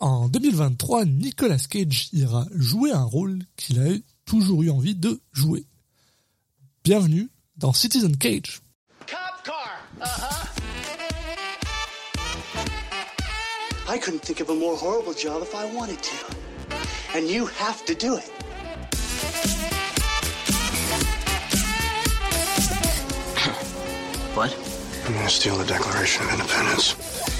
En 2023, Nicolas Cage ira jouer un rôle qu'il a toujours eu envie de jouer. Bienvenue dans Citizen Cage. Cop car. Uh-huh. I couldn't think of a more horrible job if I wanted to. And you have to do it. What? I'm gonna steal the Declaration of Independence?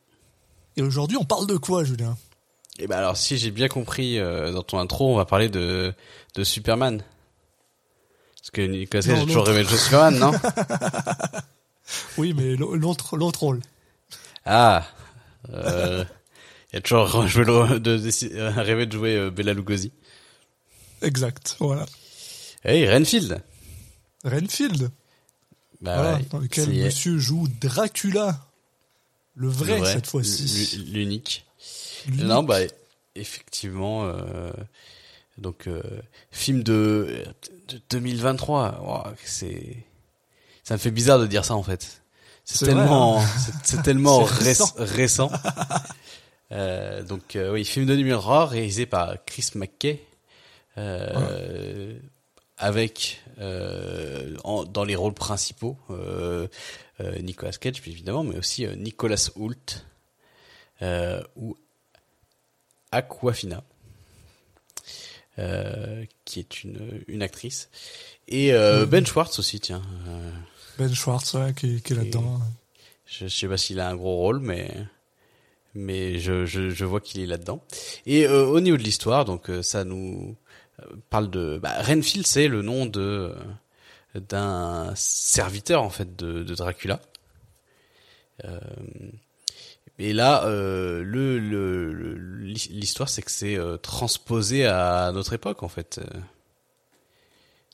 Et aujourd'hui, on parle de quoi, Julien? Eh ben alors, si j'ai bien compris euh, dans ton intro, on va parler de de Superman. Parce que Nicolas Cage a toujours rêvé de jouer Superman, non? Oui, mais l'autre, l'autre rôle. Ah, euh, il a toujours joué le, de, de- euh, rêvé de jouer euh, Bella Lugosi. Exact, voilà. Hey, Renfield. Renfield, Bah voilà, ouais, dans lequel monsieur joue Dracula. Le vrai, le vrai, cette fois-ci. L'unique. Non, bah effectivement. euh, donc euh, film de, de 2023. Wow, c'est ça me fait bizarre de dire ça en fait. C'est tellement vrai, c'est- tellement récent. récent. Euh, donc euh, oui, film de numéro réalisé par Chris McKay. Euh, avec euh, en- dans les rôles principaux euh, Nicolas Cage puis évidemment mais aussi euh, Nicolas Hoult euh, ou Aquafina, euh, qui est une, une actrice, et euh, Ben Schwartz aussi, tiens. Euh, Ben Schwartz, ouais, qui, qui est là-dedans. je, je sais pas s'il a un gros rôle, mais mais je, je, je vois qu'il est là-dedans. Et euh, au niveau de l'histoire, donc euh, ça nous euh, parle de bah, Renfield, c'est le nom de d'un serviteur en fait de, de Dracula. Euh, et là, euh, le l'histoire, c'est que c'est euh, transposé à notre époque en fait.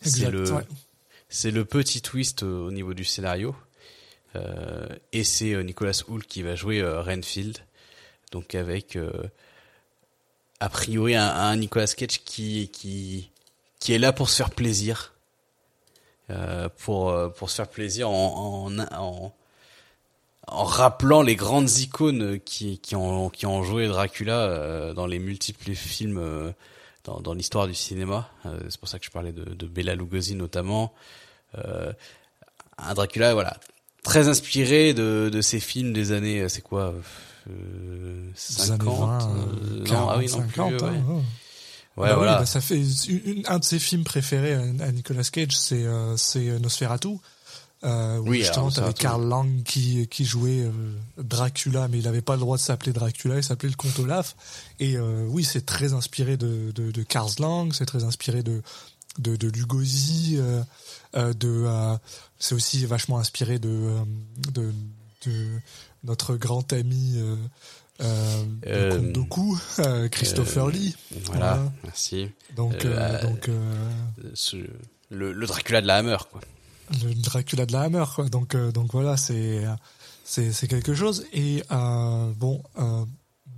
C'est le ouais. c'est le petit twist euh, au niveau du scénario. Euh, et c'est euh, Nicolas Hoult qui va jouer Renfield. Donc avec euh, a priori un, un Nicolas Cage qui qui qui est là pour se faire plaisir. Euh, pour euh, pour se faire plaisir en en, en en rappelant les grandes icônes qui qui ont qui ont joué Dracula euh, dans les multiples films euh, dans, dans l'histoire du cinéma. Euh, c'est pour ça que je parlais de, de Bela Lugosi notamment. Euh, un Dracula, voilà, très inspiré de, de ces films des années, c'est quoi, euh, Des années 50 20, euh, 40, non, ah oui, non 50, plus, hein, ouais. Ouais. Bah oui, voilà. bah ça fait une- un de ses films préférés à, Nicolas Cage, c'est euh, c'est Nosferatu. Euh, où Oui, justement t'avais. Karl Lang qui qui jouait euh, Dracula, mais il avait pas le droit de s'appeler Dracula, il s'appelait le comte Olaf. Et euh, oui, c'est très inspiré de de, de Karl Lang, c'est très inspiré de de, de Lugosi, euh, euh, de euh, c'est aussi vachement inspiré de euh, de, de notre grand ami euh, euh, Doku, euh, Christopher euh, Lee. Voilà, Voilà. merci. Donc, donc ce- le, le Dracula de la Hammer, quoi. le Dracula de la Hammer, quoi. Donc, donc voilà, c'est c'est quelque chose. Et bon,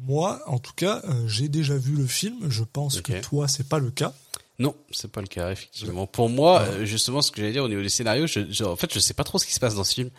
moi, en tout cas, j'ai déjà vu le film. Je pense Ok. que toi, c'est pas le cas. Non, c'est pas le cas, effectivement. Pour moi, justement, ce que j'allais dire au niveau du scénario, je, je- en fait, je sais pas trop ce qui se passe dans ce film.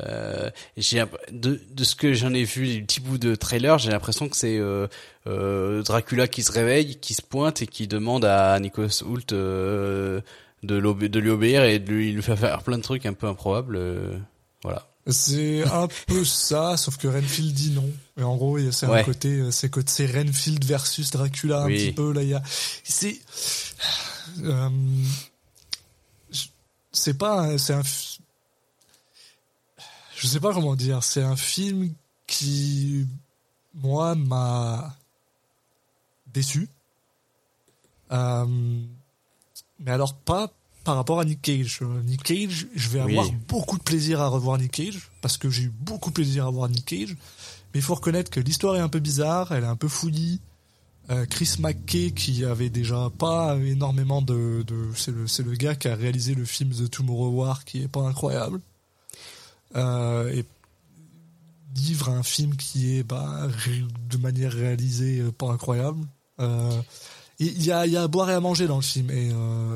Euh, j'ai de, de ce que j'en ai vu, les petits bouts de trailer, j'ai l'impression que c'est euh, euh, Dracula qui se réveille, qui se pointe et qui demande à Nicolas Hoult euh, de, de lui obéir et de lui, il lui fait faire plein de trucs un peu improbables. euh, voilà. C'est un peu ça, sauf que Renfield dit non. Et en gros, c'est un côté, euh, c'est côté Renfield versus Dracula un petit peu là. Il y a, c'est, euh, c'est pas, c'est un, je sais pas comment dire. C'est un film qui, moi, m'a déçu. Euh, mais alors pas par rapport à Nick Cage. Nick Cage, je vais Oui. avoir beaucoup de plaisir à revoir Nick Cage parce que j'ai eu beaucoup de plaisir à voir Nick Cage. Mais il faut reconnaître que l'histoire est un peu bizarre, elle est un peu fouillie. Euh, Chris McKay qui avait déjà pas énormément de, de c'est le c'est le gars qui a réalisé le film The Tomorrow War qui est pas incroyable. Euh, et livre un film qui est bah, de manière réalisée euh, pas incroyable. Euh, il y a, il y a à boire et à manger dans le film et,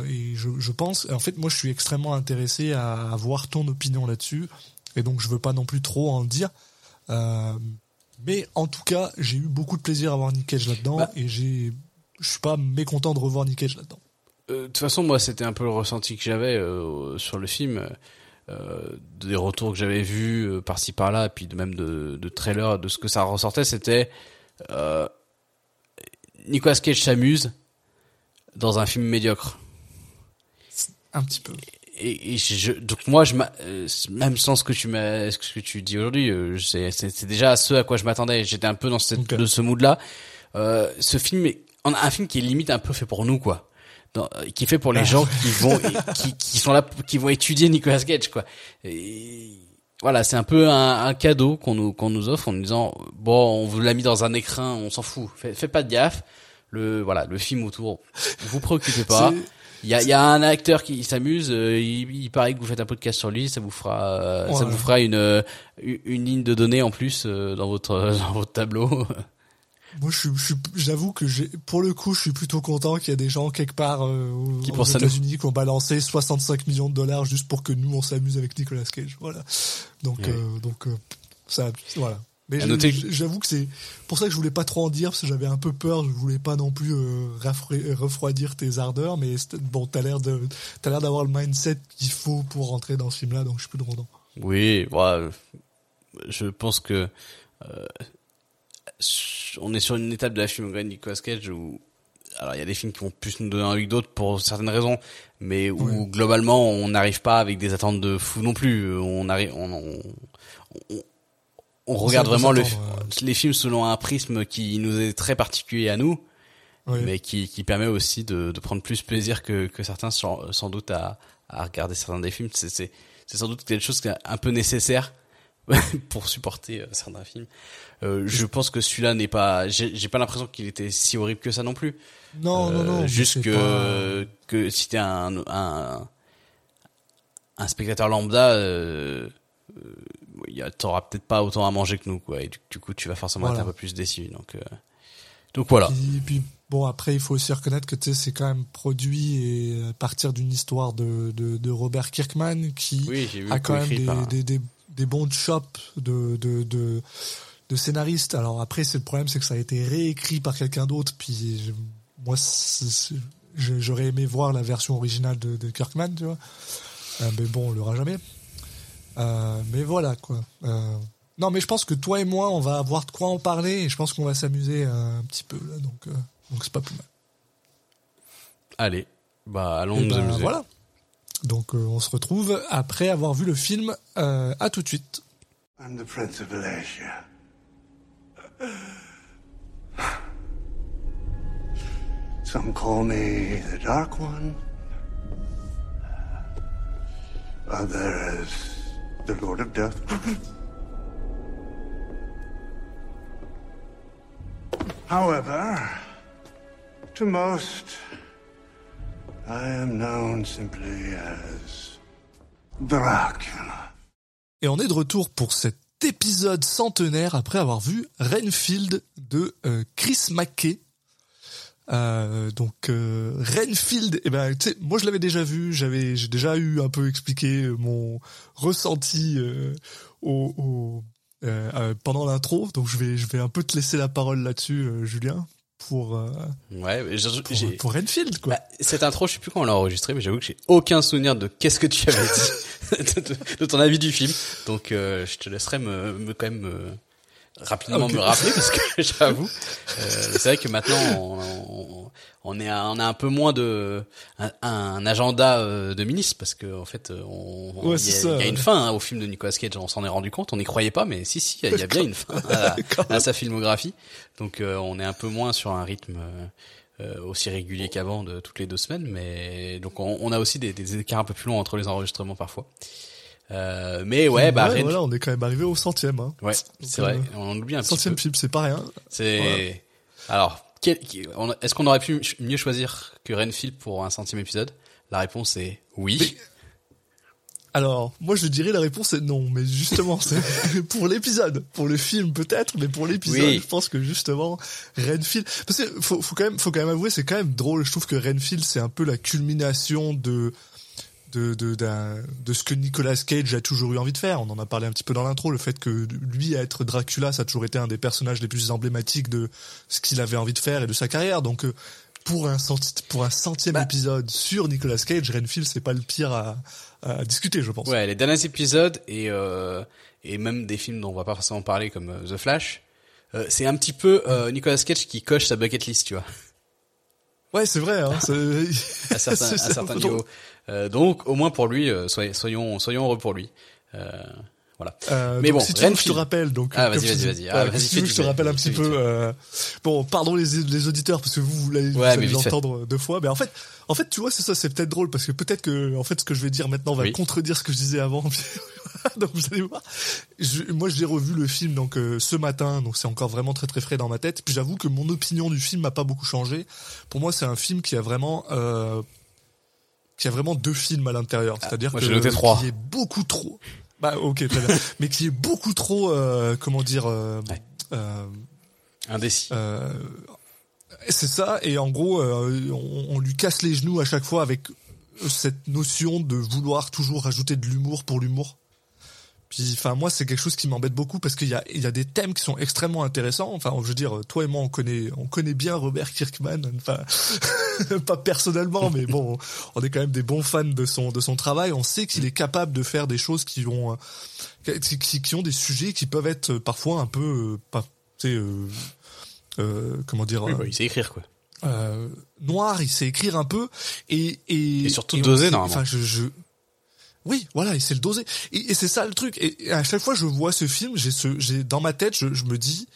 et je, je pense en fait moi je suis extrêmement intéressé à avoir ton opinion là-dessus et donc je veux pas non plus trop en dire mais en tout cas j'ai eu beaucoup de plaisir à voir Nick Cage là-dedans Bah. et j'ai je suis pas mécontent de revoir Nick Cage là-dedans Euh, De toute façon, moi, c'était un peu le ressenti que j'avais euh, sur le film, des retours que j'avais vus euh, par-ci par-là, et puis de même de, de trailers, de ce que ça ressortait, c'était euh, Nicolas Cage s'amuse dans un film médiocre. un petit peu Et, et je, donc moi, je euh, même sans ce que tu m'as, ce que tu dis aujourd'hui, euh, c'est déjà ce à quoi je m'attendais. J'étais un peu dans cette, de ce mood-là. Euh, ce film, est, on a un film qui est limite un peu fait pour nous, quoi. Euh, qui est fait pour les gens qui vont, qui, qui sont là, qui vont étudier Nicolas Cage, quoi. Et voilà, c'est un peu un, un cadeau qu'on nous qu'on nous offre en nous disant bon, on vous l'a mis dans un écrin, on s'en fout. Faites pas de gaffe. Le voilà, le film autour, vous préoccupez pas. Il y a, il y a un acteur qui s'amuse. euh, il, il paraît que vous faites un podcast sur lui, ça vous fera, euh, ça vous fera une une une ligne de données en plus euh, dans votre dans votre tableau. Moi, je suis, je j'avoue que j'ai, pour le coup, je suis plutôt content qu'il y a des gens quelque part euh, aux, Qui. États-Unis qui ont balancé 65 millions de dollars juste pour que nous on s'amuse avec Nicolas Cage. Voilà. Donc, Ouais. euh, donc euh, ça, voilà. Mais noter j'avoue que c'est pour ça que je voulais pas trop en dire parce que j'avais un peu peur. Je voulais pas non plus euh, refroidir tes ardeurs. Mais bon, t'as l'air de, t'as l'air d'avoir le mindset qu'il faut pour rentrer dans ce film-là, donc je suis plus content. Oui, voilà. Je pense que euh, on est sur une étape de la filmographie de Nicolas Cage où alors il y a des films qui vont plus nous donner envie que d'autres pour certaines raisons, mais où globalement on n'arrive pas avec des attentes de fou non plus. On arrive, on, on, on- on regarde vraiment le, les films selon un prisme qui nous est très particulier à nous, mais qui, qui permet aussi de, de prendre plus plaisir que, que certains sans, sans doute à, à regarder certains des films. C'est, c'est, c'est sans doute quelque chose qui est un peu nécessaire pour supporter euh, certains films. Euh, je pense que celui-là n'est pas, j'ai, pas l'impression qu'il était si horrible que ça non plus. Non, non, Euh, non. mais Juste que, pas- que si t'es un, un, un spectateur lambda, euh, euh, t'auras peut-être pas autant à manger que nous, quoi. Et du, du coup, tu vas forcément Voilà. être un peu plus déçu. Donc, euh, donc voilà. Puis, puis, bon, après, il faut aussi reconnaître que c'est quand même produit et à partir d'une histoire de, de, de Robert Kirkman qui Oui, a quand même des, des bons chops de, de, de, de scénaristes. Alors après, c'est le problème, c'est que ça a été réécrit par quelqu'un d'autre. Puis moi, j'aurais aimé voir la version originale de, de Kirkman, tu vois. Euh, mais bon, on l'aura jamais. Euh, mais voilà, quoi. Euh, non, mais je pense que toi et moi, on va avoir de quoi en parler et je pense qu'on va s'amuser un petit peu là, donc donc c'est pas plus mal. Allez, bah allons Et nous ben, amuser. voilà. Donc euh, on se retrouve après avoir vu le film. Euh, à tout de suite. I'm the Prince of Valasia. Some call me the Dark One. Others, the Lord of Death. However, to most, I am known simply as Dracula. Et on est de retour pour cet épisode centenaire après avoir vu Renfield de euh, Chris McKay. Euh, donc euh, Renfield, eh ben, moi je l'avais déjà vu, j'avais, j'ai déjà eu un peu expliqué mon ressenti pendant l'intro, donc je vais, je vais un peu te laisser la parole là-dessus, Julien, pour euh, Ouais, pour, pour Renfield, quoi. bah, cette intro, je sais plus quand on l'a enregistrée, mais j'avoue que j'ai aucun souvenir de qu'est-ce que tu avais dit de, de- de ton avis du film. Donc, euh, je te laisserai me, me quand même euh, rapidement Ok. me rappeler parce que j'avoue, euh, c'est vrai que maintenant on, on, on est à- on a un peu moins de un, un agenda euh, de ministre parce que en fait euh, on, on- Ouais, il y, a- y une ouais. fin hein, au film de Nicolas Cage, on s'en est rendu compte, on n'y croyait pas, mais si si, il y a- il y a bien une fin à, sa filmographie. Donc euh, on est un peu moins sur un rythme euh, aussi régulier qu'avant de toutes les deux semaines, mais donc on, on a aussi des, des écarts un peu plus longs entre les enregistrements parfois. Euh, mais ouais, bah Renfield- voilà, on est quand même arrivé au centième. Hein. ouais, c'est vrai, euh, on oublie un petit Centième peu. film, c'est pas rien. C'est alors on- est-ce qu'on aurait pu mieux choisir que Renfield pour un centième épisode? La réponse est oui. Mais- Alors, moi je dirais la réponse est non, mais justement, c'est pour l'épisode, pour le film peut-être, mais pour l'épisode, Oui. je pense que justement Renfield, parce que faut, faut quand même, faut quand même avouer, c'est quand même drôle. Je trouve que Renfield, c'est un peu la culmination de de de, d'un- de ce que Nicolas Cage a toujours eu envie de faire. On en a parlé un petit peu dans l'intro, le fait que lui être Dracula, ça a toujours été un des personnages les plus emblématiques de ce qu'il avait envie de faire et de sa carrière. Donc euh, pour un centi- pour un centième Bah. épisode sur Nicolas Cage, Renfield, c'est pas le pire à, à discuter, je pense. Ouais, les derniers épisodes et euh, et même des films dont on va pas forcément parler comme euh, The Flash, euh, c'est un petit peu euh, Nicolas Cage qui coche sa bucket list, tu vois, Ouais, c'est vrai. Hein, à certains, à certains niveaux. Euh, donc au moins pour lui, euh, soyez- soyons soyons heureux pour lui. Euh, voilà. Euh, Mais bon, si tu veux je te rappelle, donc Ah, vas-y, vas-y. Ah, ouais, vas-y, si tu veux je te rappelle un petit peu. Euh, bon, pardon les, les auditeurs parce que vous vous Ouais, allez fait. l'entendre deux fois. Mais en fait, en fait, tu vois, c'est ça, c'est peut-être drôle parce que peut-être que en fait ce que je vais dire maintenant va Oui. contredire ce que je disais avant. donc vous allez voir. Je- moi, j'ai revu le film donc euh, ce matin, donc c'est encore vraiment très très frais dans ma tête. Puis j'avoue que mon opinion du film n'a pas beaucoup changé. Pour moi, c'est un film qui a vraiment euh, qui a vraiment deux films à l'intérieur. C'est-à-dire moi, que j'ai noté trois. qui est beaucoup trop. Bah ok très bien, mais qui est beaucoup trop euh, comment dire euh, Ouais. euh, Indécis. euh, c'est ça et en gros euh, on, on lui casse les genoux à chaque fois avec cette notion de vouloir toujours rajouter de l'humour pour l'humour. Puis, enfin, moi, c'est quelque chose qui m'embête beaucoup parce qu'il y a, il y a des thèmes qui sont extrêmement intéressants. Enfin, je veux dire, toi et moi, on connaît, on connaît bien Robert Kirkman. Enfin, pas personnellement, mais bon, on est quand même des bons fans de son, de son travail. On sait qu'il est capable de faire des choses qui ont, qui, qui- qui ont des sujets qui peuvent être parfois un peu, euh, pas, euh, euh, comment dire, Oui, bah, il sait écrire quoi. euh, noir, il sait écrire un peu et et, Et surtout on doser, normalement. Enfin, je, je oui, voilà, il sait le doser et, et c'est ça le truc. Et, et à chaque fois je vois ce film, j'ai ce, j'ai dans ma tête, je, je me dis,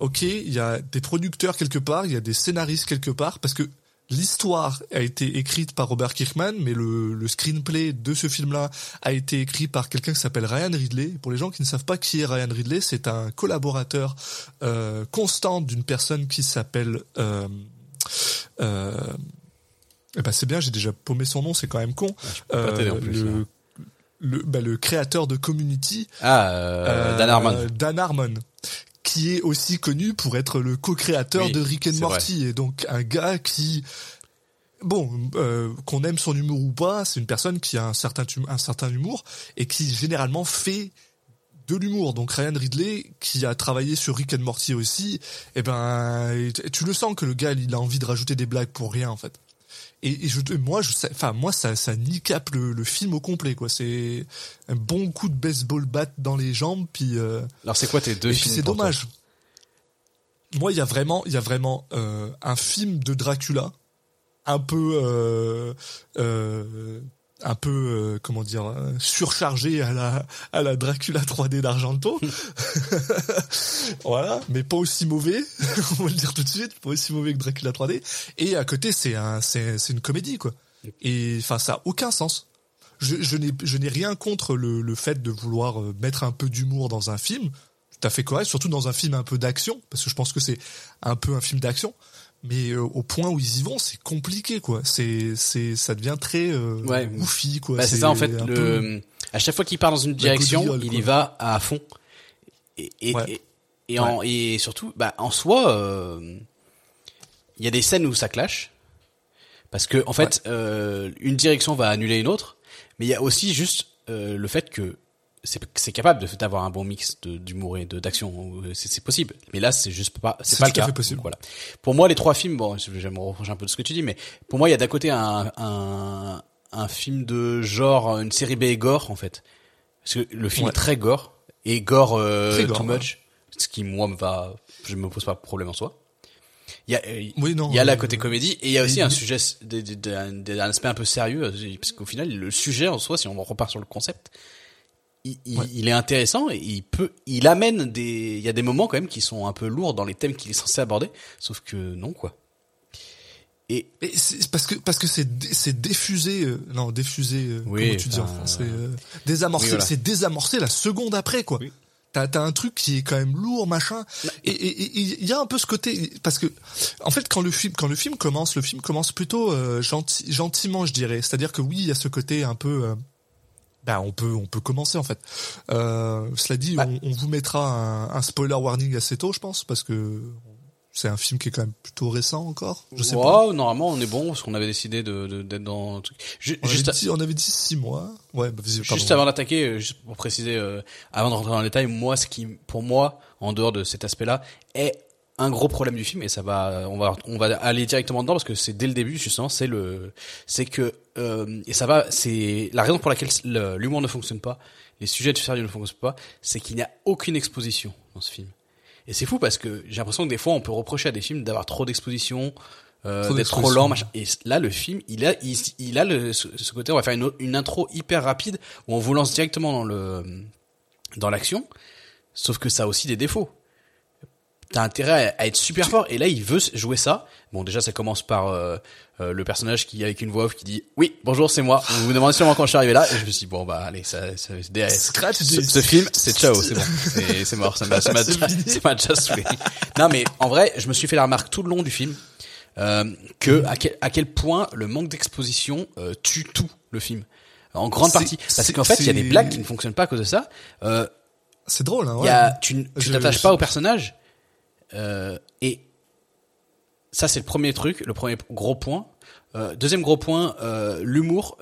ok, il y a des producteurs quelque part, il y a des scénaristes quelque part, parce que l'histoire a été écrite par Robert Kirkman, mais le, le screenplay de ce film-là a été écrit par quelqu'un qui s'appelle Ryan Ridley. Pour les gens qui ne savent pas qui est Ryan Ridley, c'est un collaborateur euh, constant d'une personne qui s'appelle euh, euh, eh ben c'est bien, j'ai déjà paumé son nom, c'est quand même con. plus, le, le, bah, le créateur de Community, Ah, euh, euh, Dan Harmon. Dan Harmon, qui est aussi connu pour être le co-créateur Oui, de Rick and Morty, et donc un gars qui, bon, euh, qu'on aime son humour ou pas, c'est une personne qui a un certain un certain humour et qui généralement fait de l'humour. Donc Ryan Ridley, qui a travaillé sur Rick and Morty aussi, eh ben, tu le sens que le gars, il a envie de rajouter des blagues pour rien en fait. Et, et je, moi, je, sais- enfin moi, ça, ça nicape le, le film au complet quoi. C'est un bon coup de baseball bat dans les jambes, puis. euh, Alors c'est quoi tes deux et puis c'est dommage. Moi, il y a vraiment, il y a vraiment euh, un film de Dracula, un peu, euh, un peu, euh, comment dire, euh, surchargé à la, à la Dracula 3D d'Argento. voilà, mais pas aussi mauvais, on va le dire tout de suite, pas aussi mauvais que Dracula 3D. Et à côté, c'est un, c'est, c'est une comédie quoi. Et enfin, ça a aucun sens. Je, je n'ai, je n'ai rien contre le, le fait de vouloir euh, mettre un peu d'humour dans un film tout à fait correct, surtout dans un film un peu d'action, parce que je pense que c'est un peu un film d'action. Mais euh, au point où ils y vont, c'est compliqué, quoi. C'est, c'est, ça devient très euh, Ouais. goofy, quoi. Bah, c'est ça en fait. Le... peu- À chaque fois qu'il part dans une direction, il quoi. y va à fond. Et, et, Ouais. et, et en, et surtout, bah, en soi, euh, il y a des scènes où ça clash. Parce que en fait, euh, une direction va annuler une autre. Mais il y a aussi juste euh, le fait que c'est capable de d'avoir un bon mix de- d'humour et de d'action. C'est c'est possible. Mais là c'est juste pas c'est pas le cas. possible. Donc, voilà. Pour moi les trois films bon je vais me reprocher un peu de ce que tu dis mais pour moi il y a d'un côté un, un un film de genre une série B gore en fait. Parce que le film Ouais. est très gore et gore euh, gore, too ouais. much. Ce qui moi me va je me pose pas de problème en soi. Il y a euh, Oui, non, il y a la euh, côté comédie et il y a aussi et- un sujet de- de- de- un d'un aspect un peu sérieux euh, parce qu'au final le sujet en soi si on repart sur le concept il, il- Ouais. il est intéressant et il peut il amène des il y a des moments quand même qui sont un peu lourds dans les thèmes qu'il est censé aborder sauf que non quoi Et c'est parce que parce que c'est c'est diffusé euh, non diffusé euh, Oui, comment tu dis en français euh, désamorcé oui, voilà. c'est désamorcé la seconde après quoi. Oui. T'as t'as un truc qui est quand même lourd machin et il y a un peu ce côté parce que en fait quand le film quand le film commence le film commence plutôt euh, gentil, gentiment je dirais c'est-à-dire que oui il y a ce côté un peu euh, bah on peut on peut commencer en fait. Euh, cela dit Bah. on, on vous mettra un, un spoiler warning assez tôt je pense parce que c'est un film qui est quand même plutôt récent encore. Je sais pas. Wow, normalement on est bon parce qu'on avait décidé de de- d'être dans un truc. On, juste avait dit, on avait dit six mois. Ouais, bah, vas-y. Juste avant d'attaquer, euh, juste pour préciser, euh, avant de rentrer dans le détail, moi, ce qui, pour moi, en dehors de cet aspect-là, est un gros problème du film et ça va, on va, on va aller directement dedans parce que c'est dès le début justement, c'est le, c'est que euh, et ça va, c'est la raison pour laquelle le- l'humour ne fonctionne pas, les sujets de sérieux ne fonctionnent pas, c'est qu'il n'y a aucune exposition dans ce film. Et c'est fou parce que j'ai l'impression que des fois on peut reprocher à des films d'avoir trop d'exposition, euh, d'être trop lent, machin. Et là, le film, il a, il, il a le, ce côté, on va faire une, une intro hyper rapide où on vous lance directement dans le, dans l'action. Sauf que ça a aussi des défauts. T'as intérêt à, être super fort. Et là, il veut jouer ça. Bon, déjà, ça commence par euh, euh, le personnage qui, avec une voix off, qui dit « Oui, bonjour, c'est moi. Vous vous demandez sûrement quand je suis arrivé là. » Et je me suis dit, bon, bah, allez, ça, ça, ça- Scratch ce, ce film, c'est ciao, c'est bon. C'est, mort. Ça m'a, déjà- saoulé. Non, mais en vrai, je me suis fait la remarque tout le long du film euh, que à quel, à quel point le manque d'exposition euh, tue tout le film. En grande partie. Parce qu'en fait, il y a des blagues qui ne fonctionnent pas à cause de ça. Euh, C'est drôle, hein, ouais. y a, tu tu t'attaches pas au personnage. Euh, et ça, c'est le premier truc, le premier gros point. Euh, deuxième gros point, euh, l'humour.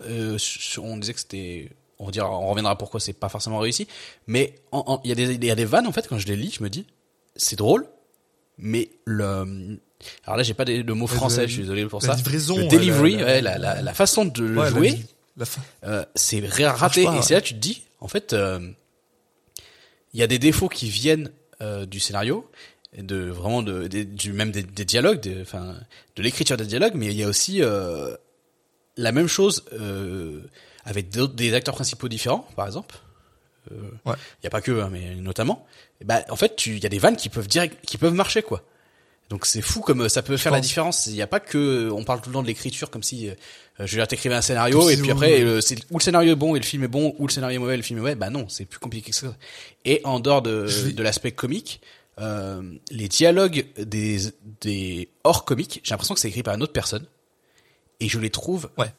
On disait que c'était, on dira, on reviendra pourquoi c'est pas forcément réussi. Mais il y a des, il y a des vannes en fait quand je les lis, je me dis, c'est drôle, mais le, alors là j'ai pas le mot français, je suis désolé pour la ça. livraison, le delivery, la- la- ouais, la, façon de le Ouais, jouer, euh, c'est raté. pas, et c'est là que tu te dis, en fait, euh, il y a des défauts qui viennent euh, du scénario, de vraiment de, des- du même des, des dialogues, de, enfin, de l'écriture des dialogues, mais il y a aussi euh, la même chose euh, avec des acteurs principaux différents, par exemple. Euh, Il Ouais. y a pas que, hein, mais notamment. Et bah, en fait, tu- il y a des vannes qui peuvent direct, qui peuvent marcher, quoi. Donc c'est fou comme euh, ça peut faire la pense. différence. Il n'y a pas que on parle tout le temps de l'écriture comme si euh, je veux t'écrivais un scénario et puis après euh, c'est ou le scénario est bon et le film est bon ou le scénario est mauvais et le film est mauvais. Bah non, c'est plus compliqué que ça. Et en dehors de, vais- de l'aspect comique, euh, les dialogues des des hors comiques, j'ai l'impression que c'est écrit par une autre personne et je les trouve Ouais.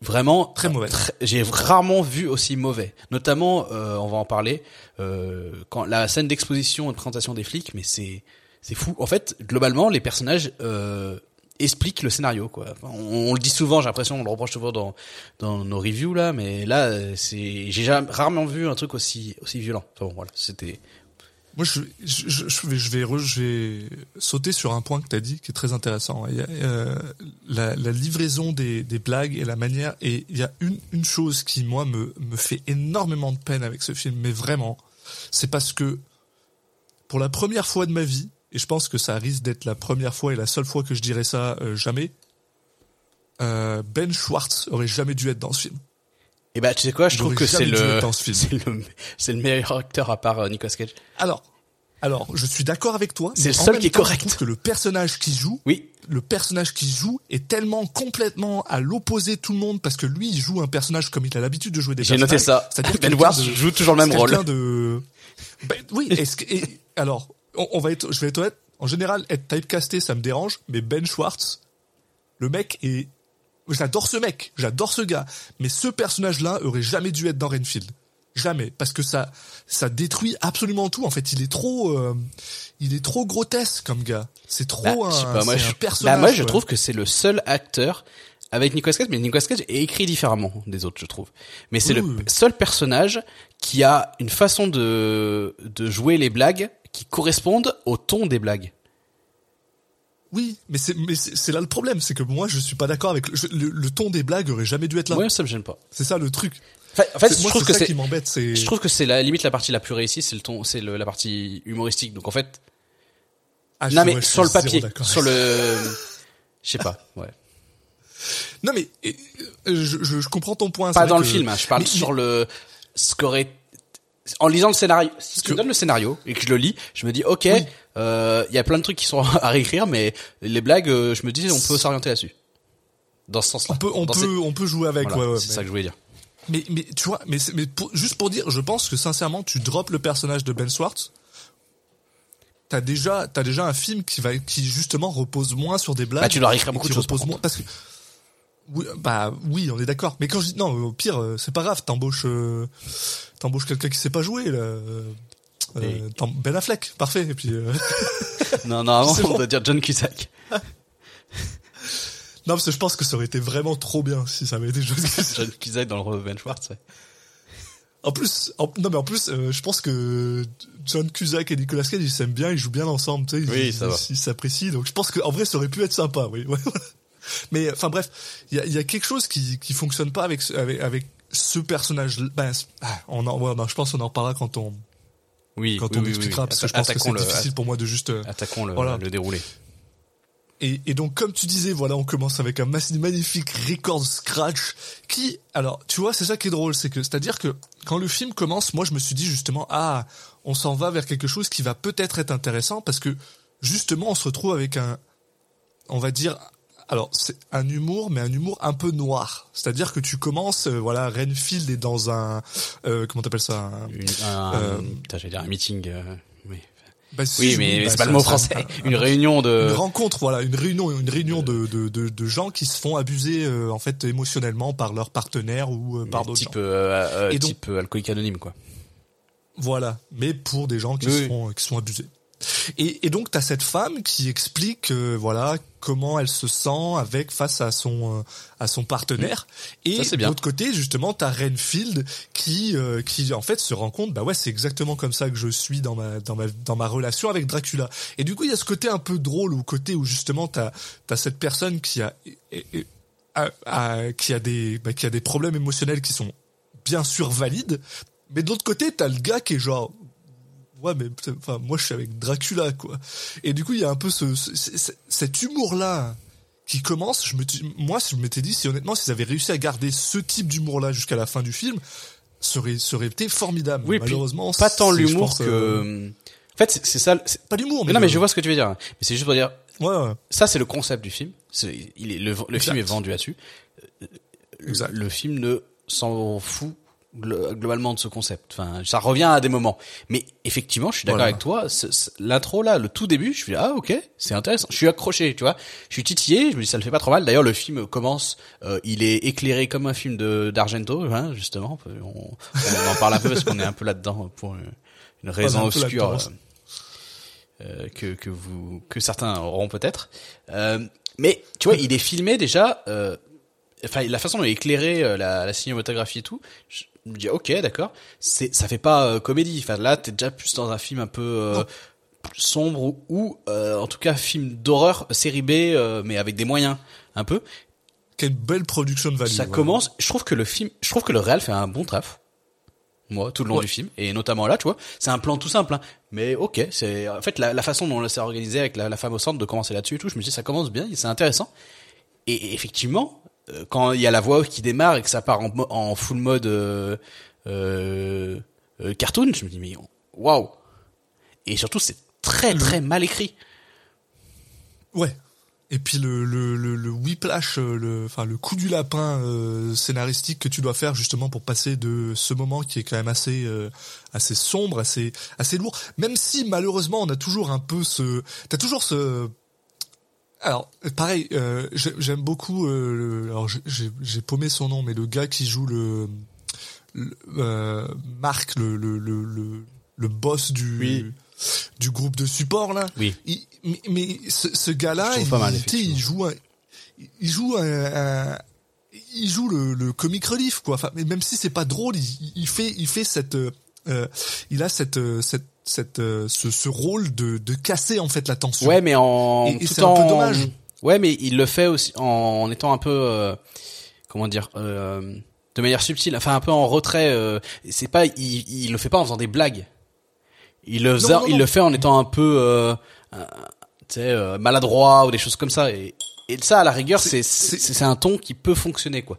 vraiment Très mauvais. J'ai rarement vu aussi mauvais. Notamment, euh, on va en parler euh, quand la scène d'exposition et de présentation des flics, mais c'est c'est fou. En fait, globalement, les personnages euh, expliquent le scénario. Quoi. Enfin, on, on le dit souvent, j'ai l'impression, on le reproche souvent dans dans nos reviews là, mais là, euh, c'est j'ai rarement vu un truc aussi aussi violent. Enfin bon, voilà, c'était Moi, je, vais, sauter sur un point que tu as dit qui est très intéressant. Euh, la, livraison des, blagues et la manière. Et il y a une, chose qui, moi, me, me fait énormément de peine avec ce film, mais vraiment, c'est parce que pour la première fois de ma vie, et je pense que ça risque d'être la première fois et la seule fois que je dirais ça euh, jamais, euh, Ben Schwartz aurait jamais dû être dans ce film. Et bah tu sais quoi, je trouve que c'est le c'est le c'est le meilleur acteur à part euh, Nicolas Cage. Alors, alors, je suis d'accord avec toi. C'est le seul qui est temps, je correct. trouve que le personnage qui joue, Oui, le personnage qui joue est tellement complètement à l'opposé de tout le monde parce que lui, il joue un personnage comme il a l'habitude de jouer des j'ai noté ça. C'est-à-dire Ben de- joue toujours le même rôle. de. Ben, oui. Est-ce que, et- alors, on, on va être, je vais être honnête. En général, être typecasté, ça me dérange, mais Ben Schwartz, le mec est. J'adore ce mec, j'adore ce gars, mais ce personnage-là aurait jamais dû être dans Renfield. Jamais, parce que ça, ça détruit absolument tout. En fait, il est trop, euh, il est trop grotesque comme gars. C'est trop Bah, un, je sais pas, moi, je, un bah, personnage. moi, je trouve que c'est le seul acteur avec Nicolas Cage, mais Nicolas Cage est écrit différemment des autres, je trouve. Mais c'est le seul personnage qui a une façon de, de jouer les blagues qui correspondent au ton des blagues. Oui, mais c'est, mais c'est c'est là le problème, c'est que moi, je suis pas d'accord avec le, je- le, le ton des blagues aurait jamais dû être là. Ouais, ça me gêne pas. C'est ça le truc. Enfin, en fait, C'est- je moi, trouve que c'est, qui m'embête, c'est. je trouve que c'est la limite la partie la plus réussie, c'est le ton, c'est la partie humoristique. Donc en fait, Ah, non mais ouais, sur le papier, sur le, je sais pas, ouais. Non mais euh, je, je, je comprends ton point. Pas dans le film, hein, je parle mais- sur le ce qu'aurait en lisant le scénario, si tu que- me donnes le scénario et que je le lis, je me dis ok, Oui. Euh, il y a plein de trucs qui sont à réécrire, mais les blagues, euh, je me dis on peut s'orienter là-dessus. Dans ce sens-là. On peut, on peut, ces- on peut jouer avec. voilà, ouais, ouais, c'est mais- ça que je voulais dire. Mais, mais tu vois, mais, mais pour- juste pour dire, je pense que sincèrement, tu drops le personnage de Ben Schwartz. T'as déjà, t'as déjà un film qui va, qui justement repose moins sur des blagues. Bah, tu dois réécrire et beaucoup de choses, par repose moins parce que. Oui, bah oui, on est d'accord. Mais quand je dis non, au pire, euh, c'est pas grave. T'embauches, euh, t'embauches quelqu'un qui sait pas jouer. Là. Euh, Et- Ben Affleck, parfait. Et puis. euh, Non, non, C'est on bon. doit dire John Cusack. non, parce que je pense que ça aurait été vraiment trop bien si ça avait été joué. John Cusack dans le rôle de Ben Schwartz. ouais. En plus, en- non mais en plus, euh, je pense que John Cusack et Nicolas Cage ils s'aiment bien, ils jouent bien ensemble, tu sais, Oui, ils, ça va. ils- s'apprécient. Donc je pense qu'en vrai ça aurait pu être sympa, oui. ouais, voilà. mais enfin bref, il y a, y a quelque chose qui qui fonctionne pas avec ce- avec, avec ce personnage. Ben, ah, on en, ouais, ben, je pense qu'on en reparlera quand on Oui, quand oui, on oui, oui, expliquera oui. parce que je pense que c'est le- difficile pour moi de juste. euh, Attaquons le, Voilà. le déroulé. Et, et donc, comme tu disais, voilà, on commence avec un magnifique record scratch qui, alors, tu vois, c'est ça qui est drôle, c'est que, c'est-à-dire que quand le film commence, moi, je me suis dit justement, ah, on s'en va vers quelque chose qui va peut-être être intéressant parce que justement, on se retrouve avec un, on va dire, alors c'est un humour, mais un humour un peu noir. C'est-à-dire que tu commences, euh, voilà, Renfield est dans un, euh, comment t'appelles ça un- Une, un, Euh, putain, j'allais dire un meeting. euh, oui, bah, si, oui mais bah, c'est pas le mot ça- français. un- Une un- réunion de. une rencontre, voilà, une réunion, une réunion de, de, de, de gens qui se font abuser euh, en fait émotionnellement par leur partenaire ou euh, par d'autres gens. type, euh, euh, Et donc- type alcoolique anonyme quoi. Voilà, mais pour des gens qui Oui. sont qui sont abusés. Et, et donc t'as cette femme qui explique euh, voilà comment elle se sent avec face à son euh, à son partenaire. Et Ça, c'est de l'autre côté justement t'as Renfield qui euh, qui en fait se rend compte bah ouais c'est exactement comme ça que je suis dans ma dans ma dans ma relation avec Dracula. Et du coup il y a ce côté un peu drôle ou côté où justement t'as t'as cette personne qui et- et- a- qui a des bah, qui a des problèmes émotionnels qui sont bien sûr valides. Mais de l'autre côté t'as le gars qui est genre ouais mais enfin moi je suis avec Dracula quoi et du coup il y a un peu ce, ce- ce- cet humour là qui commence je me moi je m'étais dit si honnêtement s'ils avaient réussi à garder ce type d'humour là jusqu'à la fin du film ça aurait été formidable Oui, malheureusement pas tant l'humour que. euh, En fait, c'est- ça. pas l'humour Mais non, mais le- je vois ce que tu veux dire. Mais c'est juste pour dire, ouais, ouais. ça c'est le concept du film. Il est, le, le film est vendu là-dessus. Exact. Le film ne s'en fout globalement de ce concept. Enfin, ça revient à des moments. Mais effectivement, je suis d'accord Voilà. avec toi. L'intro là, le tout début, je suis ah ok, c'est intéressant. Je suis accroché, tu vois. Je suis titillé. Je me dis ça le fait pas trop mal. D'ailleurs, le film commence. euh, il est éclairé comme un film de d'Argento, hein, justement. On, on en parle un peu parce qu'on est un peu là-dedans pour une, une raison obscure. euh, que que vous que certains auront peut-être. Euh, mais tu vois, il est filmé déjà. Euh, enfin, la façon dont il est éclairé, euh, la, la cinématographie et tout. Je me dis ok, d'accord. C'est ça fait pas euh, comédie. Enfin là, t'es déjà plus dans un film un peu euh, sombre ou, ou, euh, en tout cas film d'horreur série B, euh, mais avec des moyens un peu. quelle belle production value Ça ouais. commence. Je trouve que le film, je trouve que le réal fait un bon taf. Moi, tout le long Ouais. du film, et notamment là, tu vois, c'est un plan tout simple, hein. mais ok, c'est en fait la, la façon dont c'est organisé avec la, la femme au centre de commencer là-dessus et tout. Je me dis ça commence bien, c'est intéressant. Et, et effectivement, quand il y a la voix off qui démarre et que ça part en, en full mode euh, euh, euh, cartoon, je me dis mais waouh. Et surtout, c'est très très mal écrit. Ouais. Et puis le le le, le whiplash, euh, le enfin le coup du lapin euh, scénaristique que tu dois faire justement pour passer de ce moment qui est quand même assez euh, assez sombre, assez assez lourd. Même si malheureusement on a toujours un peu ce, t'as toujours ce alors, pareil, euh, j'ai- j'aime beaucoup. Euh, le- alors, j'ai- paumé son nom, mais le gars qui joue le, le euh, Marc, le, le le le boss du Oui. du groupe de support là. Oui. Il- mais, mais ce, ce gars-là, il, mal, il joue un, il joue un, un- il joue le, le comic relief quoi. Enfin, mais même si c'est pas drôle, il, il fait, il fait cette, euh, il a cette, cette, cette, euh, ce, ce rôle de, de casser en fait la tension. Ouais, mais en Et- et tout c'est un en peu dommage. Ouais, mais il le fait aussi en, en étant un peu euh, comment dire euh, de manière subtile, enfin un peu en retrait. euh, c'est pas, il, il le fait pas en faisant des blagues. Il le, faisait- non, non. il le fait en étant un peu euh, tu sais euh, maladroit ou des choses comme ça. Et, et ça, à la rigueur, c'est C'est- un ton qui peut fonctionner quoi.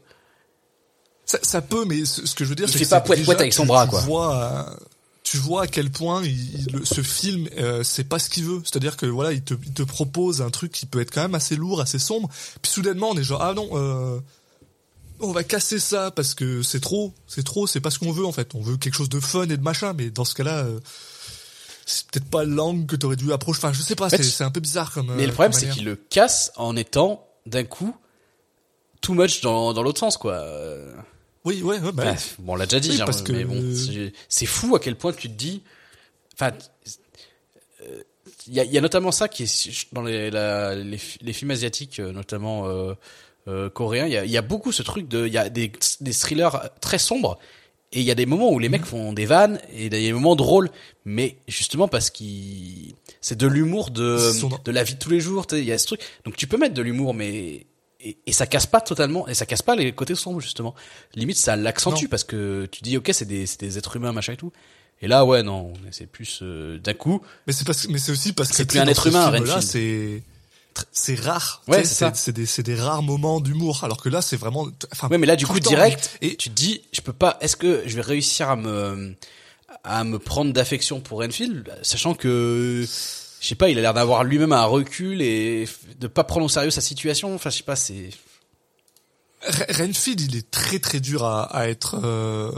Ça, ça peut, mais ce, ce que je veux dire, c'est que pas avec son bras, quoi. Vois, tu vois à quel point il, il- ce film euh, c'est pas ce qu'il veut. C'est-à-dire que voilà il te, il te propose un truc qui peut être quand même assez lourd assez sombre. Puis soudainement on est genre ah non euh, on va casser ça parce que c'est trop c'est trop c'est pas ce qu'on veut en fait. On veut quelque chose de fun et de machin mais dans ce cas-là euh, c'est peut-être pas l'angle que t'aurais dû approcher. Enfin je sais pas fait, c'est c'est un peu bizarre comme Mais euh, le problème, comme c'est qu'il le casse en étant d'un coup too much dans, dans l'autre sens, quoi. Oui ouais, ouais bah, bref, bon, on l'a déjà dit, Oui, genre, parce que- mais bon, c'est- fou à quel point tu te dis. Enfin, euh, il y a, y a notamment ça qui est dans les, la- les, les films asiatiques, euh, notamment euh, euh, coréens. Il y a, y a beaucoup ce truc de, il y a des, des thrillers très sombres. Et il y a des moments où les mecs font des vannes et il y a des moments drôles, mais justement parce qu'ils c'est de l'humour de de la vie de tous les jours. Il y a ce truc. Donc tu peux mettre de l'humour, mais et, et ça casse pas totalement et ça casse pas les côtés sombres justement. Limite ça l'accentue parce que tu dis ok c'est des c'est des êtres humains machin et tout. Et là ouais non c'est plus euh, d'un coup Mais c'est parce mais c'est aussi parce que C'est plus un être humain, Renfield. c'est c'est rare. Ouais, c'est c'est des c'est des rares moments d'humour. Alors que là, c'est vraiment. Enfin, Ouais, mais là, du coup, temps. direct, Et tu te dis, je peux pas, est-ce que je vais réussir à me, à me prendre d'affection pour Renfield, sachant que, je sais pas, il a l'air d'avoir lui-même un recul et de pas prendre au sérieux sa situation. Enfin, je sais pas, c'est, Re- Renfield, il est très très dur à, à être euh,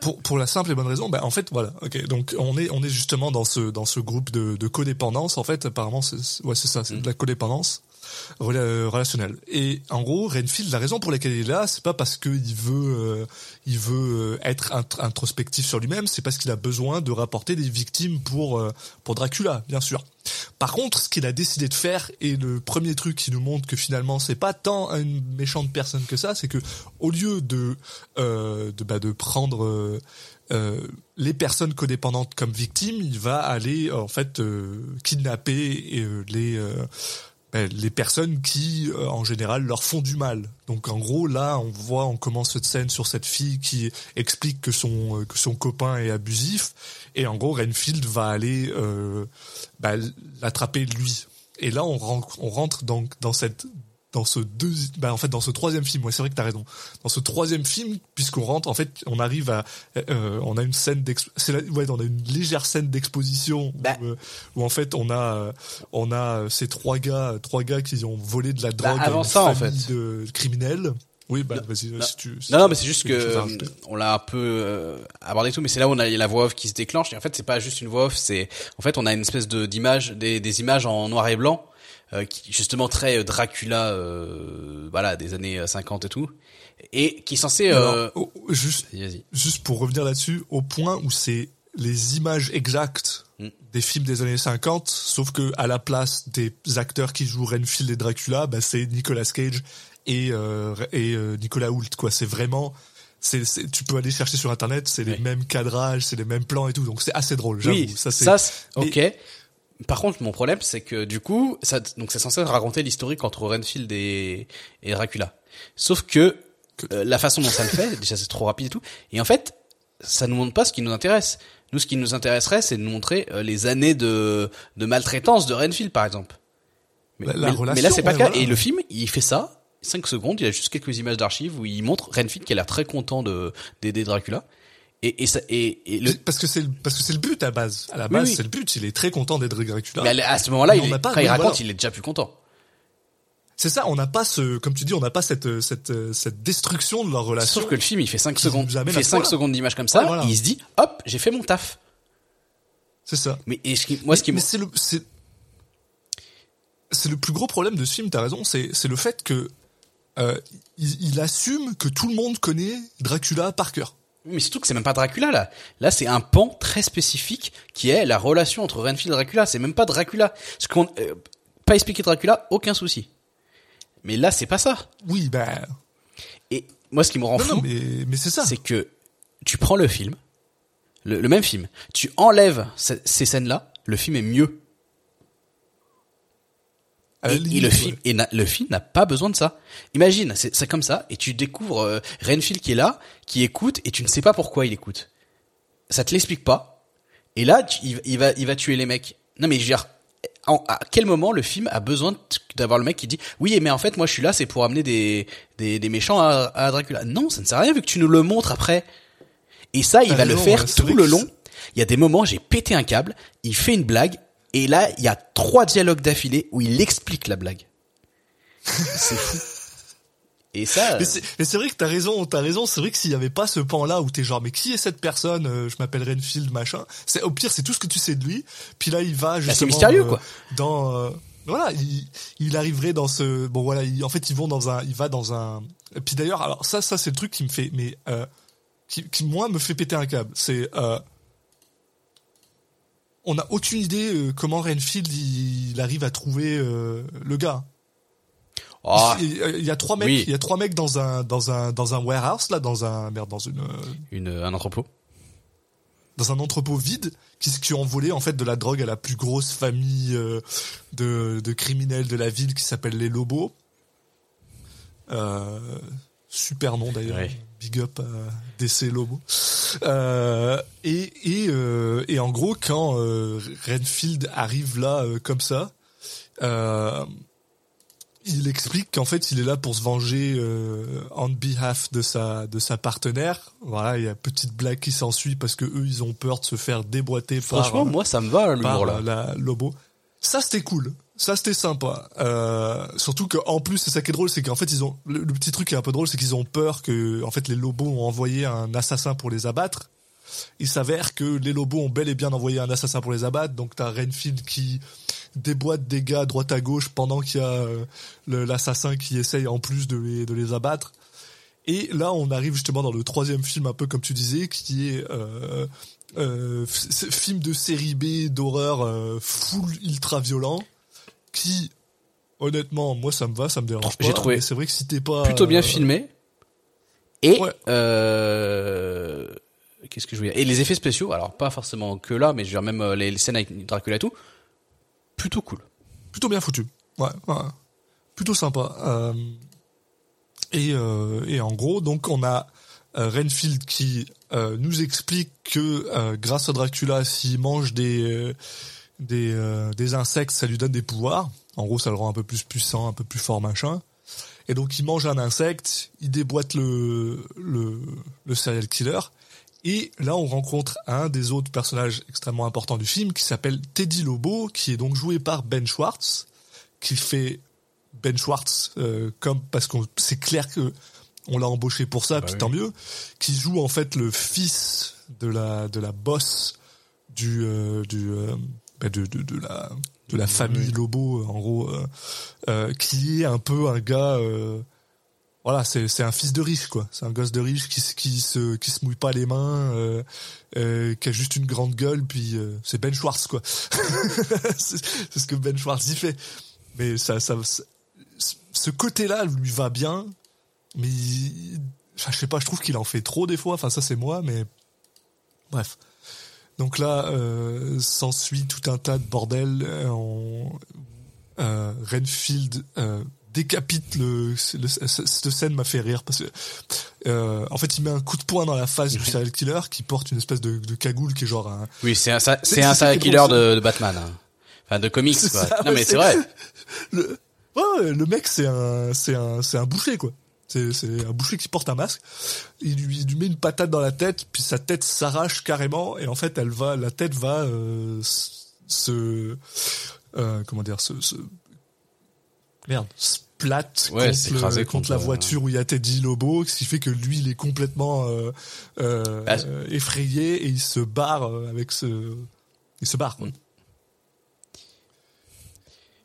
pour pour la simple et bonne raison. Ben en fait, voilà. Ok, donc on est on est justement dans ce dans ce groupe de, de codépendance. En fait, apparemment, c'est- ouais c'est ça, c'est de la codépendance rela- euh, relationnelle. Et en gros, Renfield, la raison pour laquelle il est là, c'est pas parce qu'il veut euh, il veut euh, être int- introspectif sur lui-même, c'est parce qu'il a besoin de rapporter des victimes pour euh, pour Dracula, bien sûr. Par contre, ce qu'il a décidé de faire, et le premier truc qui nous montre que finalement c'est pas tant une méchante personne que ça, c'est que au lieu de euh, de, bah, de prendre euh, euh, les personnes codépendantes comme victimes, il va aller euh, en fait euh, kidnapper euh, les euh, les personnes qui euh, en général leur font du mal. Donc en gros là on voit on commence cette scène sur cette fille qui explique que son euh, que son copain est abusif et en gros Renfield va aller euh, bah, l'attraper lui. Et là on rentre on rentre donc dans cette dans ce deux bah en fait dans ce troisième film ouais c'est vrai que t'as raison dans ce troisième film puisqu'on rentre en fait on arrive à euh, on a une scène d'ex c'est ouais on a une légère scène d'exposition Bah. où, euh, où en fait on a euh, on a ces trois gars trois gars qui ont volé de la drogue Bah, avant à une ça, en famille fait. de criminels oui bah vas-y si tu si non, non, mais c'est juste que rajouter. on l'a un peu euh, abordé tout, mais c'est là où on a la voix off qui se déclenche. Et en fait, c'est pas juste une voix off, c'est en fait on a une espèce de d'image, des, des images en noir et blanc, euh, qui justement très euh, Dracula, euh, voilà, des années euh, 50 et tout, et qui est censé. Alors, Euh... oh, juste juste pour revenir là-dessus, au point où c'est les images exactes Mm. des films des années 50, sauf que à la place des acteurs qui jouent Renfield et Dracula, bah, c'est Nicolas Cage et, euh, et euh, Nicolas Hoult. Quoi, c'est vraiment, c'est, tu peux aller chercher sur internet, c'est les Oui. mêmes cadrages, c'est les mêmes plans et tout, donc c'est assez drôle. J'avoue, Oui, ça c'est. ça, c'est- ok. Par contre, mon problème, c'est que du coup, ça, donc c'est censé raconter l'historique entre Renfield et, et Dracula. Sauf que, euh, la façon dont ça le fait, déjà c'est trop rapide et tout. Et en fait, ça nous montre pas ce qui nous intéresse. Nous, ce qui nous intéresserait, c'est de nous montrer euh, les années de, de maltraitance de Renfield, par exemple. Mais, La- la mais- mais relation, là, c'est pas ouais, le cas. voilà. Et le film, il fait ça. 5 secondes, il a juste quelques images d'archives où il montre Renfield qui a l'air très content de d'aider Dracula. Et, et, ça, et, et le, Parce que c'est le, parce que c'est le but à base. À la base, oui. c'est le but. Il est très content d'être Dracula. mais à ce moment-là, il est, n'a pas- quand il raconte, voilà. il est déjà plus content. C'est ça, on n'a pas ce, comme tu dis, on n'a pas cette, cette, cette destruction de leur relation. Sauf que le film, il fait 5 qui secondes. Il fait à ce 5 point-là. secondes d'image comme ça, Ouais, voilà. et il se dit, hop, j'ai fait mon taf. C'est ça. Mais et ce qui, moi, ce qui mais me- c'est le c'est c'est le plus gros problème de ce film. T'as raison. C'est c'est le fait que euh, il, il assume que tout le monde connaît Dracula par cœur. Mais surtout que c'est même pas Dracula, là. Là, c'est un pan très spécifique qui est la relation entre Renfield et Dracula. C'est même pas Dracula. Ce qu'on, euh, pas expliquer Dracula, aucun souci. Mais là, c'est pas ça. Oui, ben Et moi, ce qui me rend non, fou, non, mais mais c'est ça. c'est que tu prends le film, le, le même film, tu enlèves ce- ces scènes-là, le film est mieux. Et, le film, et na- le film n'a pas besoin de ça. Imagine, c'est comme ça, et tu découvres euh, Renfield qui est là, qui écoute, et tu ne sais pas pourquoi il écoute. Ça te l'explique pas. Et là, tu- il, il va, il va tuer les mecs. Non mais je veux dire, en- à quel moment le film a besoin d'avoir le mec qui dit oui, mais en fait moi je suis là, c'est pour amener des, des, des méchants à, à Dracula. Non, ça ne sert à rien vu que tu nous le montres après. Et ça, il va le faire tout le long. Il y a des moments, j'ai pété un câble, il fait une blague, et là, il y a trois dialogues d'affilée où il explique la blague. c'est fou. Et ça, Mais c'est vrai que t'as raison, t'as raison. C'est vrai que s'il y avait pas ce pan-là où t'es genre, mais qui est cette personne Euh, Je m'appelle Renfield, machin. C'est au pire, c'est tout ce que tu sais de lui. Puis là, il va justement. Bah, c'est mystérieux, euh, quoi. Dans euh, voilà, il, il arriverait dans ce. Bon voilà, il- en fait, ils vont dans un, il va dans un. Et puis d'ailleurs, alors ça, ça c'est le truc qui me fait, mais qui, qui moi me fait péter un câble. C'est euh, on n'a aucune idée euh, comment Renfield il, il arrive à trouver euh, le gars. oh, Il, y a trois mecs, Oui. il y a trois mecs dans un dans un dans un warehouse là, dans un merde, dans une euh, une, un entrepôt. dans un entrepôt vide qui qui ont volé en fait de la drogue à la plus grosse famille euh, de de criminels de la ville qui s'appelle les Lobos. Euh, super nom d'ailleurs. Ouais. Big up à DC Lobo. Euh, et et euh, et en gros quand euh, Renfield arrive là comme ça. Il explique qu'en fait il est là pour se venger euh, on behalf de sa de sa partenaire. Voilà, il y a petite blague qui s'ensuit parce que eux ils ont peur de se faire déboîter Franchement, par, moi, ça me va, l'humour, là. la Lobo. Ça c'était cool. Ça c'était sympa. Euh, surtout que en plus c'est ça qui est drôle, c'est qu'en fait ils ont le, petit truc qui est un peu drôle, c'est qu'ils ont peur que en fait les Lobos ont envoyé un assassin pour les abattre. Il s'avère que les Lobos ont bel et bien envoyé un assassin pour les abattre. Donc t'as Renfield qui déboîte des gars droite à gauche pendant qu'il y a euh, l'assassin qui essaye en plus de les, de les abattre. Et là, on arrive justement dans le troisième film, un peu comme tu disais, qui est euh, euh, film de série B d'horreur euh, full ultra violent, qui honnêtement, moi ça me va, ça me dérange pas. J'ai trouvé c'est vrai que si t'es pas Plutôt bien euh, filmé. Et, Ouais. euh, qu'est-ce que je voulais dire? Et les effets spéciaux, alors pas forcément que là, mais je veux dire même euh, les, les scènes avec Dracula et tout, plutôt cool. plutôt bien foutu. Ouais, ouais. plutôt sympa. Euh, et, euh, et en gros, donc on a euh, Renfield qui euh, nous explique que euh, grâce à Dracula, s'il mange des euh, des, euh, des insectes, ça lui donne des pouvoirs. En gros, ça le rend un peu plus puissant, un peu plus fort, machin. Et donc, il mange un insecte, il déboîte le, le, le serial killer. Et là, on rencontre un des autres personnages extrêmement importants du film qui s'appelle Teddy Lobo, qui est donc joué par Ben Schwartz, qui fait Ben Schwartz euh, comme parce qu'on c'est clair que on l'a embauché pour ça, puis oui. tant mieux, qui joue en fait le fils de la de la boss du euh, du euh, bah, de, de de la de la famille Lobo en gros euh, euh, qui est un peu un gars euh, voilà c'est c'est un fils de riche quoi. C'est un gosse de riche qui se- qui se qui se mouille pas les mains euh, euh, qui a juste une grande gueule puis euh, c'est Ben Schwartz quoi. C'est ce que Ben Schwartz y fait. Mais ça ça ce côté là lui va bien mais il- je sais pas je trouve qu'il en fait trop des fois. Enfin ça c'est moi mais bref donc là, euh, s'ensuit tout un tas de bordel. Euh, on- euh, Renfield euh, décapite le, le- Cette scène m'a fait rire parce que, euh, en fait, il met un coup de poing dans la face du serial killer qui porte une espèce de, de cagoule qui est genre un. Oui, c'est un, c'est un serial killer de, de Batman. hein. Enfin, de comics, quoi. ça, non, mais c'est- vrai. Le, ouais, ouais, le mec, c'est un, c'est un, c'est un boucher quoi. C'est, un boucher qui porte un masque. Il lui, il lui met une patate dans la tête, puis sa tête s'arrache carrément, et en fait, elle va, la tête va euh, se, euh, comment dire, se, se merde, splat Ouais, contre, le- contre contre, la euh, voiture où il y a Teddy Lobo, ce qui fait que lui, il est complètement euh, euh, Bah, euh, effrayé et il se barre avec ce, il se barre. Quoi. Mm.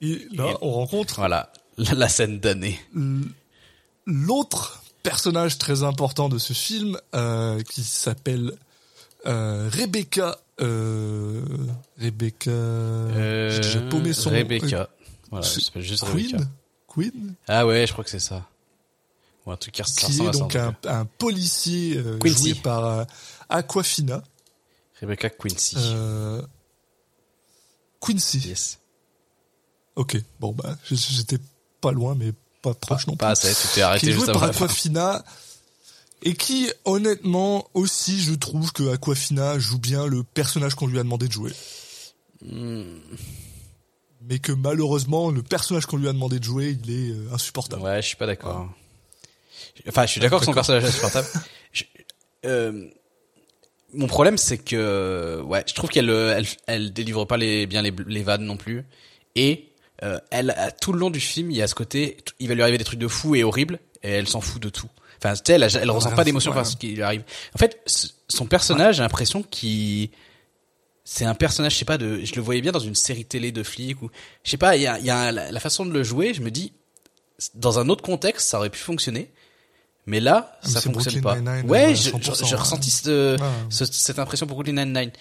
Et là, Et- on rencontre Voilà. La, la scène d'année. L'autre personnage très important de ce film euh, qui s'appelle euh, Rebecca euh, Rebecca j'ai déjà paumé son nom. Rebecca. Voilà, s'appelle juste Rebecca. Queen Ah ouais, je crois que c'est ça. Ou un truc qui qui est donc un, un policier Quincy. joué par Aquafina Rebecca Quincy. Quincy Yes. ok bon bah j'étais pas loin mais pas proche non plus Pas assez, tu t'es qui arrêté est joué avant par. Aquafina et qui honnêtement aussi je trouve que Aquafina joue bien le personnage qu'on lui a demandé de jouer Hmm. mais que malheureusement le personnage qu'on lui a demandé de jouer il est euh, insupportable Ouais, je suis pas d'accord. Enfin, je suis d'accord que son personnage est insupportable. Je- euh, mon problème, c'est que ouais, je trouve qu'elle euh, elle, elle délivre pas les bien les, les vannes non plus. Et euh, elle, à- tout le long du film, il y a ce côté, il va lui arriver des trucs de fou et horribles, et elle s'en fout de tout. Enfin, tu sais, elle, elle ressent pas d'émotion ouais. par ce qui lui arrive. En fait, son personnage, j'ai l'impression qu'il c'est un personnage, je sais pas, de, je le voyais bien dans une série télé de flics ou, je sais pas, il y a, il y a un- la, façon de le jouer, je me dis, dans un autre contexte, ça aurait pu fonctionner, mais là, mais ça fonctionne Brooklyn pas. Ouais, je- 100%, je- j'ai ouais. ressenti ce, Ouais. ce- cette impression pour Brooklyn Nine-Nine.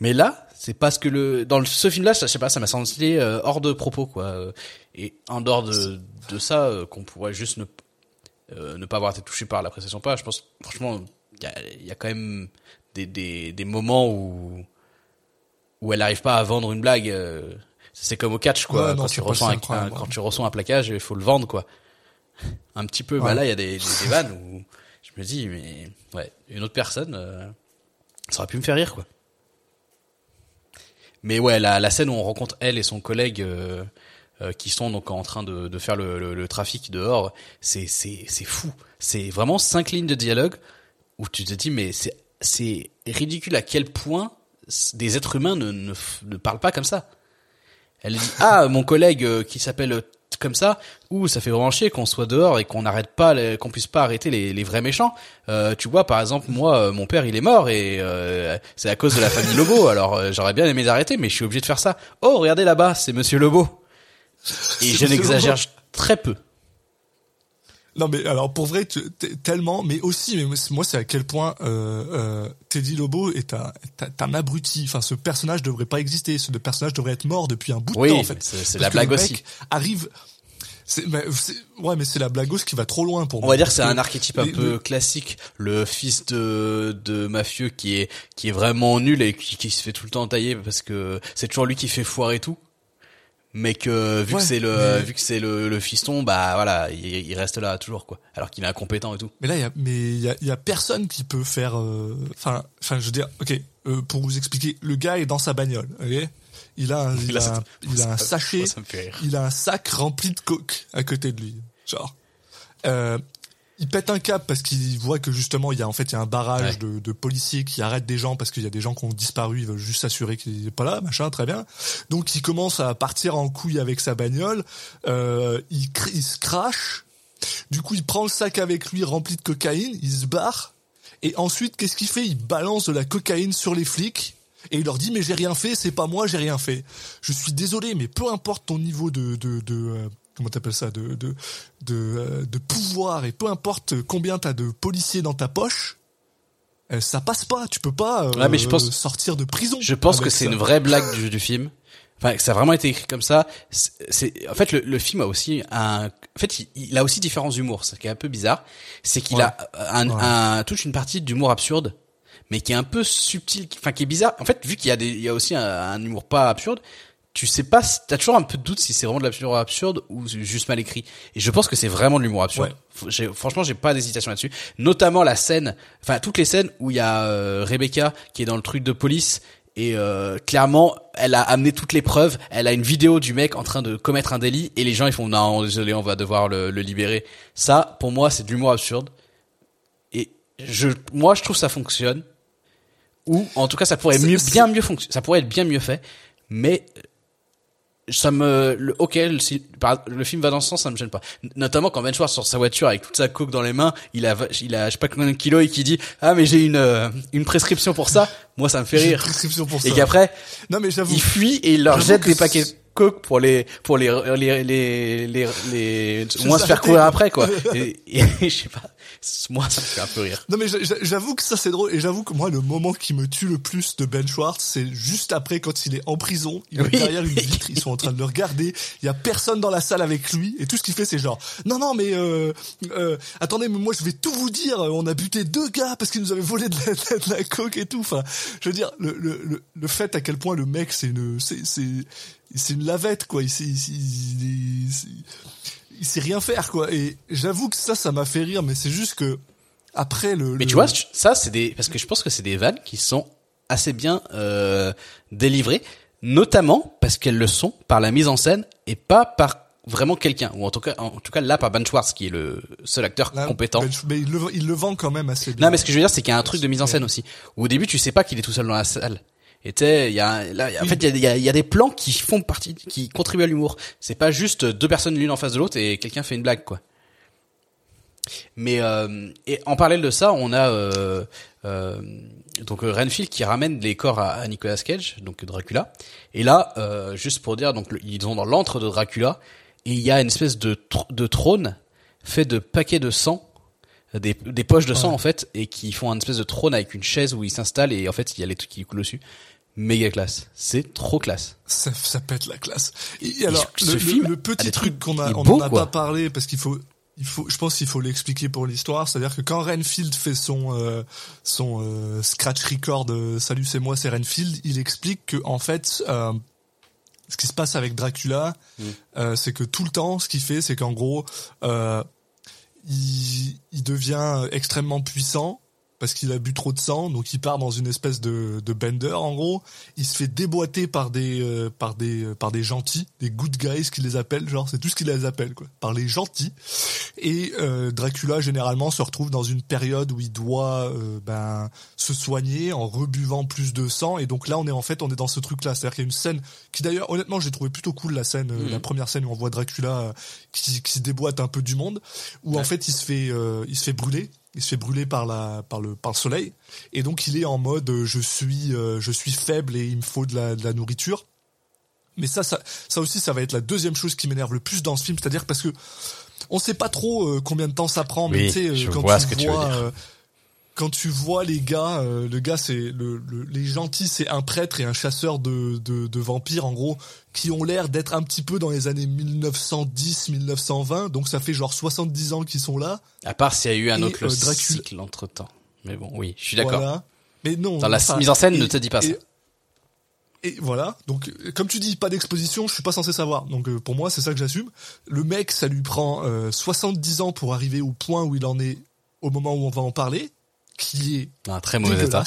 Mais là, c'est parce que le, dans le, ce film-là, je sais pas, ça m'a semblé euh, hors de propos, quoi. euh, Et en dehors de, de ça, euh, qu'on pourrait juste ne, euh, ne pas avoir été touché par la prestation pas, je pense, franchement, il y a, il y a quand même des, des, des moments où, où elle n'arrive pas à vendre une blague. c'est comme au catch, quoi. Ouais, quand, tu ça, un, quand ouais. tu reçois un plaquage, il faut le vendre, quoi. Un petit peu. Bah Ouais. là, il y a des, des, des vannes où je me dis, mais ouais, une autre personne, ça aurait pu me faire rire, quoi. Mais ouais, la, la scène où on rencontre elle et son collègue euh, euh, qui sont donc en train de, de faire le, le, le trafic dehors, c'est c'est c'est fou. C'est vraiment cinq lignes de dialogue où tu te dis mais c'est c'est ridicule à quel point des êtres humains ne ne, ne parlent pas comme ça. Elle dit ah mon collègue euh, qui s'appelle comme ça ou ça fait vraiment chier qu'on soit dehors et qu'on n'arrête pas qu'on puisse pas arrêter les, les vrais méchants. Euh, tu vois par exemple moi euh, mon père il est mort et euh, c'est à cause de la famille Lobo alors euh, j'aurais bien aimé l'arrêter mais je suis obligé de faire ça. Oh regardez là-bas c'est Monsieur Lobo. Et je n'exagère très peu. Non mais alors pour vrai tellement mais aussi mais moi c'est à quel point euh, euh, Teddy Lobo est un, est un- abruti. Enfin ce personnage devrait pas exister. Ce personnage devrait être mort depuis un bout de Oui, temps en fait. c'est- la blague aussi. arrive mais c'est- ouais mais c'est la blague qui va trop loin pour On moi. va dire que c'est un archétype un peu classique, le fils de, de mafieux qui est qui est vraiment nul et qui, qui se fait tout le temps tailler parce que c'est toujours lui qui fait foirer tout. Mais que vu Ouais, que c'est le mais- vu que c'est le, le fiston, bah voilà, il, il reste là toujours quoi. Alors qu'il est incompétent et tout. Mais là, il y a, mais il y a, y a personne qui peut faire. euh, Enfin, enfin, je veux dire, ok, euh, pour vous expliquer, le gars est dans sa bagnole, ok? Il a un, il Là, a un, il a un sachet, moi, il a un sac rempli de coke à côté de lui, genre. Euh, il pète un câble parce qu'il voit que justement il y a en fait il y a un barrage Ouais. de, de policiers qui arrêtent des gens parce qu'il y a des gens qui ont disparu, ils veulent juste s'assurer qu'il n'est pas là, machin, très bien. Donc il commence à partir en couille avec sa bagnole, euh, il, il se crache, du coup il prend le sac avec lui rempli de cocaïne, il se barre, et ensuite qu'est-ce qu'il fait? Il balance de la cocaïne sur les flics. Et il leur dit mais j'ai rien fait, c'est pas moi, j'ai rien fait. Je suis désolé, mais peu importe ton niveau de de, de euh, comment t'appelles ça de de de, euh, de pouvoir et peu importe combien t'as de policiers dans ta poche, euh, ça passe pas. Tu peux pas euh, Ouais, mais je pense- sortir de prison. Je pense que c'est une vraie blague du, du film. Enfin, que ça a vraiment été écrit comme ça. C'est, en fait, le, le film a aussi un, en fait, il, il a aussi différents humours. Ce qui est un peu bizarre, c'est qu'il Ouais. a un, Ouais. un- toute une partie d'humour absurde, mais qui est un peu subtil, enfin, qui est bizarre. En fait, vu qu'il y a des, il y a aussi un, un humour pas absurde, tu sais pas, t'as toujours un peu de doute si c'est vraiment de l'humour absurde ou juste mal écrit. Et je pense que c'est vraiment de l'humour absurde. Ouais. Franchement, j'ai pas d'hésitation là-dessus. Notamment la scène, enfin toutes les scènes où il y a euh, Rebecca qui est dans le truc de police et euh, clairement, elle a amené toutes les preuves. Elle a une vidéo du mec en train de commettre un délit et les gens ils font non désolé, on va devoir le, le libérer. Ça, pour moi, c'est de l'humour absurde. Et je, moi, je trouve ça fonctionne. Ou en tout cas, ça pourrait mieux, bien mieux fonctionner. Ça pourrait être bien mieux fait. Mais ça me le, ok le, film va dans ce sens ça me gêne pas. Notamment quand Ben Schwartz sur sa voiture avec toute sa coke dans les mains il a il a je sais pas combien de kilos et qui dit ah mais j'ai une euh, une prescription pour ça moi ça me fait J'ai une rire. prescription pour ça. et qu'après Non mais j'avoue. il fuit et il leur jette des paquets de coke pour les pour les les les les, les, moins se faire courir après quoi. Et, et je sais pas moi ça me fait un peu rire. Non mais j'a- j'a- j'avoue que ça c'est drôle. Et j'avoue que moi le moment qui me tue le plus de Ben Schwartz c'est juste après quand il est en prison, il est derrière une vitre, ils sont en train de le regarder, il y a personne dans la salle avec lui. Et tout ce qu'il fait c'est genre non non mais euh, euh, attendez mais moi je vais tout vous dire, on a buté deux gars parce qu'ils nous avaient volé de la, de la coke et tout. Enfin, je veux dire le le le, le fait à quel point le mec c'est une c'est c'est c'est une lavette quoi, il, il, il- sait rien faire quoi et j'avoue que ça ça m'a fait rire mais c'est juste que après le Mais le- tu vois, ça c'est des parce que je pense que c'est des vannes qui sont assez bien euh, délivrées, notamment parce qu'elles le sont par la mise en scène et pas par vraiment quelqu'un, ou en tout cas, en tout cas là par Ben Schwartz qui est le seul acteur Là, compétent. ben, mais il le, il le vend quand même assez bien. Non, mais ce que je veux dire, c'est qu'il y a un truc de mise en scène aussi. Où au début, tu sais pas qu'il est tout seul dans la salle. Et tu sais, il y a, là, en fait, il y a, y a- il y a des plans qui font partie, qui contribuent à l'humour. C'est pas juste deux personnes l'une en face de l'autre et quelqu'un fait une blague, quoi. Mais euh, et en parallèle de ça, on a euh, euh, donc Renfield qui ramène les corps à, à Nicolas Cage, donc Dracula. Et là, euh, juste pour dire, donc le- ils sont dans l'antre de Dracula et il y a une espèce de tr- de trône fait de paquets de sang, des, des poches de sang Ouais. en fait, et qui font un espèce de trône avec une chaise où il s'installe et en fait il y a les trucs qui coulent dessus. Méga classe, c'est trop classe. ça, ça pète la classe. Et, et alors, ce le, film petit truc qu'on a, on beau, a pas parlé parce qu'il faut, il faut, je pense qu'il faut l'expliquer pour l'histoire. C'est-à-dire que quand Renfield fait son euh, son euh, scratch record, euh, salut c'est moi c'est Renfield, il explique que en fait. euh, ce qui se passe avec Dracula, Mm. euh, c'est que tout le temps, ce qu'il fait, c'est qu'en gros, euh, il, il devient extrêmement puissant parce qu'il a bu trop de sang, donc il part dans une espèce de, de bender en gros. Il se fait déboîter par des euh, par des euh, par des gentils, des good guys qui les appellent, genre c'est tout ce qu'il les appelle quoi, par les gentils. Et euh, Dracula généralement se retrouve dans une période où il doit ben se soigner en rebuvant plus de sang. Et donc là on est en fait on est dans ce truc là, c'est-à-dire qu'il y a une scène qui d'ailleurs honnêtement j'ai trouvé plutôt cool la scène, la première scène où on voit Dracula qui, qui se déboîte un peu du monde, où en fait il se fait il se fait brûler il se fait brûler par la par le par le soleil. Et donc il est en mode euh, je suis euh, je suis faible et il me faut de la de la nourriture. Mais ça ça ça aussi ça va être la deuxième chose qui m'énerve le plus dans ce film. C'est-à-dire parce que on sait pas trop euh, combien de temps ça prend mais Oui, tu sais quand tu vois quand tu vois les gars, euh, le gars c'est le, le- les gentils c'est un prêtre et un chasseur de, de, de vampires en gros qui ont l'air d'être un petit peu dans les années 1910-1920 donc ça fait genre 70 ans qu'ils sont là À part s'il y a eu un Et, autre euh, Dracula- cycle entre temps. Mais bon, oui, je suis d'accord. Voilà. Mais non. Dans la enfin, mise en scène, et- ne te dis pas ça. et- voilà. Donc, euh, comme tu dis, pas d'exposition, je suis pas censé savoir. Donc, euh, pour moi, c'est ça que j'assume. Le mec, ça lui prend euh, 70 ans pour arriver au point où il en est au moment où on va en parler, qui est Un très mauvais état.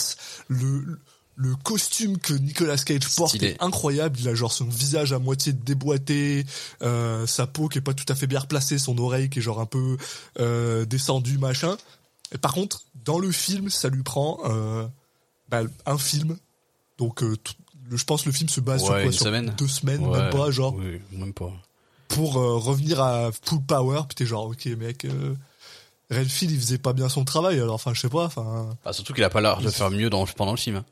Le, le costume que Nicolas Cage porte Stylé. est incroyable. Il a genre son visage à moitié déboîté, euh, sa peau qui est pas tout à fait bien replacée, son oreille qui est genre un peu euh, descendue, machin. Et par contre, dans le film, ça lui prend euh, bah, un film. Donc, euh, tout- le- je pense que le film se base sur quoi Sur semaine. deux semaines, Ouais, même pas, genre, Oui, même pas. pour euh, revenir à full power. Puis t'es genre, ok, mec, Redfield, il faisait pas bien son travail. Alors, enfin, je sais pas, enfin, Bah, surtout qu'il a pas l'air de faire mieux dans, pendant le film. hein.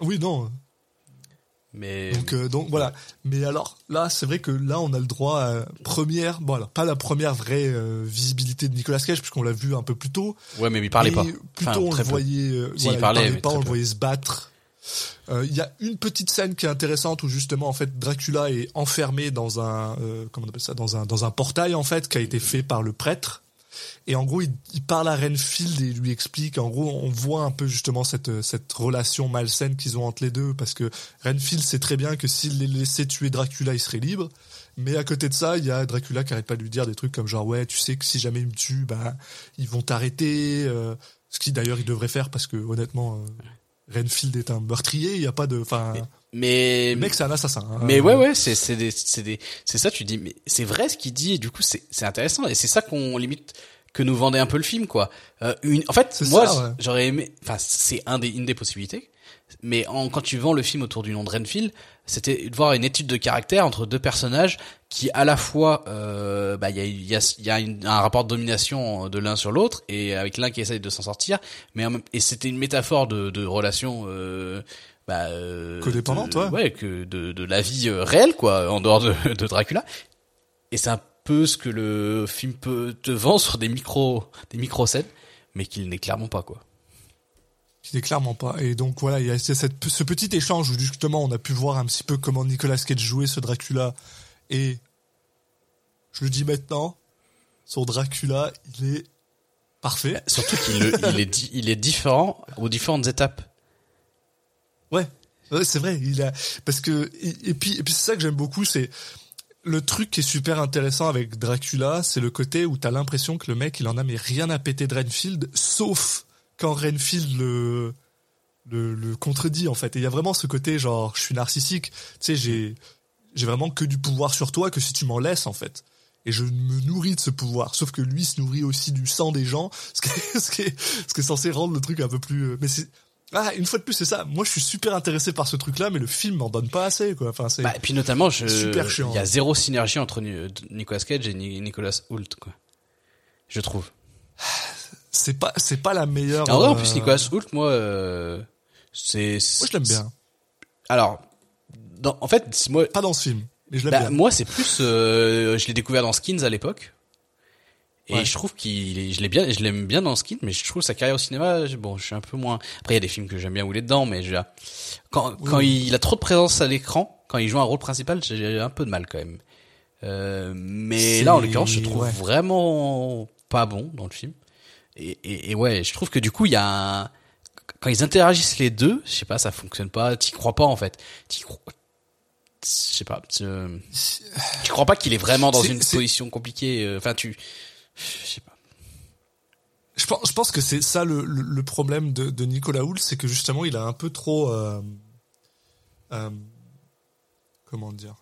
oui, non. Mais Donc, euh, donc voilà. Mais alors là, c'est vrai que là, on a le droit à première, bon alors pas la première vraie euh, visibilité de Nicolas Cage puisqu'on l'a vu un peu plus tôt. ouais, mais il parlait Et pas. Plutôt Enfin, on le peu. voyait, euh, Si, voilà, il parlait, mais pas, très on le voyait se battre. Euh, Il y a une petite scène qui est intéressante où justement en fait Dracula est enfermé dans un euh, comment on appelle ça dans un dans un portail en fait qui a été fait par le prêtre et en gros il, il parle à Renfield et il lui explique en gros on voit un peu justement cette cette relation malsaine qu'ils ont entre les deux parce que Renfield sait très bien que s'il les laissait tuer Dracula il serait libre mais à côté de ça, il y a Dracula qui arrête pas de lui dire des trucs comme genre ouais, tu sais que si jamais ils me tuent, bah ils vont t'arrêter. euh, ce qui d'ailleurs il devrait faire parce que honnêtement, euh, Renfield est un meurtrier. Il y a pas de, enfin, le mec c'est un assassin. hein. Mais ouais, ouais, c'est c'est des c'est des c'est ça. Tu dis, mais c'est vrai ce qu'il dit. Et du coup, c'est c'est intéressant. Et c'est ça qu'on limite que nous vendait un peu le film, quoi. Euh, une, en fait, moi, ouais. j'aurais aimé. Enfin, c'est un des une des possibilités. Mais en, quand tu vends le film autour du nom de Renfield, c'était de voir une étude de caractère entre deux personnages qui, à la fois, euh, bah, il y a, il y a, il y a une- un rapport de domination de l'un sur l'autre, et avec l'un qui essaye de s'en sortir, mais en même- et c'était une métaphore de, de relation. Euh, bah, euh, Codépendante, de- ouais. ouais, que de, de la vie euh, réelle, quoi, en dehors de, de Dracula. Et c'est un peu ce que le film peut te vendre sur des micro, des micro scènes, mais qu'il n'est clairement pas, quoi. qui n'est clairement pas. Et donc voilà, il y a cette, ce petit échange où justement on a pu voir un petit peu comment Nicolas Cage jouait ce Dracula. Et je le dis maintenant, son Dracula, il est parfait. Surtout qu'il il est, il est différent aux différentes étapes. Ouais, ouais c'est vrai. Il a parce que et, puis et puis c'est ça que j'aime beaucoup, c'est le truc qui est super intéressant avec Dracula, c'est le côté où t'as l'impression que le mec il en a mais rien à péter de Renfield, sauf quand Renfield le le, contredit en fait. Et il y a vraiment ce côté genre je suis narcissique. Tu sais j'ai j'ai vraiment que du pouvoir sur toi que si tu m'en laisses en fait. Et je me nourris de ce pouvoir. Sauf que lui se nourrit aussi du sang des gens, ce qui est, ce qui ce qui est censé rendre le truc un peu plus. euh, Mais ah, une fois de plus, c'est ça. Moi, je suis super intéressé par ce truc-là, mais le film m'en donne pas assez, quoi. Enfin, c'est. Bah, et puis notamment, je, Super chiant. il y a zéro synergie entre Ni- Nicolas Cage et Ni- Nicolas Hoult, quoi. Je trouve. c'est pas, c'est pas la meilleure. En vrai, en euh, plus, Nicolas Hoult, moi, euh, c'est. Moi, je l'aime bien. Alors, dans, en fait, moi, Pas dans ce film, mais je l'aime bah, bien. moi, c'est plus, euh, je l'ai découvert dans Skins à l'époque. Et Ouais. je trouve qu'il, est- je l'ai bien, je l'aime bien dans Skins, mais je trouve sa carrière au cinéma, bon, je suis un peu moins. Après, il y a des films que j'aime bien où il est dedans, mais je, quand, quand il a trop de présence à l'écran, quand il joue un rôle principal, j'ai un peu de mal quand même. Euh, mais là, en l'occurrence, je trouve ouais. vraiment pas bon dans le film. Et, et, et ouais, je trouve que du coup, il y a un... quand ils interagissent les deux, je sais pas, ça fonctionne pas. T'y crois pas en fait. T'y crois. Je sais pas. Tu tu crois pas qu'il est vraiment dans une position compliquée. euh, Enfin, tu. Je sais pas. Je pense, je pense que c'est ça le, le, le problème de, de Nicolas Hoult, c'est que justement, il a un peu trop. euh, euh, comment dire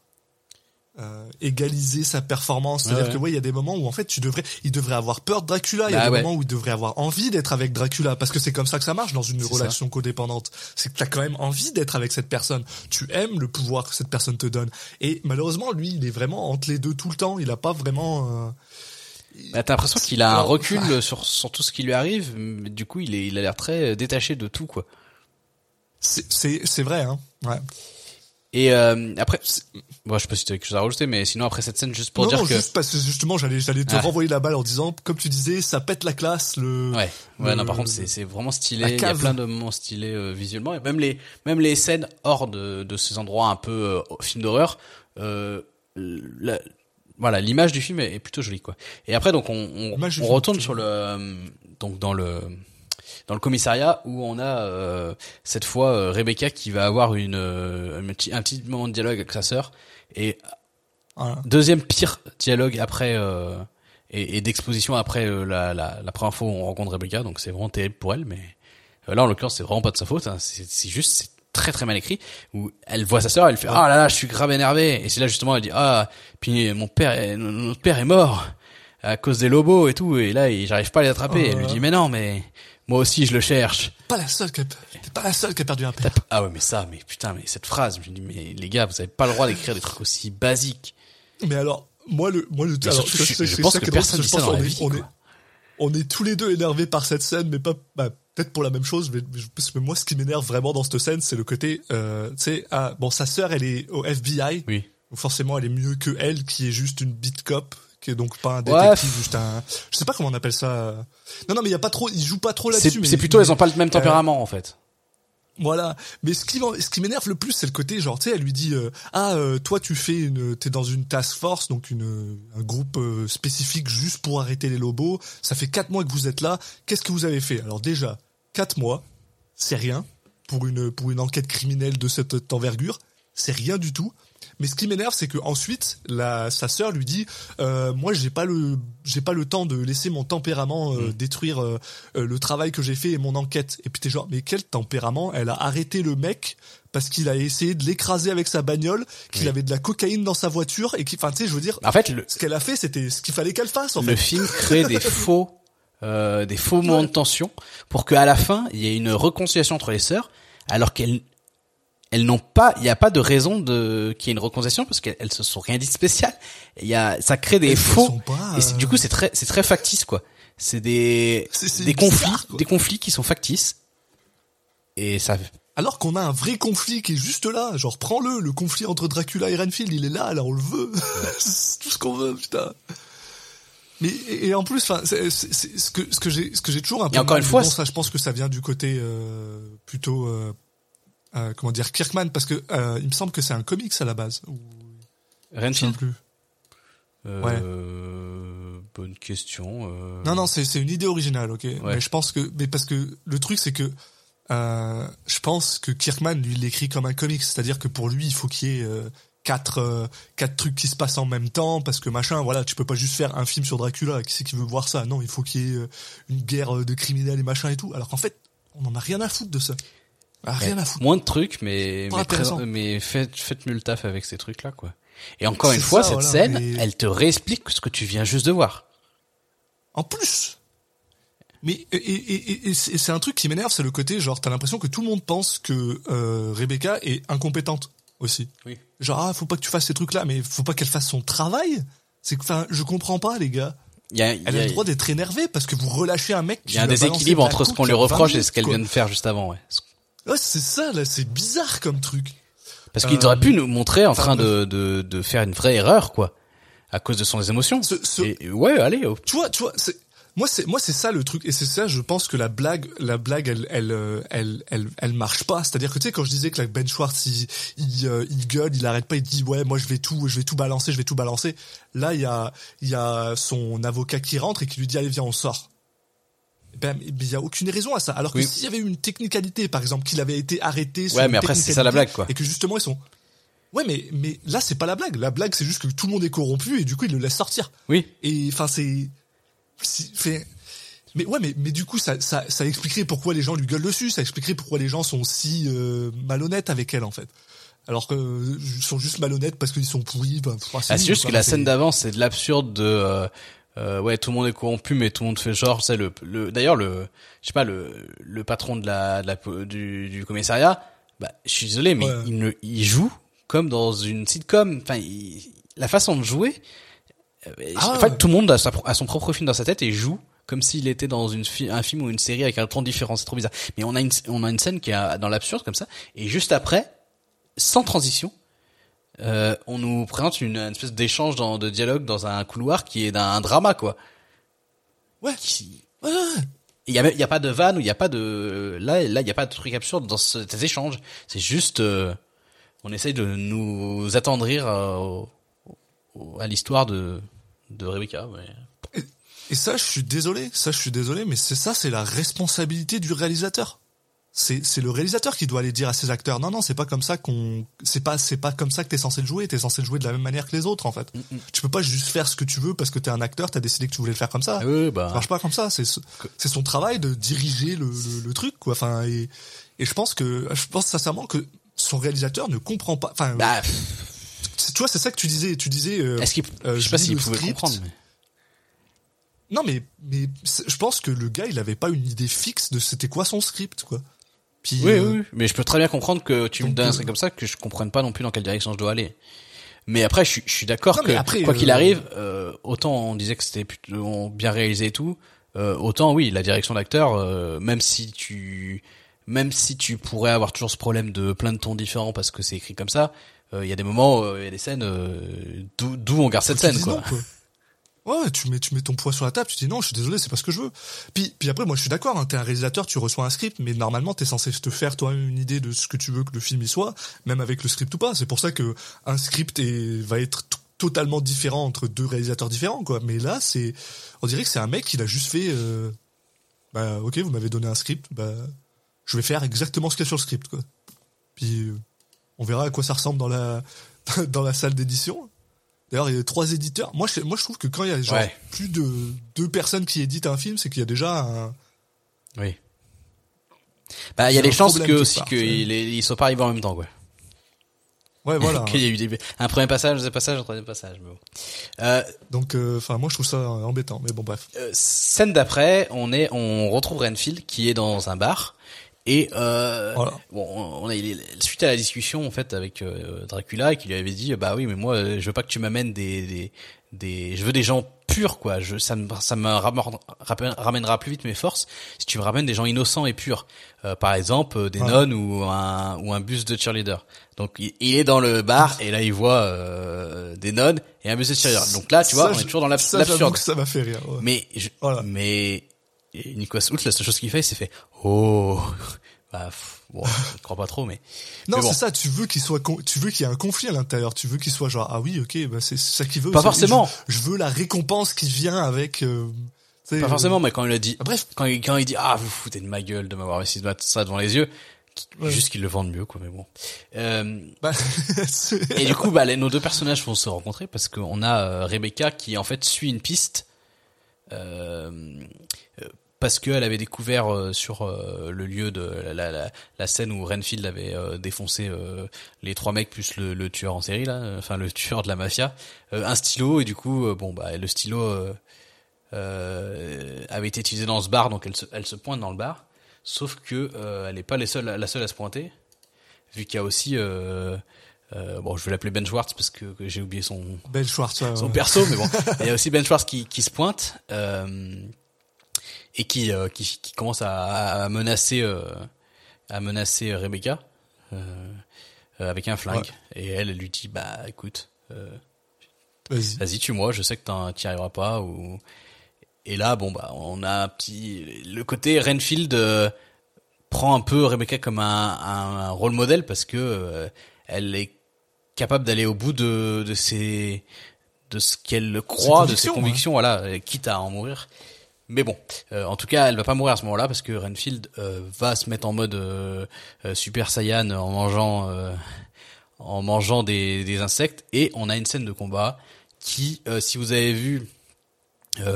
euh, égaliser sa performance. C'est-à-dire Ouais, que ouais, il y a des moments où en fait tu devrais, il devrait avoir peur de Dracula. Il y a Bah des ouais. moments où il devrait avoir envie d'être avec Dracula parce que c'est comme ça que ça marche dans une relation codépendante. C'est que t'as quand même envie d'être avec cette personne. Tu aimes le pouvoir que cette personne te donne. Et malheureusement, lui, il est vraiment entre les deux tout le temps. Il a pas vraiment. euh, Bah, T'as l'impression qu'il a un recul sur, sur tout ce qui lui arrive. mais Du coup, il est, il a l'air très euh, détaché de tout, quoi. C'est vrai, hein. Ouais. Et euh, après, bon, je sais pas si tu as quelque chose à rajouter, mais sinon après cette scène, juste pour non, dire non, que, juste parce que justement, j'allais, j'allais te Ah. renvoyer la balle en disant, comme tu disais, ça pète la classe, le. ouais, ouais, non, par contre, c'est c'est vraiment stylé. Il y a plein de moments stylés euh, visuellement, et même les même les scènes hors de de ces endroits un peu euh, film d'horreur. Euh, la- voilà, l'image du film est, est plutôt jolie, quoi. Et après, donc, on on, on retourne sur le euh, donc dans le dans le commissariat où on a euh, cette fois euh, Rebecca qui va avoir une euh, un petit moment de dialogue avec sa sœur et Voilà. deuxième pire dialogue après euh, et, et d'exposition après la, la, la première fois où on rencontre Rebecca donc c'est vraiment terrible pour elle mais là en l'occurrence c'est vraiment pas de sa faute hein. c'est c'est juste c'est très très mal écrit où elle voit sa sœur elle fait ah là là je suis grave énervé. Et c'est là justement elle dit ah puis mon père est- notre père est mort à cause des lobos et tout. Et là j'arrive pas à les attraper. Elle lui dit mais non mais moi aussi je le cherche. Pas la seule qui a, t'es pas la seule qui a perdu un père. ah ouais mais ça mais putain mais cette phrase je me dis mais les gars vous avez pas le droit d'écrire des trucs aussi basiques. Mais alors, moi, le, moi, le, alors, surtout, je- pense que personne dit ça dans la vie, on est, on est tous les deux énervés par cette scène, mais pas, bah, peut-être pour la même chose, mais, moi, ce qui m'énerve vraiment dans cette scène, c'est le côté, euh, tu sais, ah, bon, sa sœur, elle est au FBI. oui Donc forcément, elle est mieux que elle, qui est juste une beat cop, qui est donc pas un détective, juste un, je sais pas comment on appelle ça. Non, non, mais il y a pas trop, il joue pas trop là-dessus. c'est plutôt mais- ils ont pas le même tempérament en fait Voilà. Mais ce qui, m'énerve le plus, c'est le côté, genre, tu sais, elle lui dit, euh, ah, euh, toi, tu fais une, t'es dans une task force, donc une, un groupe euh, spécifique juste pour arrêter les lobos. Ça fait quatre mois que vous êtes là. Qu'est-ce que vous avez fait? Alors déjà, quatre mois, c'est rien pour une, pour une enquête criminelle de cette envergure. C'est rien du tout. Mais ce qui m'énerve, c'est que ensuite, la, sa sœur lui dit, euh, moi, j'ai pas le, j'ai pas le temps de laisser mon tempérament euh, détruire euh, euh, le travail que j'ai fait et mon enquête. Et puis t'es genre, mais quel tempérament? Elle a arrêté le mec parce qu'il a essayé de l'écraser avec sa bagnole, qu'il Oui. avait de la cocaïne dans sa voiture et qui, enfin, tu sais, je veux dire, en fait le, ce qu'elle a fait, c'était ce qu'il fallait qu'elle fasse. En le fait. film crée des faux euh, des faux moments de tension pour qu'à la fin il y ait une réconciliation entre les sœurs alors qu'elles elles n'ont pas il y a pas de raison de qu'il y ait une réconciliation parce qu'elles elles se sont rien dit de spécial il y a ça crée des Elles faux pas, et du coup c'est très c'est très factice quoi c'est des des bizarre, conflits quoi. des conflits qui sont factices et ça Alors qu'on a un vrai conflit qui est juste là. Genre, prends-le, le conflit entre Dracula et Renfield, il est là, là, on le veut. c'est tout ce qu'on veut, putain. Mais et, et en plus, enfin, c'est c'est- c'est- ce que ce que j'ai ce que j'ai toujours un peu. Et encore mal, une fois, bon, ça, je pense que ça vient du côté euh, plutôt euh, euh, comment dire Kirkman, parce que euh, il me semble que c'est un comics à la base. Ou Renfield plus. euh, bonne question euh, Non, non, c'est c'est une idée originale, ok. Mais je pense que, mais parce que le truc c'est que euh, je pense que Kirkman lui l'écrit comme un comics, c'est-à-dire que pour lui il faut qu'il y ait euh, quatre euh, quatre trucs qui se passent en même temps parce que machin, voilà, tu peux pas juste faire un film sur Dracula. Qui c'est qui veut voir ça? Non, il faut qu'il y ait euh, une guerre de criminels et machin et tout. Alors qu'en fait, on en a rien à foutre de ça. Ah, Rien à foutre. moins de trucs mais mais, mais faites faites mieux le taf avec ces trucs là quoi Et encore une fois, ça, cette voilà, scène, mais- elle te réexplique ce que tu viens juste de voir. En plus. Mais et, et, et- et c'est un truc qui m'énerve, c'est le côté genre t'as l'impression que tout le monde pense que euh, Rebecca est incompétente aussi. Oui. Genre ah faut pas que tu fasses ces trucs là, mais faut pas qu'elle fasse son travail. C'est que enfin je comprends pas les gars. Il y a, il Elle y a a- le droit d'être énervée parce que vous relâchez un mec. il qui y a un déséquilibre entre ce qu'on il lui y a 20 reproche et ce qu'elle vient de faire juste avant, ouais. Ouais, c'est ça là, c'est bizarre comme truc. Parce qu'il Euh, aurait pu nous montrer en train de, de, de faire une vraie erreur, quoi. À cause de son émotions. Ce- ce- Et, ouais, allez, oh. tu vois, tu vois, c'est moi c'est moi c'est ça le truc et c'est ça je pense que la blague la blague elle elle euh, elle elle, elle marche pas c'est-à-dire que tu sais quand je disais que la Ben Schwartz il il, euh, il gueule il arrête pas il dit ouais moi je vais tout je vais tout balancer je vais tout balancer là il y a il y a son avocat qui rentre et qui lui dit allez viens on sort ben il y a aucune raison à ça alors que Oui. s'il y avait eu une technicalité par exemple qu'il avait été arrêté sur Ouais, mais après, c'est ça la blague, quoi. et que justement ils sont ouais mais mais là c'est pas la blague la blague c'est juste que tout le monde est corrompu et du coup il le laisse sortir Oui. et enfin c'est mais ouais mais mais du coup ça ça ça expliquerait pourquoi les gens lui gueulent dessus ça expliquerait pourquoi les gens sont si euh, malhonnêtes avec elle en fait alors que euh, ils sont juste malhonnêtes parce qu'ils sont pourris ben, Ah, c'est juste que la scène d'avant, c'est de l'absurde de, euh, euh, ouais, tout le monde est corrompu, mais tout le monde fait genre, c'est le, le, d'ailleurs, le, je sais pas, le, le patron de la, de la, du, du commissariat, bah, je suis désolé, mais Ouais. il ne, il joue comme dans une sitcom. Enfin, il- la façon de jouer, euh, Ah en ouais. fait, tout le monde a, sa, a son propre film dans sa tête et joue comme s'il était dans une fi- un film ou une série avec un ton différent. C'est trop bizarre. Mais on a une, on a une scène qui est dans l'absurde comme ça, et juste après, sans transition, euh, on nous présente une, une espèce d'échange dans, de dialogue dans un couloir qui est d'un drama quoi. ouais Qui- ouais. Il y a, y a pas de vanne ou il y a pas de là là il y a pas de truc absurde dans ce- ces échanges. C'est juste euh, on essaye de nous attendrir euh, au- au- à l'histoire de de Rebecca. mais- et ça je suis désolé ça je suis désolé mais c'est ça c'est la responsabilité du réalisateur c'est c'est le réalisateur qui doit aller dire à ses acteurs non non c'est pas comme ça qu'on c'est pas c'est pas comme ça que t'es censé le jouer t'es censé le jouer de la même manière que les autres en fait tu peux pas juste faire ce que tu veux parce que t'es un acteur t'as décidé que tu voulais le faire comme ça Ah oui, Ça bah marche pas comme ça. C'est ce- c'est son travail de diriger le, le, le truc, quoi. Enfin, et, et je pense que je pense sincèrement que son réalisateur ne comprend pas. Enfin, bah c'est- tu vois, c'est ça que tu disais. Tu disais. euh, est-ce qu'il euh, je sais pas s'il pouvait script. comprendre. mais- Non, mais mais je pense que le gars, il avait pas une idée fixe de c'était quoi son script, quoi. Puis, Oui, euh, oui, mais je peux très bien comprendre que tu me donnes un truc comme ça que je comprenne pas non plus dans quelle direction je dois aller. Mais après, je suis, je suis d'accord que après, quoi qu'il euh, arrive, euh, autant on disait que c'était plutôt bien réalisé et tout, euh, autant oui, la direction d'acteur, euh, même si tu, même si tu pourrais avoir toujours ce problème de plein de tons différents parce que c'est écrit comme ça, euh, il y a des moments, il y a des scènes euh, d'où on garde cette scène dis quoi. non, quoi. Ouais, tu mets, tu mets ton poids sur la table, tu dis non, je suis désolé, c'est pas ce que je veux. Puis, puis après, moi, je suis d'accord, hein, t'es un réalisateur, tu reçois un script, mais normalement, t'es censé te faire toi-même une idée de ce que tu veux que le film y soit, même avec le script ou pas. C'est pour ça que un script est, va être totalement différent entre deux réalisateurs différents, quoi. Mais là, c'est, on dirait que c'est un mec qui l'a juste fait, euh, bah, ok, vous m'avez donné un script, bah, je vais faire exactement ce qu'il y a sur le script, quoi. Puis, euh, on verra à quoi ça ressemble dans la, dans la salle d'édition. D'ailleurs, il y a trois éditeurs. Moi, je, moi, je trouve que quand il y a genre Ouais. plus de deux personnes qui éditent un film, c'est qu'il y a déjà un. Oui. Bah, il y a des chances que aussi qu'ils ils soient pas arrivés en même temps quoi. Ouais, voilà. Qu'il y a eu des- un premier passage, un deuxième passage, un troisième passage. Mais bon. euh, Donc, euh, enfin, moi, je trouve ça embêtant. Mais bon, bref. Euh, scène d'après, on est, on retrouve Renfield qui est dans un bar et euh, Voilà. bon, on a suite à la discussion en fait avec euh, Dracula qui lui avait dit bah oui mais moi euh, je veux pas que tu m'amènes des, des des je veux des gens purs quoi je ça me ça me ramènera, plus vite mes forces si tu me ramènes des gens innocents et purs Euh, par exemple euh, des Ouais. nonnes ou un ou un bus de cheerleader donc il, est dans le bar et là il voit euh, des nonnes et un bus de cheerleader donc là tu vois Ça, on est toujours dans l'absurde ça m'a fait rire. ouais. mais je, Voilà. mais et Nicolas Hoult, la seule chose qu'il fait, c'est fait oh bah bon, je crois pas trop, mais Non, mais bon. c'est ça. Tu veux qu'il soit, con- tu veux qu'il y ait un conflit à l'intérieur. Tu veux qu'il soit genre, ah oui, ok, bah c'est ça qu'il veut. Pas forcément. Je, je veux la récompense qui vient avec. euh, pas euh, forcément. Mais quand il a dit, ah, bref. quand il quand il dit ah vous foutez de ma gueule de m'avoir réussi de mettre ça devant les yeux, Ouais. juste qu'ils le vendent mieux quoi. Mais bon. Euh, bah, et du coup, bah les, nos deux personnages vont se rencontrer parce qu'on a euh, Rebecca qui en fait suit une piste. Euh, euh, parce qu'elle avait découvert euh, sur euh, le lieu de la, la, la, scène où Renfield avait euh, défoncé les trois mecs plus le, le, tueur en série là, enfin le tueur de la mafia, un stylo et du coup bon bah le stylo avait été utilisé dans ce bar donc elle se, elle se pointe dans le bar, sauf que elle n'est pas les seules, la seule à se pointer vu qu'il y a aussi euh, bon, je vais l'appeler Ben Schwartz parce que, que j'ai oublié son Ben Schwartz, ouais, son perso, mais bon, il y a aussi Ben Schwartz qui, qui se pointe euh, et qui, euh, qui, qui commence à, à menacer euh, à menacer Rebecca euh, avec un flingue. Et elle, elle lui dit bah écoute, vas-y, vas-y tue-moi, je sais que t'y arriveras pas ou et là bon bah on a un petit le côté Renfield prend un peu Rebecca comme un, un, rôle modèle parce que elle est capable d'aller au bout de, de ses de ce qu'elle croit, de ses convictions, voilà, quitte à en mourir. Mais bon, euh, en tout cas, elle va pas mourir à ce moment-là parce que Renfield euh, va se mettre en mode euh, Super Saiyan en mangeant en mangeant des, des, insectes et on a une scène de combat qui, si vous avez vu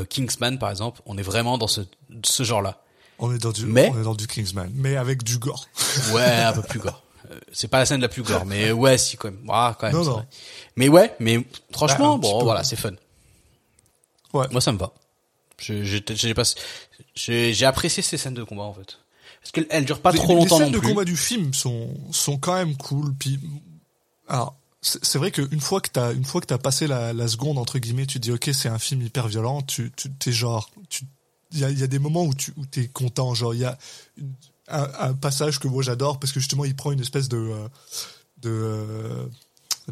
Kingsman par exemple, on est vraiment dans ce ce genre-là. On est dans du mais, on est dans du Kingsman, mais avec du gore. ouais, un peu plus gore. Euh, c'est pas la scène la plus gore, mais ouais, si quand même. Ah, quand même. Non, non. Mais ouais, mais franchement, bah, bon, voilà, c'est fun. Ouais. Moi, ça me va. J'ai j'ai apprécié ces scènes de combat en fait. Parce qu'elles elles durent pas trop longtemps non plus. Les scènes de combat du film sont sont quand même cool. Puis alors c'est vrai qu'une fois que t'as une fois que t'as passé la, la seconde entre guillemets, tu te dis ok c'est un film hyper violent. Tu tu t'es genre tu il y a, y a des moments où tu où t'es content genre il y a une, un, un, passage que moi j'adore parce que justement il prend une espèce de euh, de euh,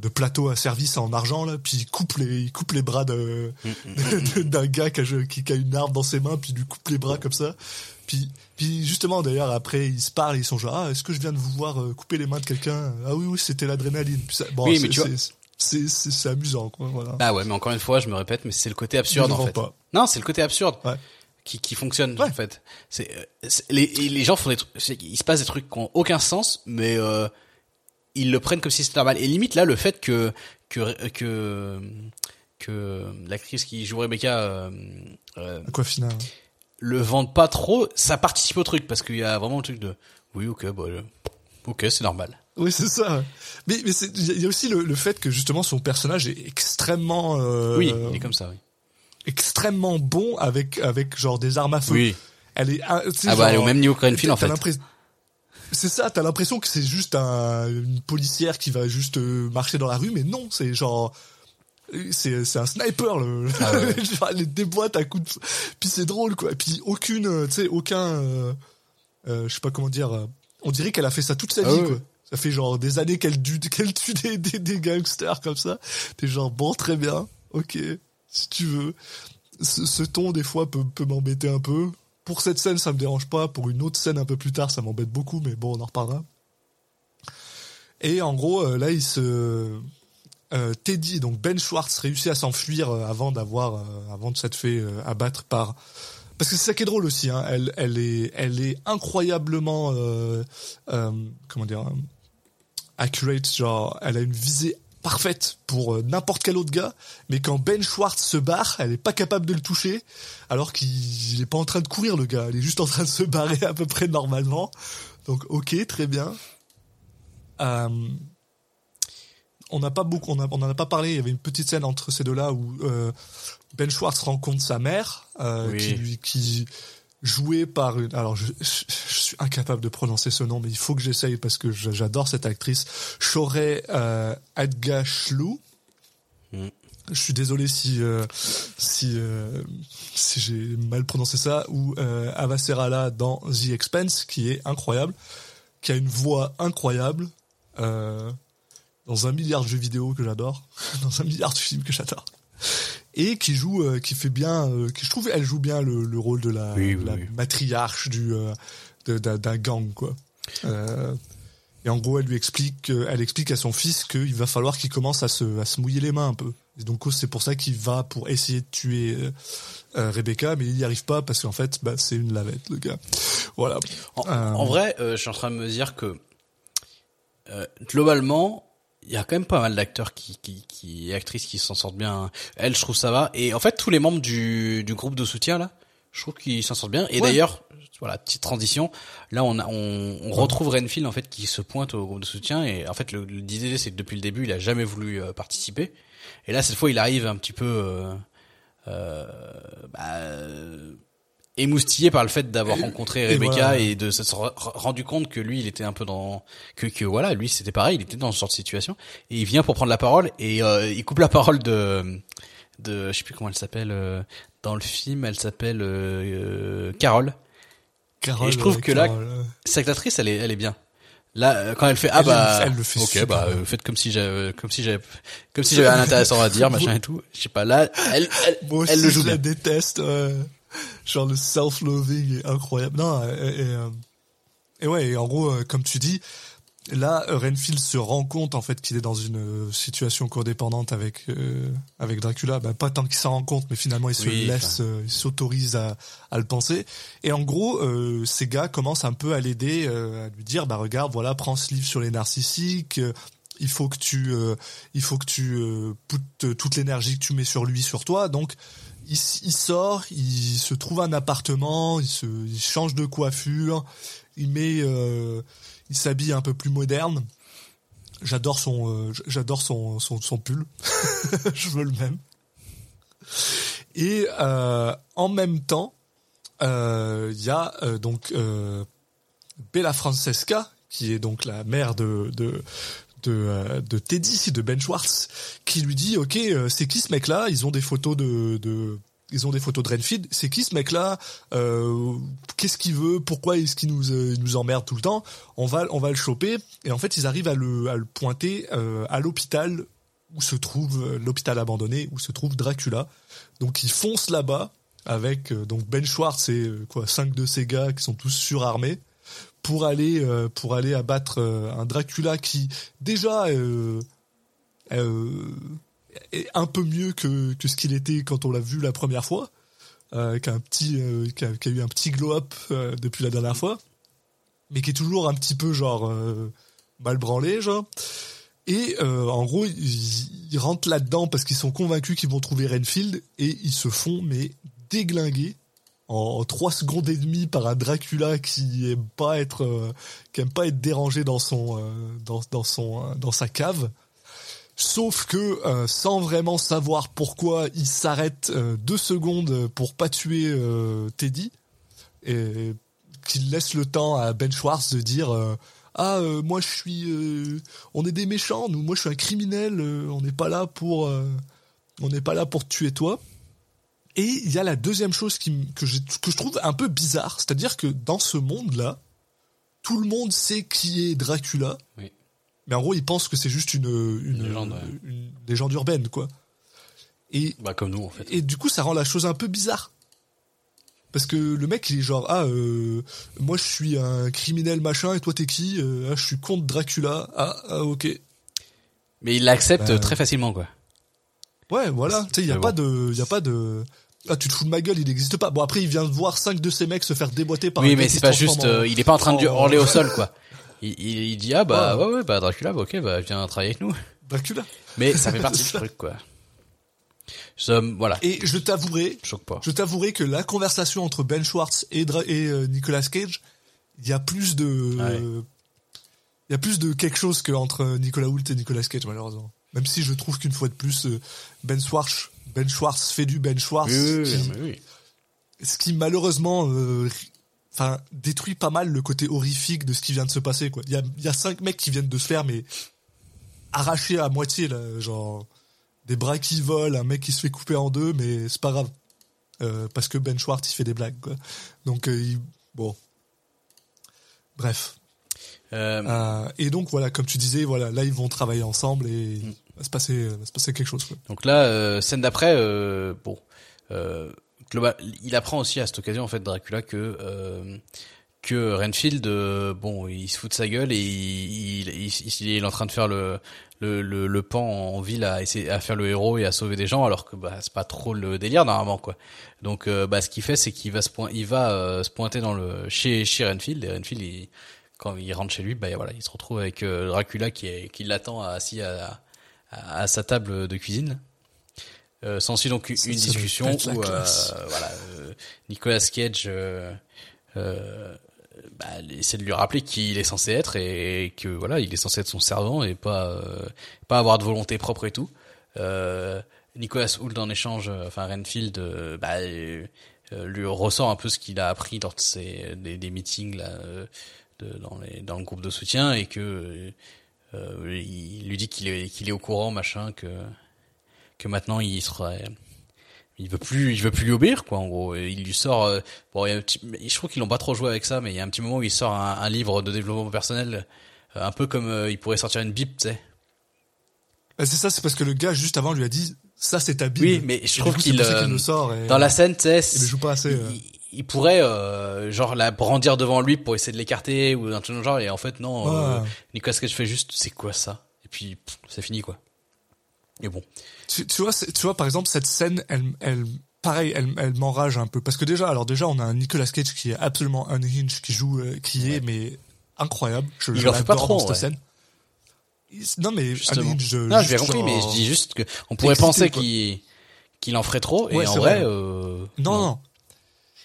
de plateau à service en argent là puis il coupe les il coupe les bras de d'un gars qui a, qui a une arme dans ses mains puis il lui coupe les bras comme ça. Puis puis justement d'ailleurs après ils se parlent ils sont genre ah est-ce que je viens de vous voir euh, couper les mains de quelqu'un? Ah oui oui c'était l'adrénaline. Bon oui, mais tu vois. c'est c'est amusant quoi voilà. Bah ouais mais encore une fois je me répète mais c'est le côté absurde en fait. pas. non c'est le côté absurde ouais. qui, qui fonctionne en fait. C'est les, les gens font des trucs, il se passe des trucs qui ont aucun sens, mais euh, ils le prennent comme si c'était normal. Et limite là, le fait que que que que l'actrice qui joue Rebecca euh, euh, Aquafina le vende pas trop, ça participe au truc parce qu'il y a vraiment le truc de oui ok bah, ok c'est normal. Oui c'est ça. Mais mais il y a aussi le, le, fait que justement son personnage est extrêmement euh, oui il est comme ça oui extrêmement bon avec avec genre des armes à feu. Oui. Elle est ah bah elle est au même niveau que Renfield en fait. C'est ça, t'as l'impression que c'est juste un, une policière qui va juste euh, marcher dans la rue, mais non, c'est genre c'est un sniper le ah ouais. elle déboîte à coups de puis c'est drôle quoi et puis aucune euh, tu sais aucun euh, euh, je sais pas comment dire on dirait qu'elle a fait ça toute sa ah vie quoi ça fait genre des années qu'elle qu'elle tue des, des, des gangsters comme ça t'es genre bon très bien ok si tu veux. Ce, ton, des fois, peut, peut m'embêter un peu. Pour cette scène, ça me dérange pas. Pour une autre scène un peu plus tard, ça m'embête beaucoup, mais bon, on en reparlera. Et en gros, euh, là, il se... Euh, Teddy, donc Ben Schwartz, réussit à s'enfuir euh, avant d'avoir, avant de s'être fait abattre par... Parce que c'est ça qui est drôle aussi, hein. elle, elle, est, elle est incroyablement... comment dire accurate, genre elle a une visée parfaite pour euh, n'importe quel autre gars, mais quand Ben Schwartz se barre, elle est pas capable de le toucher, alors qu'il est pas en train de courir le gars, il est juste en train de se barrer à peu près normalement. Donc ok, très bien. Euh, on n'a pas beaucoup, on, a, on en a pas parlé. Il y avait une petite scène entre ces deux-là où euh, Ben Schwartz rencontre sa mère, euh, qui qui joué par une. Alors, je, je, suis incapable de prononcer ce nom, mais il faut que j'essaye parce que j'adore cette actrice. Shorey euh, Adgashlou. Mm. Je suis désolé si euh, si euh, si j'ai mal prononcé ça ou euh, Avaserala dans The Expense qui est incroyable, qui a une voix incroyable euh, dans un milliard de jeux vidéo que j'adore, dans un milliard de films que j'adore et qui joue, euh, qui fait bien, euh, qui je trouve, elle joue bien le, le rôle de la, la matriarche du euh, d'un gang quoi. et en gros, elle lui explique, elle explique à son fils qu'il va falloir qu'il commence à se, à se mouiller les mains un peu. Et donc c'est pour ça qu'il va pour essayer de tuer Rebecca, mais il n'y arrive pas parce qu'en fait, bah, c'est une lavette le gars. Voilà. En, en vrai, je suis en train de me dire que globalement, il y a quand même pas mal d'acteurs qui, qui, qui et actrices qui s'en sortent bien. Elle, je trouve ça va. Et en fait, tous les membres du, du groupe de soutien là, Je trouve qu'il s'en sort bien. Et Ouais. d'ailleurs, voilà, petite transition. Là, on, a, on, on retrouve Renfield en fait qui se pointe au groupe de soutien. Et en fait, le- l'idée c'est que depuis le début, il a jamais voulu euh, participer. Et là, cette fois, il arrive un petit peu euh, euh, bah, émoustillé par le fait d'avoir rencontré et Rebecca voilà. et de se se re- rendu compte que lui, il était un peu dans que que voilà, lui, c'était pareil, il était dans ce genre de situation. Et il vient pour prendre la parole et euh, il coupe la parole de de je sais plus comment elle s'appelle euh, dans le film, elle s'appelle euh, euh, Carole. Carole, Et je trouve que là- Carole, Cette actrice, elle est, elle est bien. Là, euh, quand elle fait ah Elle bah, le- elle le fait ok bah euh, faites comme si j'avais, comme si j'avais, comme si j'avais un intéressant à dire, machin et tout. Je sais pas là, elle, elle, Moi elle aussi, le joue je la déteste. genre le self-loathing est incroyable. Non, et, et, euh, et ouais, et en gros, euh, comme tu dis, là, euh, Renfield se rend compte en fait qu'il est dans une euh, situation codépendante avec euh, avec Dracula. Bah, pas tant qu'il s'en rend compte, mais finalement il se Oui, laisse, euh, il s'autorise à, à le penser. Et en gros, euh, ces gars commencent un peu à l'aider, euh, à lui dire, bah regarde, voilà, prends ce livre sur les narcissiques. euh, il faut que tu, euh, il faut que tu euh, putes toute l'énergie que tu mets sur lui, sur toi. Donc il, sort, il se trouve un appartement, il se, change de coiffure, il met, euh, il s'habille un peu plus moderne. J'adore son, euh, j'adore son, son, pull. Je veux le même. Et euh, en même temps, il y a donc Bella Francesca, qui est donc la mère de de, euh, de Teddy, de Ben Schwartz, qui lui dit ok euh, c'est qui ce mec là Ils ont des photos de, de ils ont des photos de Renfield. C'est qui ce mec là Qu'est-ce qu'il veut? Pourquoi est-ce qu'il nous euh, nous emmerde tout le temps? On va on va le choper. Et en fait ils arrivent à le à le pointer euh, à l'hôpital où se trouve euh, l'hôpital abandonné où se trouve Dracula. Donc ils foncent là-bas avec euh, donc Ben Schwartz et euh, quoi cinq de ces gars qui sont tous surarmés pour aller euh, pour aller abattre euh, un Dracula qui déjà euh, est un peu mieux que que ce qu'il était quand on l'a vu la première fois, qui a un petit qui, a, eu un petit glow up depuis la dernière fois, mais qui est toujours un petit peu genre mal branlé genre. Et en gros, ils, ils rentrent là-dedans parce qu'ils sont convaincus qu'ils vont trouver Renfield et ils se font mais déglinguer en trois secondes et demie par un Dracula qui aime pas être euh, qui aime pas être dérangé dans son euh, dans dans son euh, dans sa cave. Sauf que sans vraiment savoir pourquoi, il s'arrête deux secondes pour pas tuer Teddy et qu'il laisse le temps à Ben Schwartz de dire ah moi je suis on est des méchants nous moi je suis un criminel on n'est pas là pour on n'est pas là pour tuer toi et il y a la deuxième chose qui, que, je, que je trouve un peu bizarre, c'est-à-dire que dans ce monde-là, tout le monde sait qui est Dracula, Oui. mais en gros, ils pensent que c'est juste une, une, légende, ouais. une légende urbaine, quoi. Et, Bah comme nous en fait. et du coup, ça rend la chose un peu bizarre. Parce que le mec, il est genre, ah, euh, moi je suis un criminel machin, et toi t'es qui Euh, ah, Je suis contre Dracula. Ah, ah ok. Mais il l'accepte Bah, très facilement quoi. Ouais, voilà. Tu sais, il y a bon. de, il y a pas de. Ah, tu te fous de ma gueule, il n'existe pas. Bon, après, il vient de voir cinq de ces mecs se faire déboîter par Oui, mais c'est pas juste, en- euh, il est pas en train de en- hurler au sol quoi. Il, il, il dit ah bah Ouais. ouais ouais bah Dracula bah ok bah viens travailler avec nous. Dracula. Mais ça fait partie du truc quoi. Ça, voilà. Et je t'avouerai, Choque pas. je t'avouerai que la conversation entre Ben Schwartz et, Dra- et euh, Nicolas Cage, il y a plus de, Ah Ouais. il y a plus de quelque chose que entre Nicolas Hoult et Nicolas Cage malheureusement. Même si je trouve qu'une fois de plus, euh, Ben Schwartz, Ben Schwartz fait du Ben Schwartz, Oui, oui, qui- oui, mais oui. ce qui malheureusement euh, détruit pas mal le côté horrifique de ce qui vient de se passer quoi. Il y a il y a cinq mecs qui viennent de se faire mais arracher à moitié là genre des bras qui volent un mec qui se fait couper en deux mais c'est pas grave. Euh, parce que Ben Schwartz il fait des blagues quoi. Donc euh, il- bon. Bref. Euh, Euh, et donc voilà comme tu disais voilà là ils vont travailler ensemble et Mm. Va se passer va se passer quelque chose quoi. Donc là, euh, scène d'après, euh, bon, euh, il apprend aussi à cette occasion en fait Dracula que euh, que Renfield, euh, bon, il se fout de sa gueule et il, est en train de faire le le, le, pan en ville à essayer à faire le héros et à sauver des gens alors que bah c'est pas trop le délire normalement quoi. Donc euh, bah ce qu'il fait c'est qu'il va se point, il va euh, se pointer dans le chez chez Renfield et Renfield quand il rentre chez lui bah voilà il se retrouve avec euh, Dracula qui qui l'attend assis à, à sa table de cuisine. Euh, S'ensuit donc une Ça, ça discussion la où euh, voilà, euh, Nicolas Cage euh, bah, essaie de lui rappeler qui il est censé être et que voilà, il est censé être son servant et pas euh, pas avoir de volonté propre et tout. Euh, Nicolas Hoult en échange, enfin Renfield, bah, lui ressort un peu ce qu'il a appris lors de ses, des, des meetings là, euh, de, dans, les, dans le groupe de soutien et que euh, il lui dit qu'il est qu'il est au courant machin que que maintenant il serait il veut plus il veut plus lui obéir quoi en gros Et il lui sort euh, bon il y a un petit- mais je trouve qu'ils l'ont pas trop joué avec ça mais il y a un petit moment où il sort un, un livre de développement personnel euh, un peu comme il pourrait sortir une bible tu sais c'est ça, c'est parce que le gars juste avant lui a dit ça c'est ta bible. oui mais je trouve qu'il euh, sort. et- dans la scène tu sais il joue pas assez. euh. Il, pourrait euh, genre la brandir devant lui pour essayer de l'écarter ou un truc genre et en fait non euh, Ouais. Nicolas Cage fait juste c'est quoi ça? Et puis c'est fini quoi et bon Tu, tu vois, tu vois, par exemple, cette scène, elle, elle, pareil, elle, elle m'enrage un peu parce que déjà, alors déjà, on a un Nicolas Cage qui est absolument unhinged, qui joue, euh, qui est mais incroyable. Je, Il je en fait pas trop, cette ouais. scène. Non mais unhinged, non j'ai juste compris genre- mais je dis juste que on pourrait excité, penser qu'il qu'il en ferait trop et en vrai Non, non.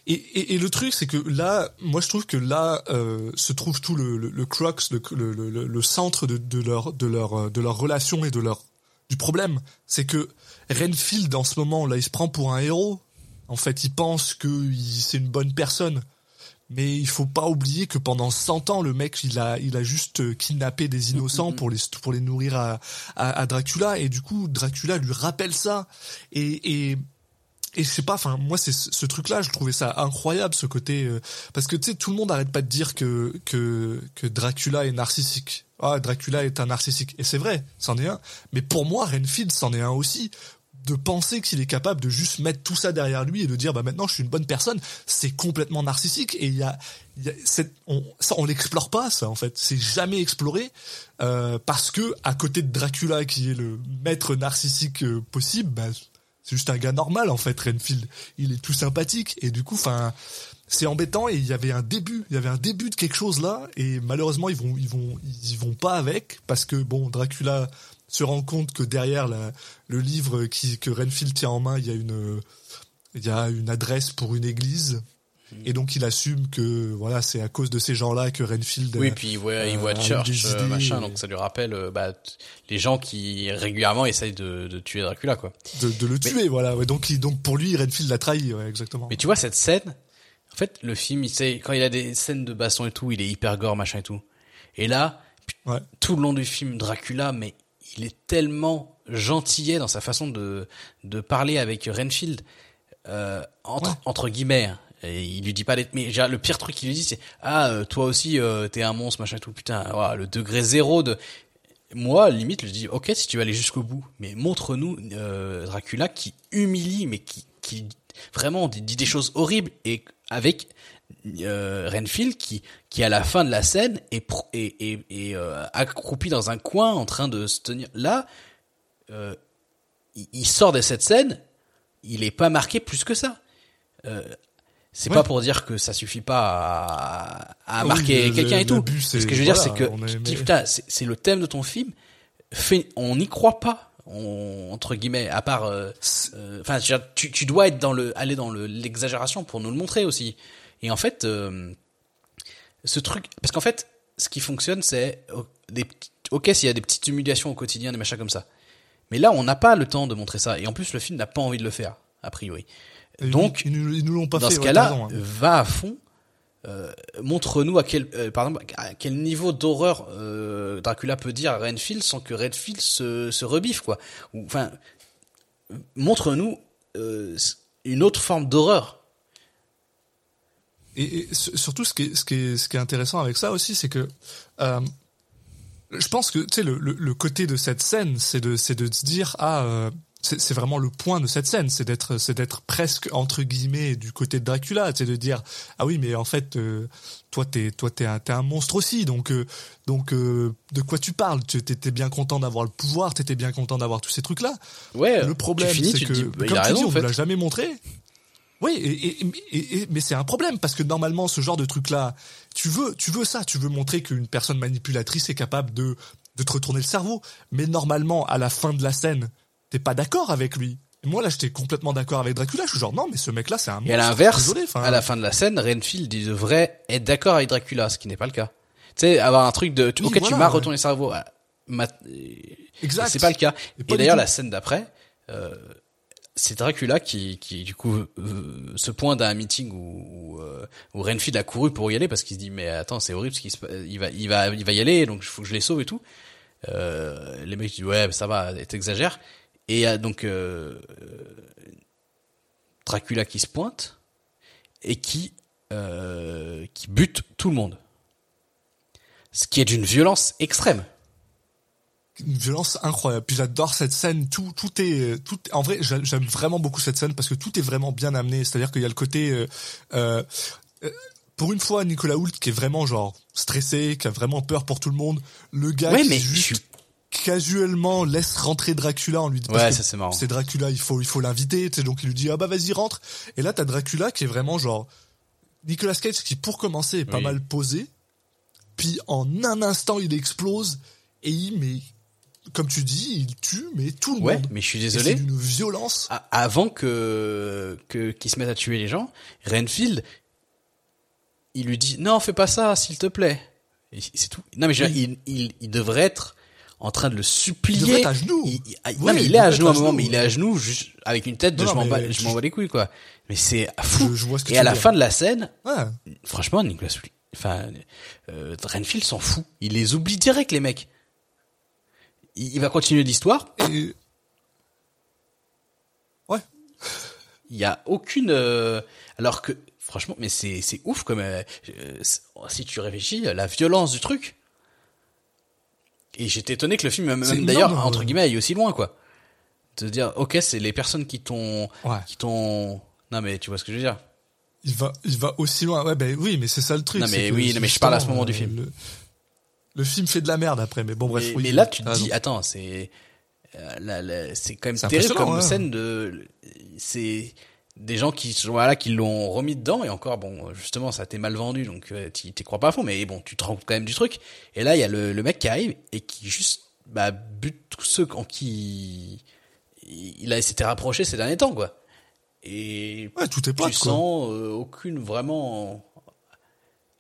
Et, et, et le truc, c'est que là, moi, je trouve que là euh, se trouve tout le, le, le crux, le, le, le, le centre de, de leur de leur euh, de leur relation et de leur du problème, c'est que Renfield en ce moment là, il se prend pour un héros. En fait, il pense que c'est une bonne personne. Mais il faut pas oublier que pendant 100 ans, le mec, il a, il a juste euh, kidnappé des innocents pour les, pour les nourrir à, à, à Dracula. Et du coup, Dracula lui rappelle ça. Et, et, et je sais pas, enfin, moi, c'est ce, ce truc-là, je trouvais ça incroyable, ce côté, euh, parce que tu sais, tout le monde arrête pas de dire que, que, que Dracula est narcissique. Ah, Dracula est un narcissique. Et c'est vrai, c'en est un. Mais pour moi, Renfield, c'en est un aussi de penser qu'il est capable de juste mettre tout ça derrière lui et de dire bah maintenant je suis une bonne personne c'est complètement narcissique et il y a, y a cette, on, ça on l'explore pas ça en fait c'est jamais exploré euh, parce que à côté de Dracula qui est le maître narcissique euh, possible bah, c'est juste un gars normal en fait Renfield. Il est tout sympathique. Et du coup enfin c'est embêtant. Et il y avait un début il y avait un début de quelque chose là. Et malheureusement ils vont ils vont ils vont pas avec. Parce que bon Dracula se rend compte que derrière la, le livre qui, que Renfield tient en main, il y a une, il y a une adresse pour une église. Et donc il assume que voilà c'est à cause de ces gens-là que Renfield oui puis il voit il voit euh, a eu Church idées machin et- donc ça lui rappelle euh, bah les gens qui régulièrement essayent de, de tuer Dracula quoi de, de le tuer voilà ouais, donc il, donc pour lui Renfield l'a trahi ouais, exactement Mais tu vois cette scène, en fait le film, il sait quand il a des scènes de baston et tout, il est hyper gore machin et tout. Et là, Ouais. tout le long du film Dracula, mais il est tellement gentillet dans sa façon de de parler avec Renfield euh, entre entre guillemets. Et il lui dit pas d'être mais déjà, le pire truc qu'il lui dit c'est ah euh, toi aussi euh, t'es un monstre machin et tout putain voilà, le degré zéro de moi limite je dis ok si tu vas aller jusqu'au bout mais montre-nous euh, Dracula qui humilie mais qui qui vraiment dit, des choses horribles et avec euh, Renfield qui qui à la fin de la scène est pro- est, est, est, euh, accroupi dans un coin en train de se tenir. Là euh, il, il sort de cette scène il est pas marqué plus que ça. Euh, c'est Ouais. pas pour dire que ça suffit pas à, à oui, marquer quelqu'un et tout. Ce que je veux dire, c'est que c'est le thème de ton film. Fais- on n'y croit pas, on- entre guillemets, à part. euh, euh, Enfin, dire, tu, tu dois être dans le, aller dans le- l'exagération pour nous le montrer aussi. Et en fait, euh, ce truc, parce qu'en fait, ce qui fonctionne, c'est oh, des, ok, s'il y a des petites humiliations au quotidien, des machins comme ça. Mais là, on n'a pas le temps de montrer ça. Et en plus, le film n'a pas envie de le faire, a priori. Donc, ils, nous, ils nous l'ont pas dans fait ce cas-là, hein. va à fond. Euh, montre-nous à quel, euh, par exemple, à quel niveau d'horreur euh, Dracula peut dire à Renfield sans que Renfield se, se rebiffe, quoi. Enfin, montre-nous une autre forme d'horreur. Et, et su- surtout, ce qui, est, ce, qui est, ce qui est intéressant avec ça aussi, c'est que je pense que tu sais le, le, le côté de cette scène, c'est de c'est de se dire ah c'est vraiment le point de cette scène, c'est d'être c'est d'être presque entre guillemets du côté de Dracula, c'est de dire ah oui mais en fait euh, toi t'es toi t'es un t'es un monstre aussi donc euh, donc euh, de quoi tu parles? Tu étais bien content d'avoir le pouvoir, t'étais bien content d'avoir tous ces trucs là. Ouais. Le problème, c'est que, dis, bah, comme tu dis, on ne l'a jamais montré. Oui, et, et- et- et- mais c'est un problème parce que normalement, ce genre de truc-là, tu veux, tu veux ça, tu veux montrer qu'une personne manipulatrice est capable de, de te retourner le cerveau. Mais normalement, à la fin de la scène, t'es pas d'accord avec lui. Et moi là, j'étais complètement d'accord avec Dracula. Je suis genre non, mais ce mec-là, c'est un. Et à l'inverse, enfin, à la fin de la scène, Renfield il devrait être d'accord avec Dracula, ce qui n'est pas le cas. Tu sais, avoir un truc de, Oui, ok, tu m'as ouais. retourné le cerveau. ah, Exact. C'est pas le cas. Et Et, d'ailleurs, la scène d'après, euh, c'est Dracula qui, qui du coup euh, se pointe à un meeting où, où, euh, où Renfield a couru pour y aller parce qu'il se dit mais attends c'est horrible ce qu'il se il va il va il va y aller donc il faut que je les sauve et tout. Euh, les mecs disent ouais ça va t'exagères et il y a donc euh, Dracula qui se pointe et qui euh, qui bute tout le monde. Ce qui est d'une violence extrême. une violence incroyable. Puis j'adore cette scène. Tout, tout est, tout. En vrai, j'a- j'aime vraiment beaucoup cette scène parce que tout est vraiment bien amené. C'est-à-dire qu'il y a le côté, euh, euh, euh, pour une fois, Nicolas Hoult qui est vraiment genre stressé, qui a vraiment peur pour tout le monde. Le gars Ouais, qui mais juste je suis- casuellement laisse rentrer Dracula en lui disant Ouais, ça, c'est marrant. c'est Dracula, il faut il faut l'inviter, tu sais, donc il lui dit ah bah vas-y rentre. Et là t'as Dracula qui est vraiment genre Nicolas Cage qui pour commencer est pas Oui. mal posé, puis en un instant il explose et il mais comme tu dis il tue mais tout le Ouais, monde. mais je suis désolé. C'est d'une violence. Avant que que qu'ils se mettent à tuer les gens, Renfield, il lui dit non, fais pas ça, s'il te plaît. C'est tout. Non mais je dire, il, il il devrait être en train de le supplier. Il devrait être à genoux. Il- il- ah, Oui, non mais il il est à genoux à un moment, mais il est à genoux juste avec une tête de Non, je m'en bats, je je- m'en bats les couilles quoi. Mais c'est fou. Je- je vois ce que Et tu à la dire. fin de la scène, Ouais. franchement, Nicolas, enfin, euh, Renfield s'en fout. Il les oublie direct les mecs. Il, il va continuer l'histoire. Et ouais. Il y a aucune euh, alors que franchement mais c'est c'est ouf comme euh, euh, si tu réfléchis la violence du truc. Et j'étais étonné que le film même, d'ailleurs énorme, entre guillemets aille aussi loin quoi. De dire OK, c'est les personnes qui t'ont Ouais. qui t'ont Non mais tu vois ce que je veux dire. Il va, il va aussi loin. Ouais, ben oui, mais c'est ça le truc. Non, mais oui, non, mais je parle à ce moment du euh, film. Le, le film fait de la merde après, mais bon, bref. mais, oui, mais là tu te dis attends, c'est euh, c'est quand même terrible comme ouais. scène de c'est des gens qui voilà qui l'ont remis dedans et encore bon justement ça t'est mal vendu donc euh, t'y t'y crois pas à fond mais bon tu te rends compte quand même du truc. Et là il y a le, le mec qui arrive et qui juste bah bute tous ceux en qui il a s'était rapproché ces derniers temps quoi. Et Ouais, tout est tu pote, quoi. sens euh, aucune vraiment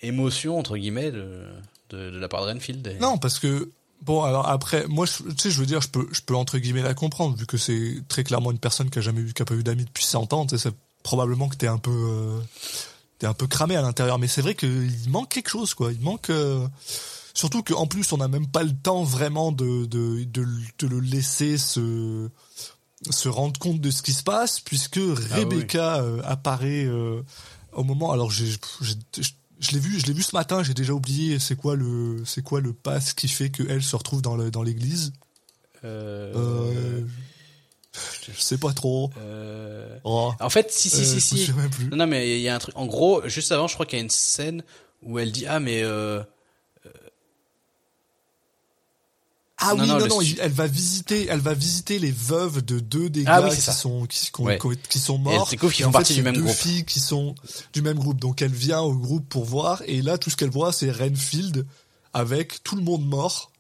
émotion entre guillemets de de, de la part de Renfield. Et- Non, parce que bon, alors après, moi, je- tu sais, je veux dire, je peux, je peux entre guillemets la comprendre, vu que c'est très clairement une personne qui a jamais eu, qui a pas eu d'amis depuis 100 ans. Tu sais, c'est probablement que t'es un peu, euh, t'es un peu cramé à l'intérieur. Mais c'est vrai qu'il manque quelque chose, quoi. Il manque. euh, Surtout qu'en plus, on n'a même pas le temps vraiment de, de, de, de le laisser se, se rendre compte de ce qui se passe, puisque oui. Rebecca euh, apparaît au moment. Alors, j'ai, je l'ai vu, je l'ai vu ce matin. J'ai déjà oublié c'est quoi le, c'est quoi le pass qui fait que elle se retrouve dans le, dans l'église. Euh, Euh, je sais pas trop. euh, Oh, En fait, si, si, euh, si, si. même plus. Non, non, mais il y a un truc. En gros, juste avant, je crois qu'il y a une scène où elle dit ah mais euh, Ah Non, oui, non, non, elle va visiter, elle va visiter les veuves de deux des Ah gars oui, c'est qui ça. sont qui, qui Ouais. qui sont morts. Et en font fait, partie du c'est même deux groupe. filles qui sont du même groupe. Donc elle vient au groupe pour voir et là tout ce qu'elle voit c'est Renfield avec tout le monde mort.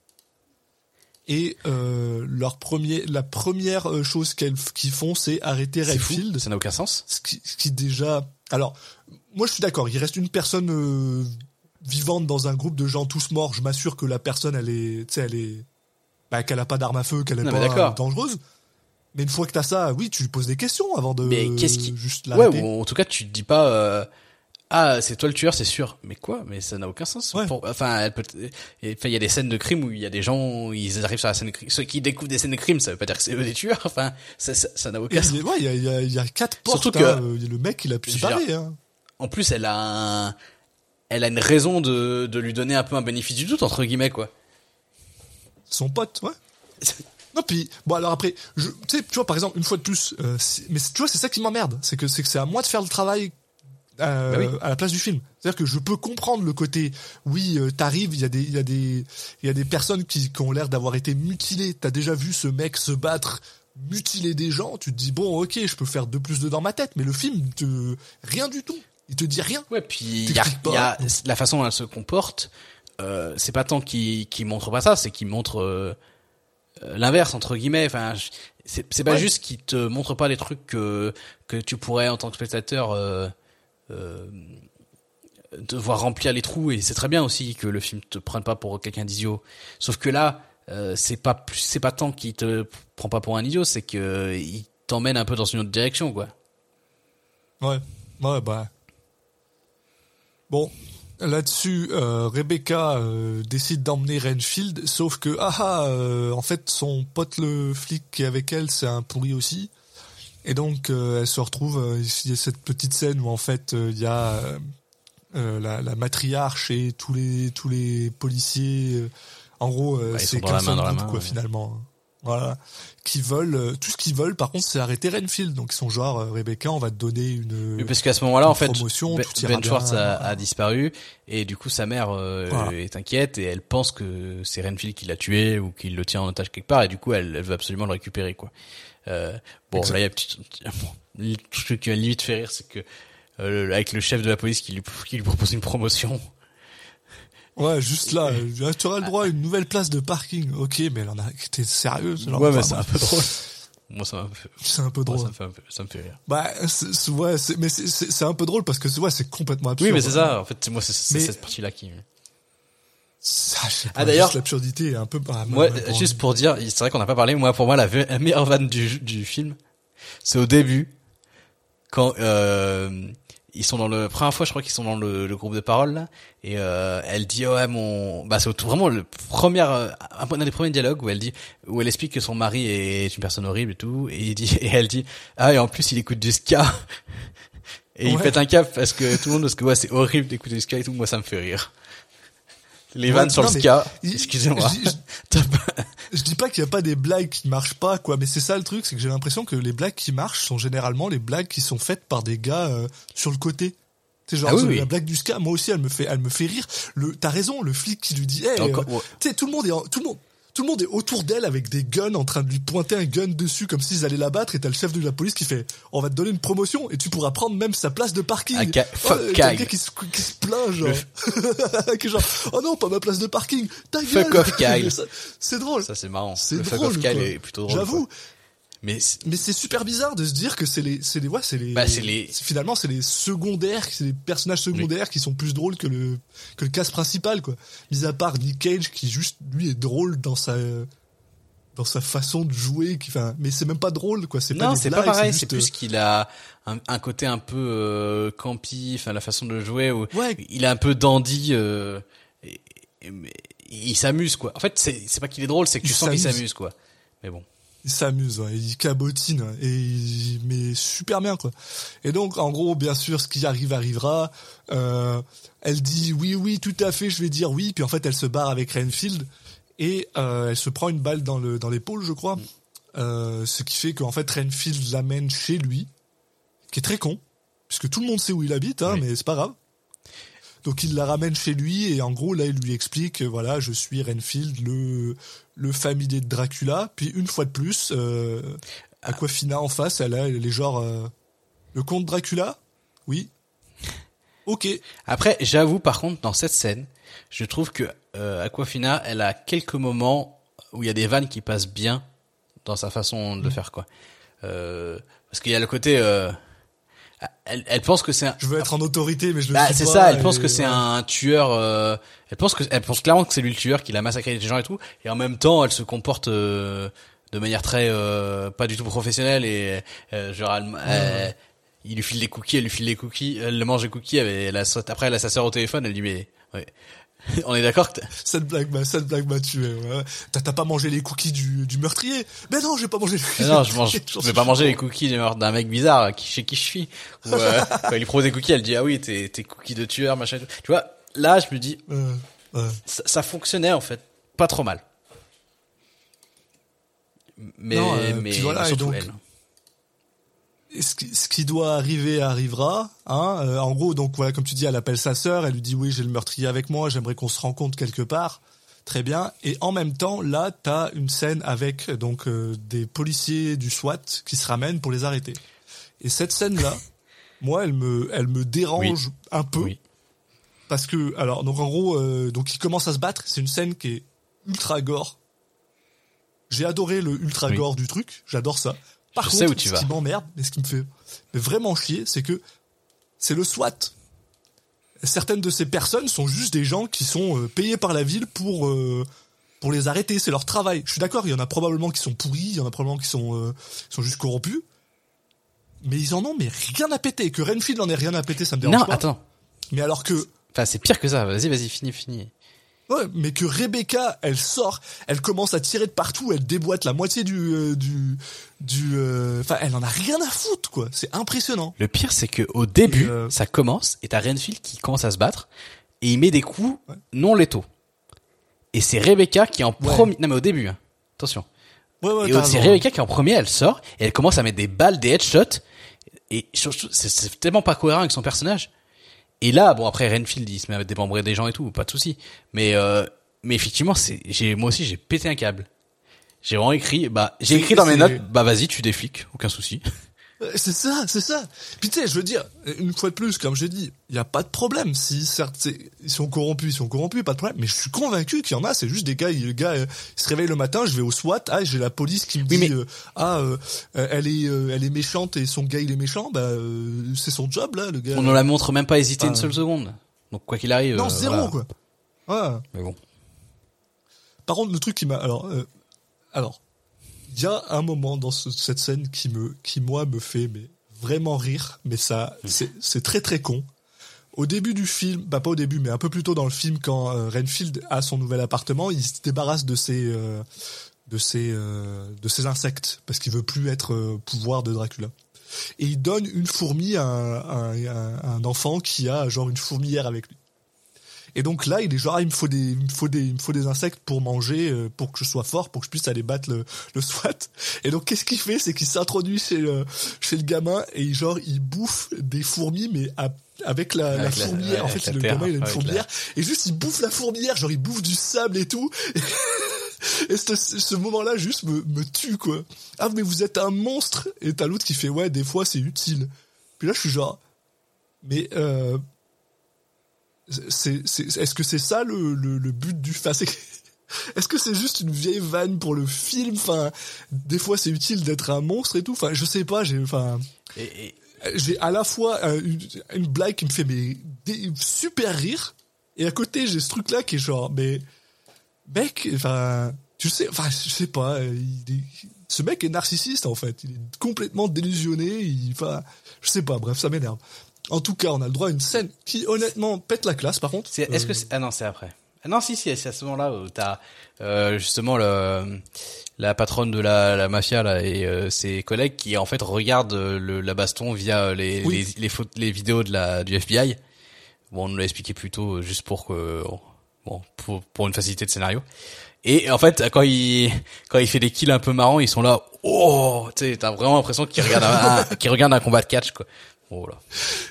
Et euh, leur premier, la première euh, chose qu'elles qu'ils font, c'est arrêter c'est fou. Renfield. Ça n'a aucun sens. Ce qui, ce qui déjà. Alors, moi je suis d'accord. Il reste une personne euh, vivante dans un groupe de gens tous morts. Je m'assure que la personne, elle est, tu sais, elle est, bah, qu'elle a pas d'arme à feu, qu'elle est Non, pas euh, dangereuse. Mais une fois que t'as ça, oui, tu lui poses des questions avant de Mais qu'est-ce qui- juste Ouais, ou en tout cas, tu te dis pas euh, ah c'est toi le tueur, c'est sûr. Mais quoi? Mais ça n'a aucun sens. Ouais. Pour- enfin, elle peut. il y a des scènes de crime où il y a des gens, ils arrivent sur la scène de crime. Ceux qui découvrent des scènes de crime, ça veut pas dire que c'est eux les tueurs. Enfin, ça, ça, ça n'a aucun sens. il ouais, y a, y a- il y a quatre portes. Surtout hein. que- Euh, le mec, il a pu se dire, barrer. Hein. En plus, elle a un, elle a une raison de, de lui donner un peu un bénéfice du doute entre guillemets quoi. Son pote, ouais. Non, puis, bon, alors après, je, tu sais, tu vois, par exemple, une fois de plus, euh, mais tu vois, c'est ça qui m'emmerde. C'est que c'est que c'est à moi de faire le travail euh, Bah oui. à la place du film. C'est-à-dire que je peux comprendre le côté, oui, euh, t'arrives, il y a des, il y a des, il y a des personnes qui, qui ont l'air d'avoir été mutilées. T'as déjà vu ce mec se battre, mutiler des gens. Tu te dis, bon, ok, je peux faire deux plus deux dans ma tête, mais le film, te, rien du tout. Il te dit rien. Ouais, puis il y a, y a la façon dont elle se comporte. Euh, c'est pas tant qu'il qu'il montre pas ça, c'est qu'il montre euh, euh, l'inverse entre guillemets. Enfin, c'est pas Ouais. juste qu'il te montre pas des trucs que que tu pourrais en tant que spectateur euh, euh, devoir remplir les trous et c'est très bien aussi que le film te prenne pas pour quelqu'un d'idiot. Sauf que là, euh, c'est pas c'est pas tant qu'il te prend pas pour un idiot, c'est que il t'emmène un peu dans une autre direction quoi. Ouais, ouais, bah. Bon, là-dessus, euh, Rebecca euh, décide d'emmener Renfield, sauf que, ah ah, euh, en fait, son pote le flic qui est avec elle, c'est un pourri aussi. Et donc, euh, elle se retrouve, euh, il y a cette petite scène où, en fait, euh, il y a la, la matriarche et tous les, tous les policiers. en gros, euh, Bah, c'est sont dans la main, quoi, ouais. finalement. Voilà. Qui veulent, euh, tout ce qu'ils veulent, par contre, c'est arrêter Renfield. Donc, ils sont genre, euh, Rebecca, on va te donner une. Oui, parce qu'à ce moment-là, en fait, promotion, Ben, Ben Schwartz a, a disparu et du coup sa mère euh, Voilà. est inquiète et elle pense que c'est Renfield qui l'a tué ou qui le tient en otage quelque part et du coup elle, elle veut absolument le récupérer quoi. Euh, bon là il y a un petit, bon, le truc qui m'a limite fait rire c'est que euh, avec le chef de la police qui lui, qui lui propose une promotion. Ouais, juste là, euh, tu auras le droit à une nouvelle place de parking. Ok, mais elle en a, t'es sérieux ce genre ouais mais c'est un peu drôle. Moi ça m'a fait, C'est un peu moi, drôle. ça me fait un peu, ça me fait rire. Bah, c'est, ouais, c'est, mais c'est, c'est, c'est un peu drôle parce que ouais, c'est complètement absurde. Oui mais c'est ça en fait c'est moi c'est c'est Mais- cette partie là qui. Ça, je sais pas, Ah, d'ailleurs- juste l'absurdité est un peu. ah, Moi, même juste pour dire, c'est vrai qu'on n'a pas parlé. Moi, pour moi, la meilleure vanne du, du film, c'est au début, quand euh, ils sont dans le première fois, je crois qu'ils sont dans le, le groupe de parole là, et euh, elle dit ouais mon, bah c'est vraiment le premier, euh, un des premiers dialogues où elle dit, où elle explique que son mari est une personne horrible et tout, et il dit, et elle dit ah et en plus il écoute du ska. Et il pète un cap parce que tout le monde parce que ouais c'est horrible d'écouter du ska et tout moi ça me fait rire. Les vannes sur le ska, excusez-moi. je dis- pas- qu'il y a pas des blagues qui marchent pas, quoi, mais c'est ça le truc, c'est que j'ai l'impression que les blagues qui marchent sont généralement les blagues qui sont faites par des gars euh, sur le côté. C'est genre Ah oui, la blague du ska, moi aussi elle me fait, elle me fait rire. Le, t'as raison, le flic qui lui dit, hey, euh, ouais. tu sais, tout le monde est, en- tout le monde, tout le monde est autour d'elle avec des guns en train de lui pointer un gun dessus comme s'ils allaient la battre et t'as le chef de la police qui fait, on va te donner une promotion et tu pourras prendre même sa place de parking. Ca- fuck Oh, t'as le Kag. gars qui se, qui se plaint genre, qui genre, oh non, pas ma place de parking, ta Fuck gueule. off, Kag. Ça- C'est drôle. Ça c'est marrant. C'est le fuck drôle, off Kyle quoi. est plutôt drôle. J'avoue. Mais Mais c'est super bizarre de se dire que c'est les, c'est les, ouais, c'est les, Bah, c'est les- finalement, c'est les secondaires, c'est les personnages secondaires qui sont plus drôles que le, que le cast principal, quoi. Mis à part Nick Cage, qui juste, lui, est drôle dans sa, dans sa façon de jouer, qui, enfin, mais c'est même pas drôle, quoi. C'est pas c'est pas pareil. C'est plus qu'il a un, un côté un peu euh, campy, enfin la façon de jouer. Où Ouais. Il est un peu dandy. Euh, et, et- mais il s'amuse quoi. En fait, c'est c'est pas qu'il est drôle, c'est que tu Il sens qu'il s'amuse quoi. Mais bon. Il s'amuse, ouais, il cabotine, ouais, et il, mais super bien quoi. Et donc en gros, bien sûr, ce qui arrive arrivera. Euh, elle dit oui, oui, tout à fait, je vais dire oui, puis en fait elle se barre avec Renfield et euh, elle se prend une balle dans le dans l'épaule, je crois. Euh, ce qui fait qu'en fait Renfield l'amène chez lui, qui est très con, puisque tout le monde sait où il habite, hein, Oui. mais c'est pas grave. Donc il la ramène chez lui et en gros là il lui explique euh, voilà je suis Renfield le le familier de Dracula puis une fois de plus euh, Aquafina en face elle, a, elle est genre euh, le comte Dracula? Oui ok Après, j'avoue par contre dans cette scène, je trouve que euh, Aquafina, elle a quelques moments où il y a des vannes qui passent bien dans sa façon Mm. de faire quoi. Euh, parce qu'il y a le côté, euh, elle, elle pense que c'est un, je veux être en autorité mais je le Bah, c'est ça, elle et pense que c'est un tueur. euh, elle pense que, elle pense clairement que c'est lui le tueur, qu'il a massacré des gens et tout. Et en même temps, elle se comporte euh, de manière très euh, pas du tout professionnelle et euh, genre elle, elle- il lui file des cookies, elle lui file des cookies, elle le mange les cookies. Elle, elle a, après, elle a sa sœur au téléphone, elle dit mais ouais. on est d'accord que t'as- cette blague m'a cette blague m'a tué ouais. t'as t'as pas mangé les cookies du, du meurtrier? Mais non j'ai pas mangé les cookies non, je mange, je vais pas manger les cookies d'un mec bizarre qui chez qui je suis. Ou, euh, quand il lui propose des cookies, elle dit ah oui t'es t'es cookies de tueur machin. Tu vois, là je me dis Euh, ouais. ça, ça fonctionnait en fait pas trop mal mais Non, euh, mais voilà, et surtout donc- elle ce qui, ce qui doit arriver arrivera. Hein. Euh, en gros, donc voilà, comme tu dis, elle appelle sa sœur, elle lui dit oui, j'ai le meurtrier avec moi, j'aimerais qu'on se rencontre quelque part. Très bien. Et en même temps, là, t'as une scène avec donc euh, des policiers du SWAT qui se ramènent pour les arrêter. Et cette scène-là, moi, elle me, elle me dérange un peu oui parce que alors donc en gros, euh, donc ils commencent à se battre. C'est une scène qui est ultra gore. J'ai adoré le ultra Oui. gore du truc, j'adore ça. Par Je contre, sais où tu ce vas. qui m'emmerde, mais ce qui me fait vraiment chier, c'est que c'est le SWAT. Certaines de ces personnes sont juste des gens qui sont euh, payés par la ville pour euh, pour les arrêter, c'est leur travail. Je suis d'accord, il y en a probablement qui sont pourris, il y en a probablement qui sont euh, qui sont juste corrompus. Mais ils en ont mais rien à péter. Que Renfield en ait rien à péter, ça me dérange Non, pas. attends. Mais alors que Enfin, c'est pire que ça. Vas-y, vas-y, finis, finis. Ouais, mais que Rebecca, elle sort, elle commence à tirer de partout, elle déboîte la moitié du euh, du du euh, enfin elle en a rien à foutre quoi, c'est impressionnant. Le pire, c'est que au début, euh, ça commence et t'as Renfield qui commence à se battre et il met des coups non létaux. Et c'est Rebecca qui en Ouais. premier. Non mais au début, hein. attention. Ouais ouais, et c'est. Rebecca qui en premier, elle sort et elle commence à mettre des balles, des headshots. Et c'est tellement pas cohérent avec son personnage. Et là, bon après Renfield, il se met à démembrer des gens et tout, pas de souci. Mais euh, mais effectivement, c'est j'ai moi aussi j'ai pété un câble. J'ai vraiment écrit, bah j'ai écrit dans mes notes, bah vas-y tu des flics, aucun souci. Euh, C'est ça, c'est ça. Puis tu sais, je veux dire, une fois de plus, comme j'ai dit, il y a pas de problème. Si certes, c'est- ils sont corrompus, ils sont corrompus, pas de problème. Mais je suis convaincu qu'il y en a. C'est juste des gars. Le gars, euh, il se réveille le matin, je vais au SWAT. Ah, j'ai la police qui me dit, Oui, mais- euh, ah, euh, elle est, elle est méchante et son gars il est méchant. Bah, euh, c'est son job là, le gars. On ne la montre même pas hésiter Ah. une seule seconde. Donc quoi qu'il arrive. non, zéro voilà. quoi. Ouais. Mais bon. Par contre, le truc qui m'a alors euh, alors il y a un moment dans ce- cette scène qui me qui moi me fait mais vraiment rire, mais ça c'est c'est très très con. Au début du film, bah pas au début, mais un peu plus tôt dans le film, quand euh, Renfield a son nouvel appartement, il se débarrasse de ses euh, de ses euh, de ses insectes parce qu'il veut plus être pouvoir de Dracula. Et il donne une fourmi à un, à un- à un- à un enfant qui a genre une fourmilière avec lui. Et donc là, il est genre, ah, il me faut des, il me faut des, il me faut des insectes pour manger, euh, pour que je sois fort, pour que je puisse aller battre le, le SWAT. Et donc, qu'est-ce qu'il fait, c'est qu'il s'introduit chez le, chez le gamin et genre, il bouffe des fourmis, mais à- avec la, Avec la- fourmilière. ouais, en fait, le terre, gamin, il a une avec fourmilière. Et juste, il bouffe la fourmilière, genre, il bouffe du sable et tout. Et ce, ce moment-là, juste me, me tue, quoi. Ah, mais vous êtes un monstre. Et t'as l'autre qui fait, ouais, des fois, c'est utile. Puis là, je suis genre, mais, euh, c'est, est-ce que c'est ça le, le, le but du que- Est-ce que c'est juste une vieille vanne pour le film? Enfin, des fois c'est utile d'être un monstre et tout. Enfin, je sais pas. J'ai, enfin, Et, et- j'ai à la fois euh, une, une blague qui me fait mais des, super rire et à côté j'ai ce truc là qui est genre mais mec, enfin, tu sais, enfin, je sais pas. il est- ce mec est narcissiste en fait. Il est complètement délusionné. Il, enfin, je sais pas. Bref, ça m'énerve. En tout cas, on a le droit à une scène qui honnêtement pète la classe. Par contre, est-ce que Euh, c'est, ah non, c'est après. Ah non, si, si, c'est à ce moment-là où t'as euh, justement le, la patronne de la, la mafia là et euh, ses collègues qui en fait regardent euh, le, la baston via euh, les Oui. les, les, les vidéos de la du FBI. Bon, on nous l'a expliqué plus tôt euh, juste pour que bon pour, pour une facilité de scénario. Et en fait, quand il quand il fait des kills un peu marrants, ils sont là. Oh, tu sais, t'as vraiment l'impression qu'ils regardent un, un- qu'ils regardent un combat de catch quoi. Oh là.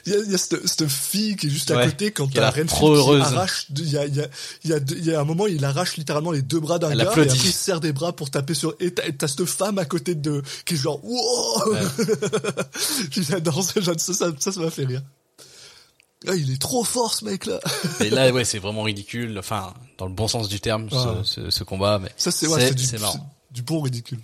Il y a, il y a cette, cette fille qui est juste à Ouais, côté quand t'as trop heureuse. arrache, il y a, il y a, il y a, deux- il y a un moment, il arrache littéralement les deux bras d'un gars et applaudit. après il se serre des bras pour taper sur, et t'as, et cette femme à côté de, qui est genre, wow! J'adore ça, j'adore ça, ça, ça, ça m'a fait rire. Ah, il est trop fort, ce mec-là. Et là, ouais, c'est vraiment ridicule. Enfin, dans le bon sens du terme, Ouais. ce, ce, ce combat. Mais Ça, ouais, du, c'est du bon ridicule.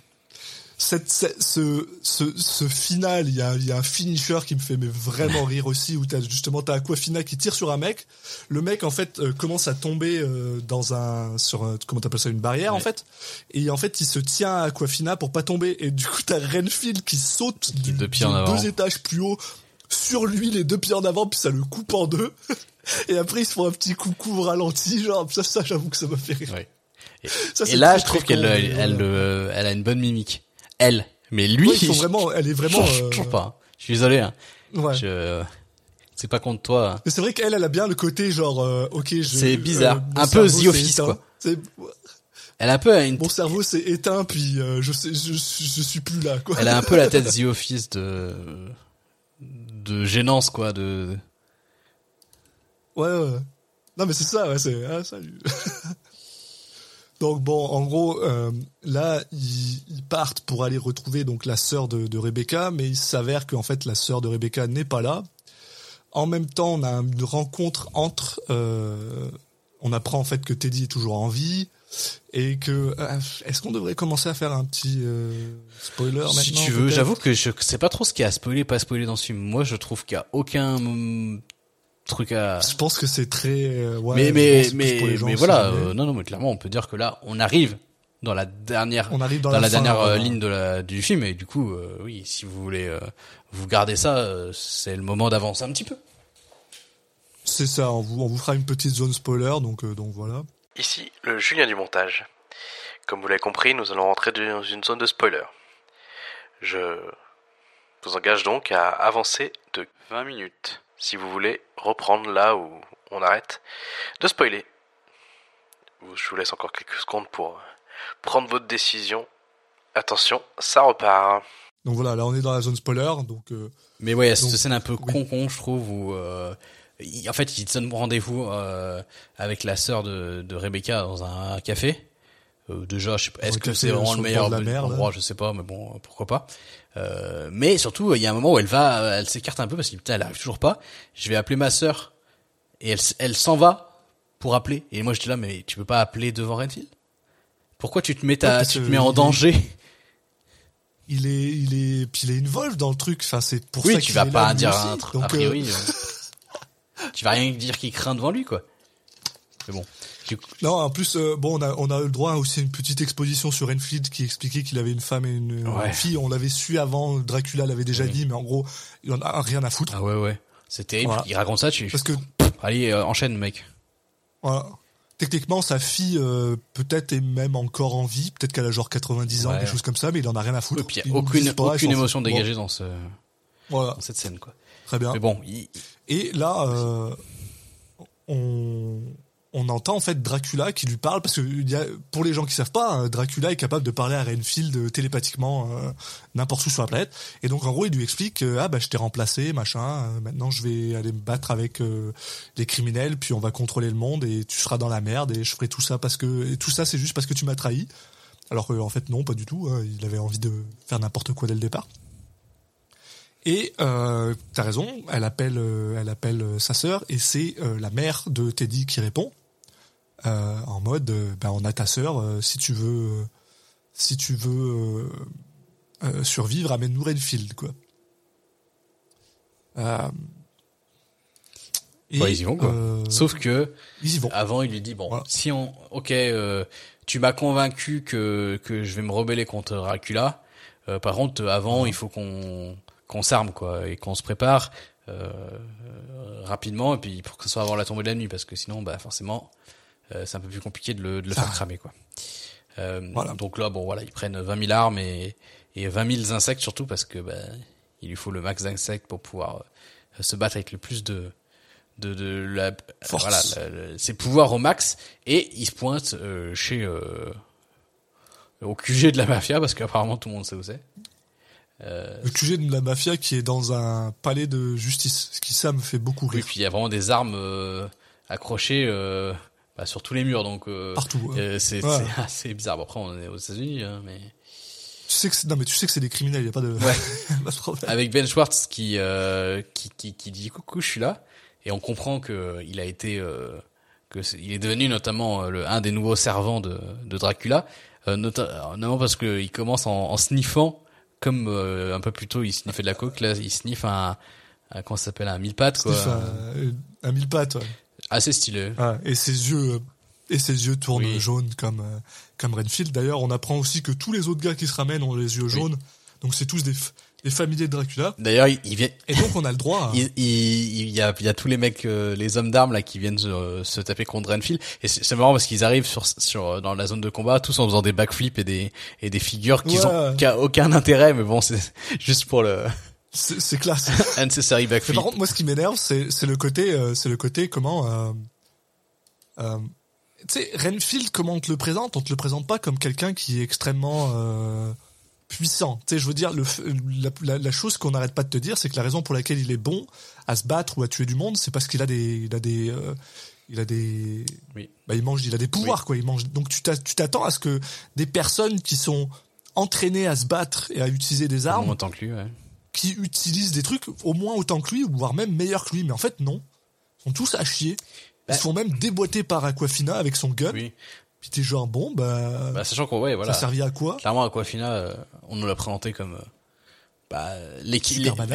Cette, cette- ce, ce, ce final, il y a, il y a un finisher qui me fait mais vraiment rire aussi, où t'as justement t'as Aquafina qui tire sur un mec. Le mec en fait euh, commence à tomber euh, dans un sur un- comment t'appelles ça une barrière en fait. Et en fait il se tient à Aquafina pour pas tomber. Et du coup t'as Renfield qui saute du, deux pieds en de avant. deux étages plus haut sur lui les deux pieds en avant puis ça le coupe en deux. Et après ils se font un petit coucou ralenti genre ça ça j'avoue que ça m'a fait rire. Ouais. Et, Ça, et c'est là, je trouve qu'elle, elle, euh, elle a une bonne mimique. Elle. Mais lui, Ouais, ils sont je- vraiment, elle est vraiment. je, euh, trouve pas. Je suis désolé. Hein. Ouais. Je, c'est pas contre toi. Mais c'est vrai qu'elle, elle a bien le côté genre, euh, ok, je. C'est bizarre. mon Un peu The Office, quoi. C'est- Elle a un peu une, Mon cerveau s'est éteint, puis euh, je, sais, je, je suis plus là, quoi. elle a un peu la tête The Office de, de gênance, quoi, de, Ouais, ouais. Non, mais c'est ça, ouais, c'est. Ah, salut. Donc, bon, en gros, euh, là, ils, ils partent pour aller retrouver donc la sœur de, de Rebecca, mais il s'avère qu'en fait, la sœur de Rebecca n'est pas là. En même temps, on a une rencontre entre. euh, on apprend en fait que Teddy est toujours en vie. et que euh, est-ce qu'on devrait commencer à faire un petit spoiler maintenant Si tu veux, j'avoue que je sais pas trop ce qu'il y a à spoiler, pas spoiler dans ce film. Moi, je trouve qu'il y a aucun truc à. Je pense que c'est très. euh, ouais, mais mais mais gens, mais voilà, euh, non non, mais clairement, on peut dire que là, on arrive dans la dernière on arrive dans, dans, la, fin, dernière euh, ligne de la du film et du coup, euh, oui, si vous voulez euh, vous garder ça, euh, c'est le moment d'avancer un petit peu. C'est ça. On vous, on vous fera une petite zone spoiler, donc euh, donc voilà. Ici, le Julien du montage. Comme vous l'avez compris, nous allons rentrer dans une zone de spoiler. Je vous engage donc à avancer de 20 minutes, si vous voulez reprendre là où on arrête de spoiler. Je vous laisse encore quelques secondes pour prendre votre décision. Attention, ça repart. Donc voilà, là on est dans la zone spoiler, donc euh, Mais ouais, il y a cette scène un peu oui. con con, je trouve, où euh, il- en fait, il se donne rendez-vous euh, avec la sœur de, de Rebecca dans un café. Euh, déjà, je sais pas, Dans est-ce que c'est euh, vraiment le le meilleur bord de la mer, là. endroit Je sais pas, mais bon, euh, pourquoi pas. Euh, mais surtout, il y a un moment où elle va, elle s'écarte un peu parce que putain, elle arrive toujours pas. Je vais appeler ma sœur et elle, elle s'en va pour appeler. Et moi, j'étais là, mais tu peux pas appeler devant Renfield? Pourquoi tu te mets, ta, Ouais, tu te mets en danger? Il est il est puis il est involve dans le truc. Enfin c'est pour ça Oui, qu'il tu vas pas dire aussi. un truc, Donc, a euh, priori. euh, tu vas rien dire qu'il craint devant lui, quoi. Mais bon. Non, en plus, euh, bon, on a, on a eu le droit aussi à une petite exposition sur Enfield qui expliquait qu'il avait une femme et une, Ouais. une fille. On l'avait su avant, Dracula l'avait déjà Oui. dit, mais en gros, il en a rien à foutre. Ah ouais, ouais. C'est terrible. Voilà. Il raconte ça, tu. Parce que, Allez, euh, enchaîne, mec. voilà, techniquement, sa fille, euh, peut-être est même encore en vie. Peut-être qu'elle a genre 90 ans, Ouais. quelque chose comme ça, mais il en a rien à foutre. Et puis, il aucune, pas, aucune émotion dégagée dans, ce, Bon, voilà, dans cette scène, quoi. très bien. Mais bon, il- Et là, on, on entend en fait Dracula qui lui parle parce que pour les gens qui savent pas, hein, Dracula est capable de parler à Renfield euh, télépathiquement euh, n'importe où sur la planète. Et donc en gros, il lui explique que, ah bah je t'ai remplacé, machin. euh, maintenant, je vais aller me battre avec euh, les criminels, puis on va contrôler le monde et tu seras dans la merde et je ferai tout ça parce que et tout ça c'est juste parce que tu m'as trahi. Alors que en fait non, pas du tout. hein, il avait envie de faire n'importe quoi dès le départ. Et euh, t'as raison, elle appelle, euh, elle appelle euh, sa sœur et c'est euh, la mère de Teddy qui répond euh, en mode, euh, ben on a ta sœur, euh, si tu veux, si tu veux survivre, amène-nous Renfield quoi. Et, Ouais, ils y vont, quoi. sauf que, ils y vont. avant, il lui dit, bon, Voilà. si on, ok, tu m'as convaincu que, que je vais me rebeller contre Dracula. Par contre, avant, il faut qu'on, qu'on s'arme, quoi, et qu'on se prépare, euh, rapidement, et puis pour que ce soit avant la tombée de la nuit, parce que sinon, bah, forcément, c'est un peu plus compliqué de le, de le faire cramer, quoi. Euh, Voilà. Donc là, bon, voilà, ils prennent 20 000 armes et, et 20 000 insectes surtout parce que, bah, il lui faut le max d'insectes pour pouvoir euh, se battre avec le plus de, de, de la, Force. voilà, la- la- ses pouvoirs au max et il se pointe euh, chez euh, au QG de la mafia parce qu'apparemment tout le monde sait où c'est. Euh, Le QG de la mafia qui est dans un palais de justice, ce qui ça me fait beaucoup oui, rire. puis il y a vraiment des armes euh, accrochées euh, bah, sur tous les murs donc euh, Partout. hein. euh, c'est Ouais. c'est assez bizarre. Bon, après on est aux États-Unis hein, mais Tu sais que c'est- non mais tu sais que c'est des criminels, il y a pas de, Ouais. pas de problème. avec Ben Schwartz qui, euh, qui, qui, qui dit coucou, je suis là, et on comprend que il a été, euh, que c'est- il est devenu notamment euh, le, un des nouveaux servants de, de Dracula, euh, nota- notamment parce que il commence en, en sniffant, comme euh, un peu plus tôt il sniffait de la coke, là il sniffe un, un comment ça s'appelle un mille pattes quoi, un, un mille pattes. ouais. Assez stylé. Ouais, et ses yeux euh, et ses yeux tournent Oui. jaunes comme euh, comme Renfield. D'ailleurs, on apprend aussi que tous les autres gars qui se ramènent ont les yeux jaunes. Donc c'est tous des des familiers de Dracula. D'ailleurs il, vient, Et donc on a le droit. À... il, il, il y a, il y a tous les mecs, euh, les hommes d'armes là qui viennent se, se taper contre Renfield. Et c'est marrant parce qu'ils arrivent sur, sur dans la zone de combat tous en faisant des backflips et des et des figures qui Ouais. ont aucun intérêt, mais bon c'est juste pour le C'est classe. unnecessary backflip. par contre, moi, ce qui m'énerve, c'est le côté, euh, c'est le côté comment. Euh, euh, tu sais, Renfield, comment on te le présente On te le présente pas comme quelqu'un qui est extrêmement puissant. Tu sais, je veux dire, le, la, la, la chose qu'on n'arrête pas de te dire, c'est que la raison pour laquelle il est bon à se battre ou à tuer du monde, c'est parce qu'il a des, il a des, il a des, Oui. bah, il mange, il a des pouvoirs quoi. Il mange. Donc tu t'a- tu t'attends à ce que des personnes qui sont entraînées à se battre et à utiliser des en armes même temps que lui, ouais. Qui utilisent des trucs au moins autant que lui, voire même meilleurs que lui. Mais en fait, non. Ils sont tous à chier. Ils Bah- se font même déboîter par Aquafina avec son gun. Oui. Puis t'es genre bon bah, Bah, sachant qu'on, ouais, voilà. ça servait à quoi Clairement, Aquafina, euh, on nous l'a présenté comme euh, bah,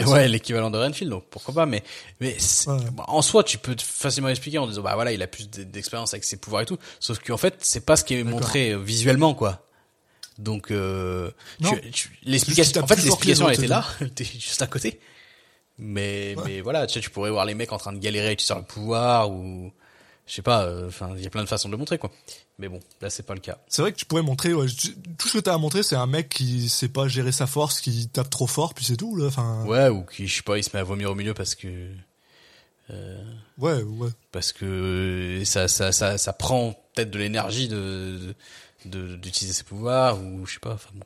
ouais, l'équivalent de Renfield, donc pourquoi pas. Mais, mais Ouais. bah, en soi, tu peux facilement expliquer en disant bah voilà, il a plus d'expérience avec ses pouvoirs et tout. Sauf qu'en fait, c'est pas ce qui est montré euh, visuellement, quoi. Donc, euh, tu- tu- l'explication, en fait, l'explication elle était là, t'es juste à côté. Mais, mais voilà, tu sais, tu pourrais voir les mecs en train de galérer à utiliser leur pouvoir ou, je sais pas, euh, enfin, il y a plein de façons de le montrer, quoi. Mais bon, là, c'est pas le cas. C'est vrai que tu pourrais montrer ouais, tu- tout ce que t'as à montrer c'est un mec qui sait pas gérer sa force, qui tape trop fort puis c'est tout là. Enfin Ouais, ou qui, je sais pas, il se met à vomir au milieu parce que, ouais ouais. parce que ça, ça, ça, ça prend peut-être de l'énergie de, de, d'utiliser ses pouvoirs ou je sais pas, enfin bon.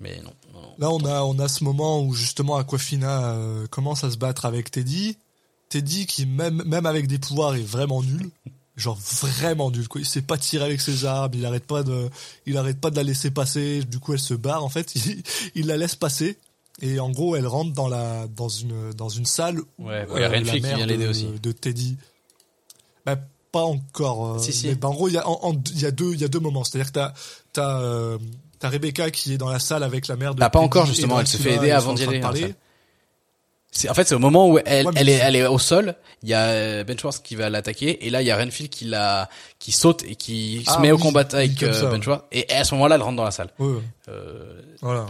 Mais non, non, non. Là, on a, on a ce moment où justement Aquafina euh, commence à se battre avec Teddy. Teddy qui même, même avec des pouvoirs est vraiment nul. Genre vraiment nul quoi. Il sait pas tirer avec ses armes. Il arrête pas de, il arrête pas de la laisser passer. Du coup, elle se barre. En fait, il, il la laisse passer. Et en gros, elle rentre dans la, dans une, dans une salle. Où, Ouais, ouais, a la Renfield qui mère vient de- aussi. De Teddy. Bah, pas encore. euh, Si, si. mais, bah, en gros, il y a, en- en- il y a deux, il y a deux moments. C'est-à-dire que t'as, t'as, euh, t'as Rebecca qui est dans la salle avec la mère de. Bah, pas encore, justement, elle se fait aider avant d'y aller, dans la parler. salle. C'est, en fait, c'est au moment où elle, Ouais, mais elle est, elle est au sol, il y a euh, Ben Schwartz qui va l'attaquer, et là, il y a Renfield qui la, qui saute et qui Ah se met au combat avec euh, ça, Ben ouais. Schwartz, et à ce moment-là, elle rentre dans la salle. Ouais. Euh, Voilà.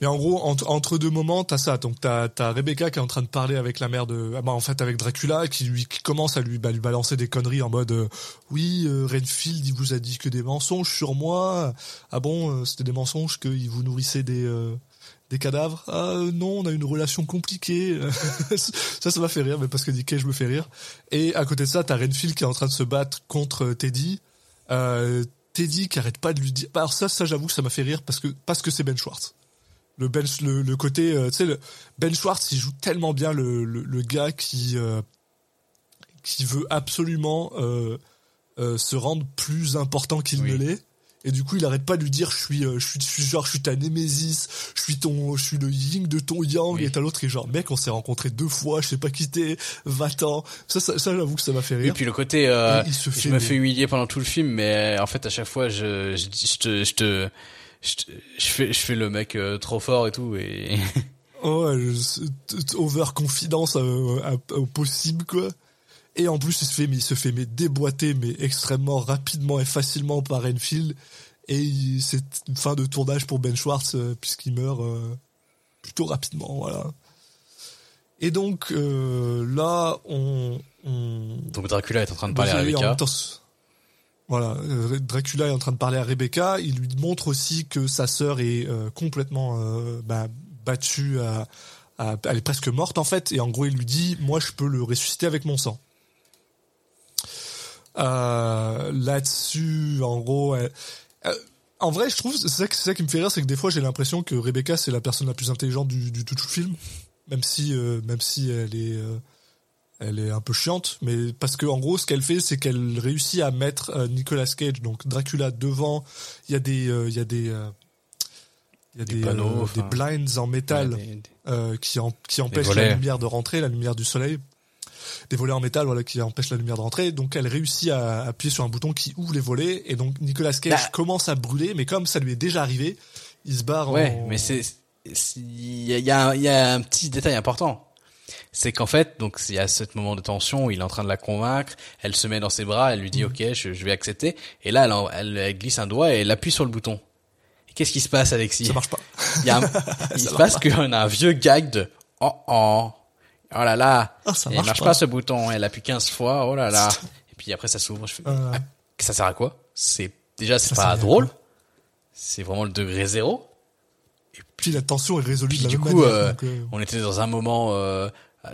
Mais en gros, entre, entre deux moments, t'as ça. Donc t'as as Rebecca qui est en train de parler avec la mère de, ah bah en fait avec Dracula, qui lui qui commence à lui, bah, lui balancer des conneries en mode, euh, oui, euh, Renfield, il vous a dit que des mensonges sur moi. Ah bon, c'était des mensonges qu'il vous nourrissait des euh, des cadavres. Ah euh, non, on a une relation compliquée. ça, ça m'a fait rire, mais parce que Nick je me fait rire. Et à côté de ça, t'as Renfield qui est en train de se battre contre euh, Teddy. Euh, Teddy qui arrête pas de lui dire. Bah, alors ça, ça j'avoue ça m'a fait rire parce que parce que c'est Ben Schwartz. Le Ben, le, le côté, euh, tu sais, Ben Schwartz, il joue tellement bien le le, le gars qui euh, qui veut absolument se rendre plus important qu'il Oui. ne l'est. Et du coup, il arrête pas de lui dire, je suis, euh, je suis, je suis genre, je suis ta némésis, je suis ton, je suis le yin de ton yang, Oui. et t'as l'autre qui est genre, mec, on s'est rencontrés deux fois, je sais pas qui t'es, va-t'en. Ça, ça, ça, j'avoue que ça m'a fait Et rire. puis le côté, euh, Et il se je fait me des- fais humilier pendant tout le film, mais en fait à chaque fois je, je, je te, je te, je, te- je fais, je fais le mec euh, trop fort et tout et Oh, je- overconfidence euh, au possible, quoi. Et en plus, il se fait, mais il se fait mais déboîter, mais extrêmement rapidement et facilement par Enfield. Et c'est une fin de tournage pour Ben Schwartz, euh, puisqu'il meurt euh, plutôt rapidement, voilà. Et donc, euh, là, on... on donc Dracula est en train de parler à Rebecca. temps, voilà, Dracula est en train de parler à Rebecca. Il lui montre aussi que sa sœur est complètement bah, battue, à, à- elle est presque morte en fait. Et en gros, il lui dit, moi, je peux le ressusciter avec mon sang. Euh, Là-dessus, en gros, elle- euh, en vrai, je trouve c'est ça, qui me fait rire, c'est que des fois, j'ai l'impression que Rebecca c'est la personne la plus intelligente du, du tout, film, même si, euh, même si elle est euh, elle est un peu chiante, mais parce que en gros, ce qu'elle fait, c'est qu'elle réussit à mettre euh, Nicolas Cage, donc Dracula, devant. Il y a des, euh, il y a des, euh, il y a Des des, panneaux, euh, des blinds en métal Ouais, des- des- euh, qui, en- qui empêchent la lumière de rentrer, la lumière du soleil. Des volets en métal, voilà, qui empêchent la lumière de rentrer. Donc, elle réussit à appuyer sur un bouton qui ouvre les volets, et donc Nicolas Cage Bah. commence à brûler, mais comme ça lui est déjà arrivé, il se barre. Ouais, en- mais c'est, il y a, il y, a, un- il y a un petit détail important. C'est qu'en fait, donc il y a ce moment de tension où il est en train de la convaincre, elle se met dans ses bras, elle lui dit ok, je, je vais accepter, et là elle, en- elle, elle glisse un doigt et elle appuie sur le bouton. Qu'est-ce qui se passe, Alexis? Ça marche pas. Il, y a un- il se passe qu'on a un vieux gag de oh oh, oh là là, Ah, ça marche marche pas. pas. ce bouton, elle appuie 15 fois, oh là là. Et puis après ça s'ouvre, je fais Euh. ah, ça sert à quoi? C'est déjà c'est pas drôle, c'est vraiment le degré zéro. Puis la tension est résolue Puis de la du même coup, manière. euh, donc, euh, on était dans un moment,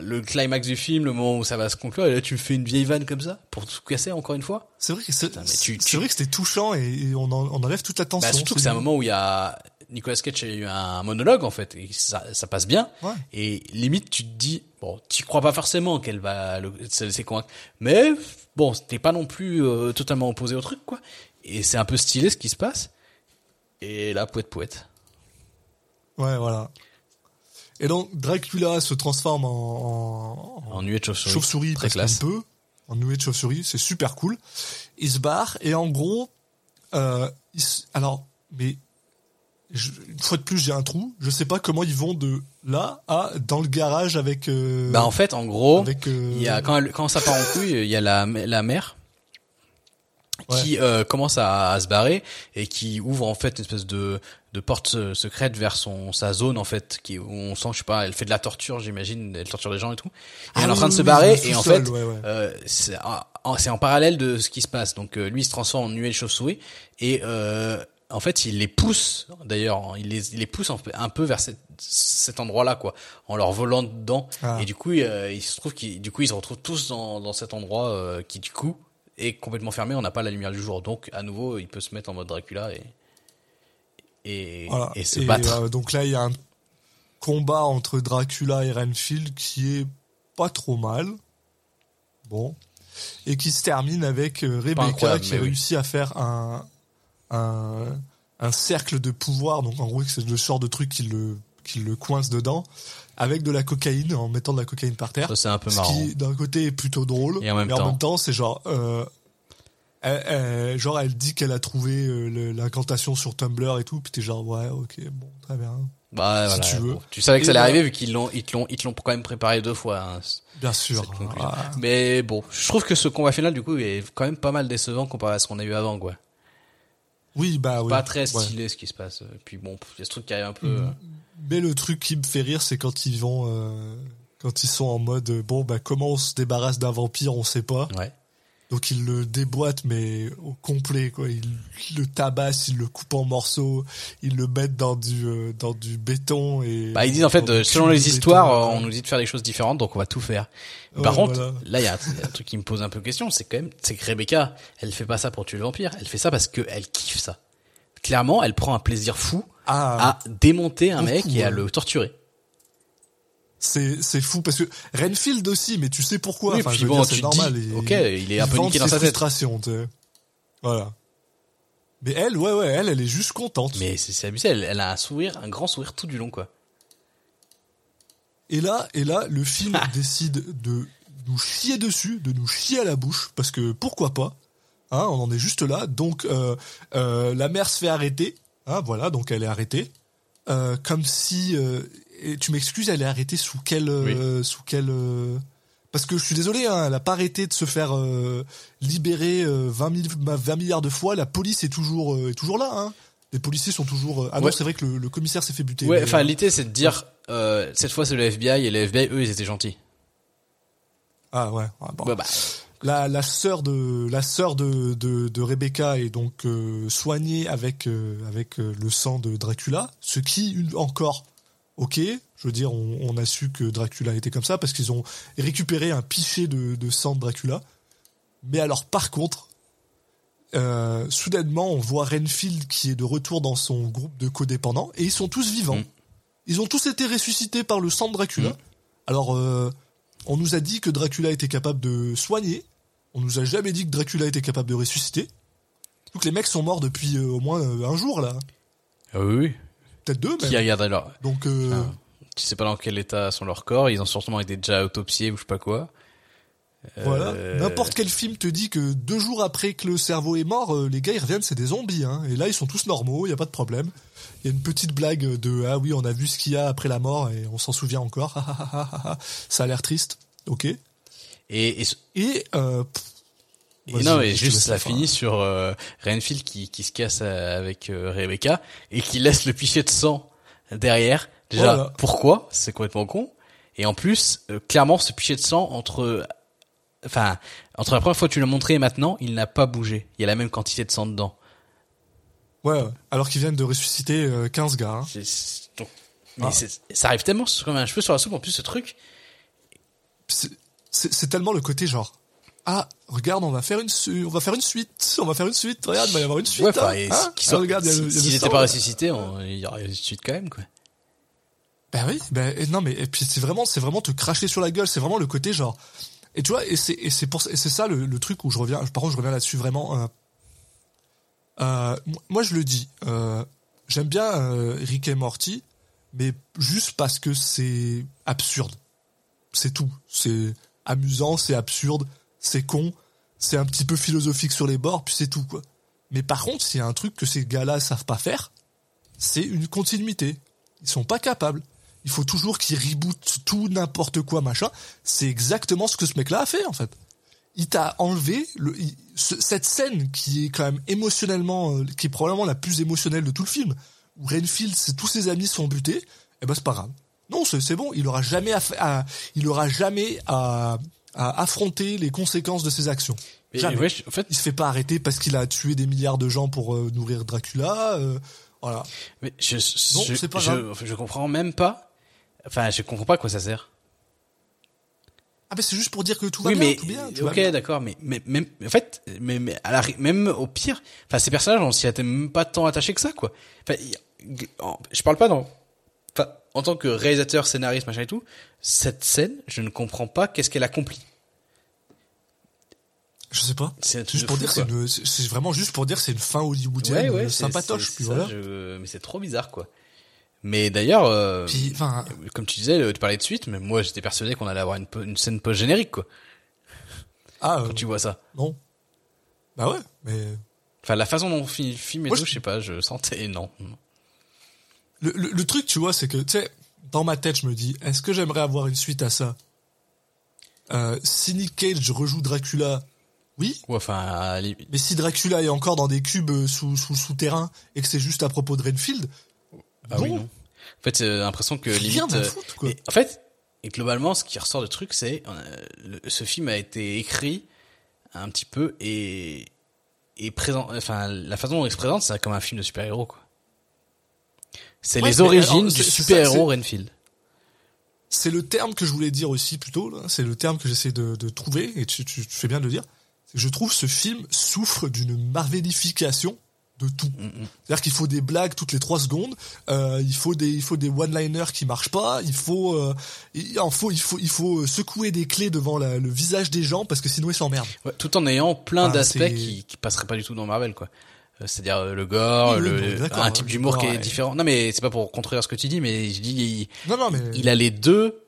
le climax du film, le moment où ça va se conclure, et là tu me fais une vieille vanne comme ça pour tout casser encore une fois. C'est vrai que c'est, Putain, mais tu- c'est tu- vrai que c'était touchant et, et on, en- on enlève toute la tension. Bah, surtout que c'est un moment où il y a Nicolas Cage a eu un monologue en fait, et ça, ça passe bien. Ouais. Et limite tu te dis, bon, tu crois pas forcément qu'elle va le- se laisser convaincre, mais bon, t'es pas non plus euh, totalement opposé au truc quoi. Et c'est un peu stylé ce qui se passe. Et là, poète poète. Ouais, voilà. Et donc Dracula se transforme en, en- En nuée de chauve-souris. chauve-souris Très classe. qu'il peut, en nuée de chauve-souris, c'est super cool. Il se barre et en gros, euh, alors, mais je- une fois de plus, j'ai un trou. Je sais pas comment ils vont de là à dans le garage avec. euh, Bah en fait, en gros, avec, euh, il y a quand elle- quand ça part en couille, il y a la la mère qui euh, commence à, à se barrer et qui ouvre en fait une espèce de de porte se- secrète vers son sa zone en fait qui où on sent je sais pas elle fait de la torture j'imagine elle torture les gens et tout et Ah elle est en oui, train de se barrer et en fait ouais, ouais. euh, c'est en, c'est en parallèle de ce qui se passe donc euh, lui il se transforme en nuée de chauve-souris et euh, en fait il les pousse d'ailleurs il les il les pousse un peu, vers cette, cet endroit là quoi en leur volant dedans Ah. et du coup euh, il se trouve qu'ils du coup ils se retrouvent tous dans dans cet endroit euh, qui du coup est complètement fermé on n'a pas la lumière du jour donc à nouveau il peut se mettre en mode Dracula et et, Voilà. et se battre euh, donc là, il y a un combat entre Dracula et Renfield qui est pas trop mal. Bon. Et qui se termine avec Rebecca qui oui. réussit à faire un, un, un cercle de pouvoir. Donc en gros, c'est le genre de truc qui le, qui le coince dedans. Avec de la cocaïne, en mettant de la cocaïne par terre. ça c'est un peu Ce marrant qui, d'un côté, est plutôt drôle. Et en même mais temps- en même temps, c'est genre, euh, elle, elle- genre, elle dit qu'elle a trouvé euh, l'incantation sur Tumblr et tout, puis t'es genre, ouais, ok, bon, très bien. bah si voilà, tu veux. bon. tu savais que Et ça allait arriver vu qu'ils l'ont ils te l'ont ils te l'ont quand même préparé deux fois hein. Bien sûr. Ah, Mais bon, je trouve que ce combat final du coup est quand même pas mal décevant comparé à ce qu'on a eu avant quoi. Oui, bah oui. Pas très ouais. stylé ce qui se passe. Et Puis bon, il y a ce truc qui arrive un peu. Mhm. euh, Mais le truc qui me fait rire, c'est quand ils vont, euh, quand ils sont en mode, bon, bah, comment on se débarrasse d'un vampire, on sait pas. Ouais. Donc ils le déboîtent mais au complet quoi. Ils le tabassent, ils le coupent en morceaux, ils le mettent dans du euh, dans du béton et. Bah ils disent en fait, euh, selon les histoires, béton, euh, on nous dit de faire des choses différentes, donc on va tout faire. Ouais, Par contre, voilà. là il y, a un il y a un truc qui me pose un peu question, c'est quand même, c'est que Rebecca, elle fait pas ça pour tuer le vampire, elle fait ça parce que elle kiffe ça. Clairement, elle prend un plaisir fou Ah, à démonter un Beaucoup, mec et à ouais. le torturer. C'est c'est fou parce que Renfield aussi, mais tu sais pourquoi. Oui, enfin, puis je veux bon, dire, c'est normal. dis, ok, il est un peu niqué dans sa tête. frustrations, tu sais. Voilà. Mais elle, ouais, ouais, elle, elle est juste contente. Mais c'est c'est abusé, elle, elle a un sourire, un grand sourire tout du long quoi. Et là, et là, le film décide de nous chier dessus, de nous chier à la bouche, parce que pourquoi pas hein, On en est juste là. Donc, euh, euh, la mère se fait arrêter. Hein, voilà, donc elle est arrêtée. Euh, comme si... et tu m'excuses, elle est arrêtée sous quel... euh, Sous quel euh, parce que je suis désolé, hein, elle a pas arrêté de se faire euh, libérer euh, 20, 000 20 milliards de fois. La police est toujours, euh, est toujours là. Hein. Les policiers sont toujours... Ah non, c'est vrai que le, le commissaire s'est fait buter. Ouais, enfin l'idée c'est de dire, cette fois c'est le FBI et le FBI eux ils étaient gentils. Ah ouais. ah, bon. Ouais, bah, la, la sœur de la sœur de, de, de Rebecca est donc soignée avec avec le sang de Dracula, ce qui une, encore ok. Je veux dire, on, on a su que Dracula était comme ça parce qu'ils ont récupéré un pichet de, de sang de Dracula. Mais alors, par contre, euh, soudainement, on voit Renfield qui est de retour dans son groupe de codépendants et ils sont tous vivants. Mm. Ils ont tous été ressuscités par le sang de Dracula. Mm. Alors, euh, on nous a dit que Dracula était capable de soigner. On nous a jamais dit que Dracula était capable de ressusciter. Donc les mecs sont morts depuis euh, au moins un jour là, ah oui, oui. Peut-être deux même. Qui regarde alors Donc euh. Tu sais pas dans quel état sont leurs corps, ils ont sûrement été déjà autopsiés ou je sais pas quoi. voilà, Euh, n'importe quel film te dit que deux jours après que le cerveau est mort, euh, les gars ils reviennent, c'est des zombies. Hein. Et là ils sont tous normaux, il y a pas de problème. Il y a une petite blague de ah oui on a vu ce qu'il y a après la mort et on s'en souvient encore. Ça a l'air triste. Ok. Et, et, Et, euh, pff, et non, mais juste ça fin. finit sur euh, Renfield qui, qui se casse euh, avec euh, Rebecca et qui laisse le pichet de sang derrière. Déjà, Voilà. pourquoi? C'est complètement con. Et en plus, euh, clairement, ce pichet de sang entre, enfin, entre la première fois que tu l'as montré et maintenant, il n'a pas bougé. Il y a la même quantité de sang dedans. Ouais, alors qu'ils viennent de ressusciter euh, 15 gars. hein. Donc, mais Ah. ça arrive tellement comme un cheveu sur la soupe. En plus, ce truc, c'est tellement le côté genre ah regarde on va faire une su- on va faire une suite on va faire une suite regarde il va y avoir une suite ouais, hein, hein qui Ah, regarde s'ils n'étaient pas ressuscités, il y aurait une suite quand même, quoi. ben oui ben non mais et puis c'est vraiment c'est vraiment te cracher sur la gueule c'est vraiment le côté genre et tu vois et c'est et c'est pour ça- et c'est ça le, le truc où je reviens par contre je reviens là-dessus vraiment euh, euh, moi je le dis euh, j'aime bien Rick et Morty mais juste parce que c'est absurde. C'est tout. C'est amusant c'est absurde c'est con c'est un petit peu philosophique sur les bords puis c'est tout quoi Mais par contre, s'il y a un truc que ces gars-là savent pas faire, c'est une continuité. Ils sont pas capables. Il faut toujours qu'ils rebootent tout n'importe quoi machin. C'est exactement ce que ce mec-là a fait en fait. Il t'a enlevé cette scène qui est quand même émotionnellement, euh, qui est probablement la plus émotionnelle de tout le film, où Renfield, tous ses amis sont butés. Eh ben c'est pas grave. Non, c'est bon. Il aura jamais à- il aura jamais à, à affronter les conséquences de ses actions. Mais ouais, en fait, Il se fait pas arrêter parce qu'il a tué des milliards de gens pour euh, nourrir Dracula. euh, voilà. mais je, Non, je, pas je, comprends même pas. Enfin, je comprends pas à quoi ça sert. Ah ben c'est juste pour dire que tout va oui, bien, mais tout bien. tout ok, d'accord, mais, mais même en fait, mais, mais à la, ri- même au pire, enfin ces personnages, on s'y était même pas tant attaché que ça, quoi. Enfin, je parle pas dans, en tant que réalisateur, scénariste, machin et tout, cette scène, je ne comprends pas qu'est-ce qu'elle accomplit. Je sais pas. C'est Juste pour fou, dire, c'est vraiment juste pour dire, c'est une fin hollywoodienne Ouais, ouais, euh, c'est- sympatoche. Puis ça, voilà. je- mais c'est trop bizarre, quoi. Mais d'ailleurs, euh, Puis, enfin, comme tu disais, tu parlais de suite, mais moi j'étais persuadé qu'on allait avoir une, scène post générique, quoi. ah euh, Quand tu vois ça. non. Bah ouais, mais Enfin, la façon dont on fi- filme et Moi, tout, je- je sais pas, je sentais non. Le, le, le truc, tu vois, c'est que, tu sais, dans ma tête, je me dis, est-ce que j'aimerais avoir une suite à ça? Euh, Si Nick Cage rejoue Dracula, oui. Ouais, enfin, limite- Mais si Dracula est encore dans des cubes euh, sous sous souterrain et que c'est juste à propos de Renfield, Ah oui, non. En fait, j'ai l'impression que limite. euh, foutre, quoi. et en fait, et globalement, ce qui ressort de truc, c'est euh, ce film a été écrit un petit peu et et présent. Enfin, la façon dont il se présente, c'est comme un film de super-héros, quoi. C'est Ouais, les origines alors, du super-héros Renfield. c'est le terme que je voulais dire aussi plutôt. là. C'est le terme que j'essaie de, de trouver et tu, tu, tu fais bien de le dire. Je trouve ce film souffre d'une marvelification de tout. C'est-à-dire qu'il faut des blagues toutes les trois secondes. euh, il faut des il faut des one-liners qui marchent pas. Il faut euh, il en faut il faut il faut secouer des clés devant la- le visage des gens parce que sinon ils s'emmerdent. Ouais, tout en ayant plein d'aspects qui, qui passeraient pas du tout dans Marvel, quoi. Euh, C'est-à-dire euh, le gore, Oui, oui, le, un type le d'humour qui est ouais. différent. Non, mais c'est pas pour contredire ce que tu dis, mais je dis, il, Non non mais il a les deux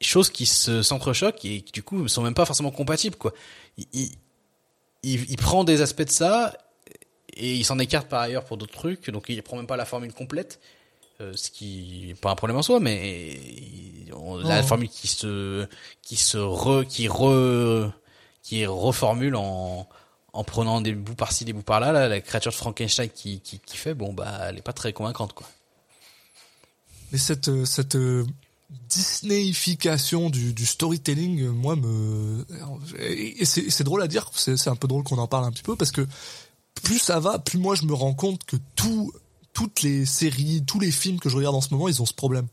choses qui se s'entrechoquent et qui du coup sont même pas forcément compatibles quoi. Il, il, il, il prend des aspects de ça et il s'en écarte par ailleurs pour d'autres trucs, donc il prend même pas la formule complète, euh, ce qui est pas un problème en soi, mais il- on- la Non. formule qui se qui se re qui re qui reformule en en prenant des bouts par-ci des bouts par-là, là, la créature de Frankenstein qui, qui fait bon bah elle est pas très convaincante quoi. Mais cette euh, cette euh, Disneyification du, du storytelling, euh, moi me et c'est drôle à dire, c'est un peu drôle qu'on en parle un petit peu parce que plus ça va, plus moi je me rends compte que tout toutes les séries, tous les films que je regarde en ce moment, ils ont ce problème.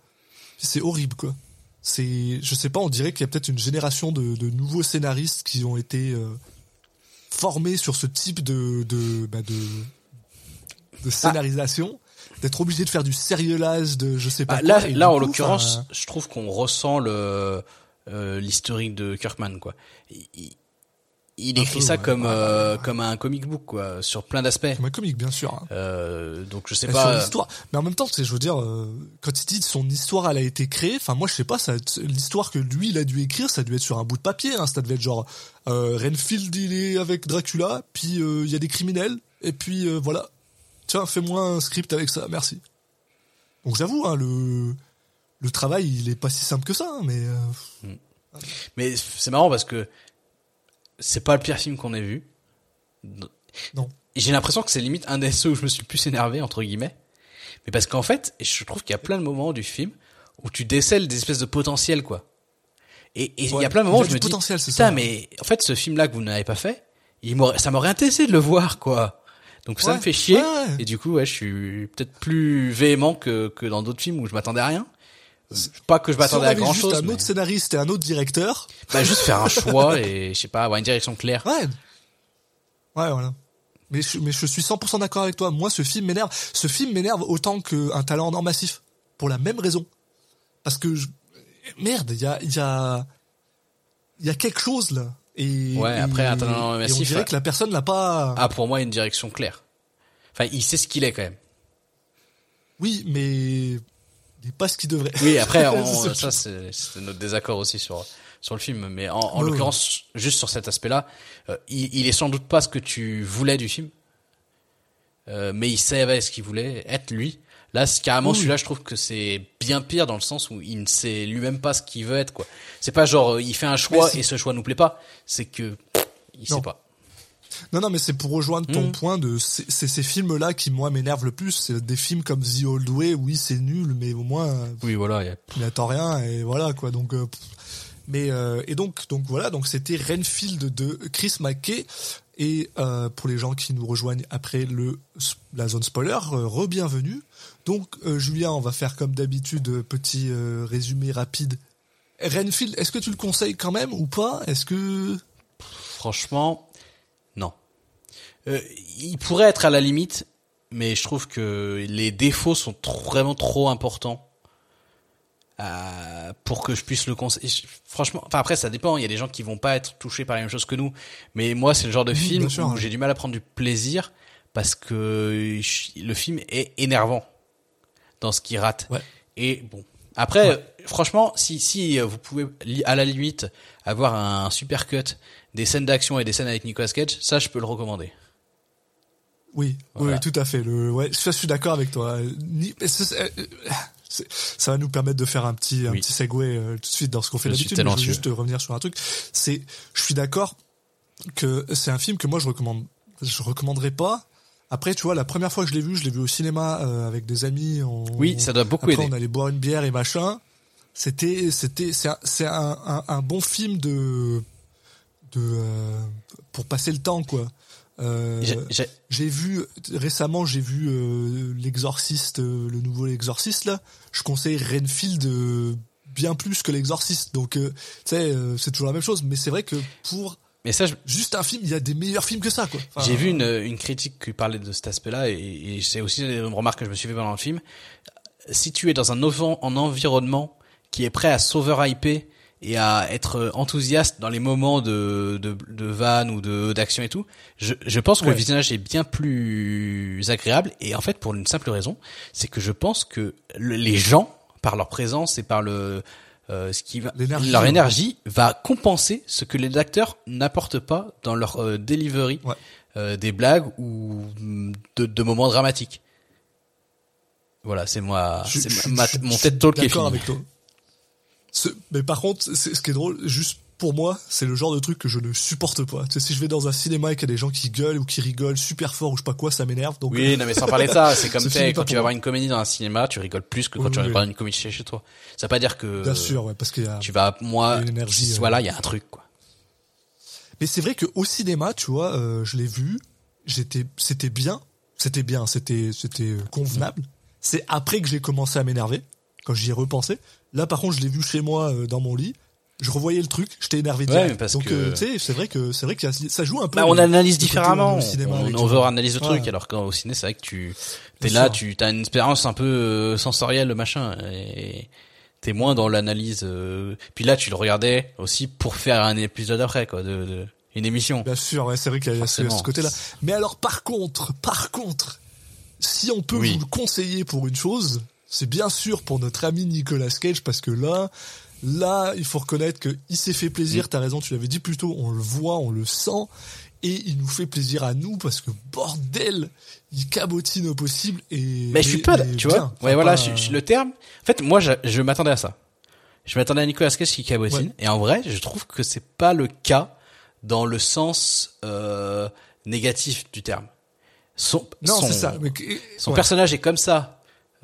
C'est horrible quoi. C'est je sais pas, on dirait qu'il y a peut-être une génération de, de nouveaux scénaristes qui ont été formés sur ce type de de bah, de, de scénarisation. D'être obligé de faire du serialized, de je sais pas Bah, quoi, là, là en l'occurrence, je trouve qu'on ressent le euh, l'historique de Kirkman quoi. Il, il- écrit peu, ça ouais. comme Ouais, euh, ouais, comme un comic book quoi, sur plein d'aspects. comme un comique bien sûr. hein. Euh, donc je sais Mais pas. l'histoire. Mais en même temps, je veux dire, euh, quand il dit son histoire, elle a été créée. Enfin, moi, je sais pas, ça, l'histoire que lui, il a dû écrire, ça a dû être sur un bout de papier. Hein, ça devait être genre euh, Renfield, il est avec Dracula, puis euh, il y a des criminels, et puis euh, voilà. Tiens, fais-moi un script avec ça, merci. Donc j'avoue, hein, le le travail, il est pas si simple que ça, hein, mais euh, Mais c'est marrant parce que c'est pas le pire film qu'on ait vu. non. J'ai l'impression que c'est limite un des ceux où je me suis plus énervé entre guillemets. Mais parce qu'en fait, je trouve qu'il y a plein de moments du film où tu décèles des espèces de potentiel quoi. Et il y a plein de moments où je me dis putain mais en fait ce film là que vous n'avez pas fait, il ça m'aurait intéressé de le voir quoi. Donc ça me fait chier ouais. et du coup ouais, je suis peut-être plus véhément que que dans d'autres films où je m'attendais à rien. Pas que je Si m'attendais à grand juste chose. un autre scénariste et un autre directeur, Bah juste faire un choix et je sais pas avoir une direction claire. Ouais. Ouais, voilà. Mais je, mais je suis 100% d'accord avec toi. Moi, ce film m'énerve. Ce film m'énerve autant qu'un talent en or massif. Pour la même raison. Parce que, je... merde, il y a, il y a, il y a quelque chose, là. Et, Ouais, et- après, un talent en or et massif, on dirait ouais. que la personne n'a pas, Ah pour moi une direction claire. Enfin il sait ce qu'il est quand même. oui, mais, n'est pas ce qu'il devrait. Oui, après, on- ça, c'est notre désaccord aussi sur sur le film, mais en, l'occurrence, juste sur cet aspect-là, euh, il, il est sans doute pas ce que tu voulais du film. euh, mais il savait ce qu'il voulait être lui. Là, carrément Oui. celui-là, je trouve que c'est bien pire dans le sens où il ne sait lui-même pas ce qu'il veut être, quoi. C'est pas genre, euh, il fait un choix et ce choix nous plaît pas. C'est que, pff, il Non. sait pas. Non, non, mais c'est pour rejoindre ton Mm. point de, c'est ces films-là qui, moi, m'énervent le plus. C'est des films comme The Old Way, oui, c'est nul, mais au moins, euh, Oui, voilà, a- il n'attend rien, et voilà, quoi. Donc, euh, mais, euh, et donc, donc voilà, donc c'était Renfield de Chris McKay. Et euh, pour les gens qui nous rejoignent après le la zone spoiler, re-bienvenue. Donc, Julien, on va faire comme d'habitude, petit résumé rapide. Renfield, est-ce que tu le conseilles quand même ou pas? Est-ce que franchement. Euh, il pourrait être à la limite, mais je trouve que les défauts sont trop- vraiment trop importants euh, pour que je puisse le conseiller. Franchement, enfin après ça dépend. Il y a des gens qui vont pas être touchés par la même chose que nous, mais moi c'est le genre de Oui, film sûr, où j'ai du mal à prendre du plaisir parce que je- le film est énervant dans ce qu'il rate. Ouais. Et bon, après, franchement, si si euh, vous pouvez à la limite avoir un super cut des scènes d'action et des scènes avec Nicolas Cage, ça je peux le recommander. Oui, Voilà. oui, tout à fait. Le, ouais, je suis d'accord avec toi. C'est- ça va nous permettre de faire un petit, un Oui. petit segue euh, tout de suite dans ce qu'on fait d'habitude. Je veux juste revenir sur un truc. C'est, je suis d'accord que c'est un film que moi je recommande, je recommanderais pas. Après, tu vois, la première fois que je l'ai vu, je l'ai vu au cinéma euh, avec des amis. On, Oui, ça doit beaucoup après, aider. on allait boire une bière et machin. C'était, c'était, c'est un, c'est un, un, un bon film de, de, euh, pour passer le temps, quoi. Euh, J'ai- vu récemment, j'ai vu euh, l'exorciste, euh, le nouveau l'exorciste là. Je conseille Renfield euh, bien plus que l'exorciste. Donc, euh, tu sais, euh, c'est toujours la même chose. Mais c'est vrai que pour Mais ça, je- juste un film, il y a des meilleurs films que ça, quoi. Enfin, j'ai vu une, une critique qui parlait de cet aspect-là et, et c'est aussi une remarque que je me suis fait pendant le film. Si tu es dans un, un environnement qui est prêt à s'over-hyper et à être enthousiaste dans les moments de, de, de vannes ou de d'action et tout, je, je pense que Ouais. le visionnage est bien plus agréable et en fait pour une simple raison, c'est que je pense que le- les gens, par leur présence et par le euh, ce qui va, leur ouais. énergie va compenser ce que les acteurs n'apportent pas dans leur euh, delivery Ouais. euh, des blagues ou de, de moments dramatiques. Voilà, c'est moi, c'est ma- je- mon TED Talk qui est D'accord fini. avec toi. Mais par contre, c'est- ce qui est drôle, juste pour moi, c'est le genre de truc que je ne supporte pas. Tu sais, si je vais dans un cinéma et qu'il y a des gens qui gueulent ou qui rigolent super fort ou je sais pas quoi, ça m'énerve. Donc, Oui, non mais sans parler de ça, c'est comme est quand tu vas voir une comédie dans un cinéma, tu rigoles plus que quand Oui, tu oui, regardes oui. une comédie chez toi. Ça veut pas dire que bien sûr, ouais, parce qu'il y a. tu vas, moi, y a énergie, euh, voilà, il y a un truc quoi. Mais c'est vrai que au cinéma, tu vois, euh, je l'ai vu, j'étais, c'était bien, c'était bien, c'était, c'était euh, convenable. C'est après que j'ai commencé à m'énerver, quand j'y ai repensé. Là, par contre, je l'ai vu chez moi euh, dans mon lit. Je revoyais le truc, j'étais énervé. Ouais, direct. parce Donc, que- euh, tu sais, c'est vrai que c'est vrai que ça joue un peu. Bah, on analyse différemment. au cinéma On, gens. analyse le truc, Ouais. alors qu'au ciné, c'est vrai que tu t'es là, sûr. tu as une expérience un peu euh, sensorielle, le machin, et t'es moins dans l'analyse. euh, Puis là, tu le regardais aussi pour faire un épisode après, quoi, de, de- une émission. Bien sûr, ouais, c'est vrai qu'il y a ce, Forcément. ce côté-là. Mais alors, par contre, par contre, si on peut Oui. vous le conseiller pour une chose, c'est bien sûr pour notre ami Nicolas Cage, parce que là, là, il faut reconnaître que il s'est fait Mm. plaisir. T'as raison, tu l'avais dit plus tôt. On le voit, on le sent, et il nous fait plaisir à nous parce que bordel, il cabotine au possible et. Mais je suis pas, tu vois. Ouais, voilà, pas- je- je- le terme. En fait, moi, je, je m'attendais à ça. Je m'attendais à Nicolas Cage qui cabotine. Ouais. Et en vrai, je trouve que c'est pas le cas dans le sens euh, négatif du terme. Son, Non, son- c'est ça. Mais, Son ouais. personnage est comme ça,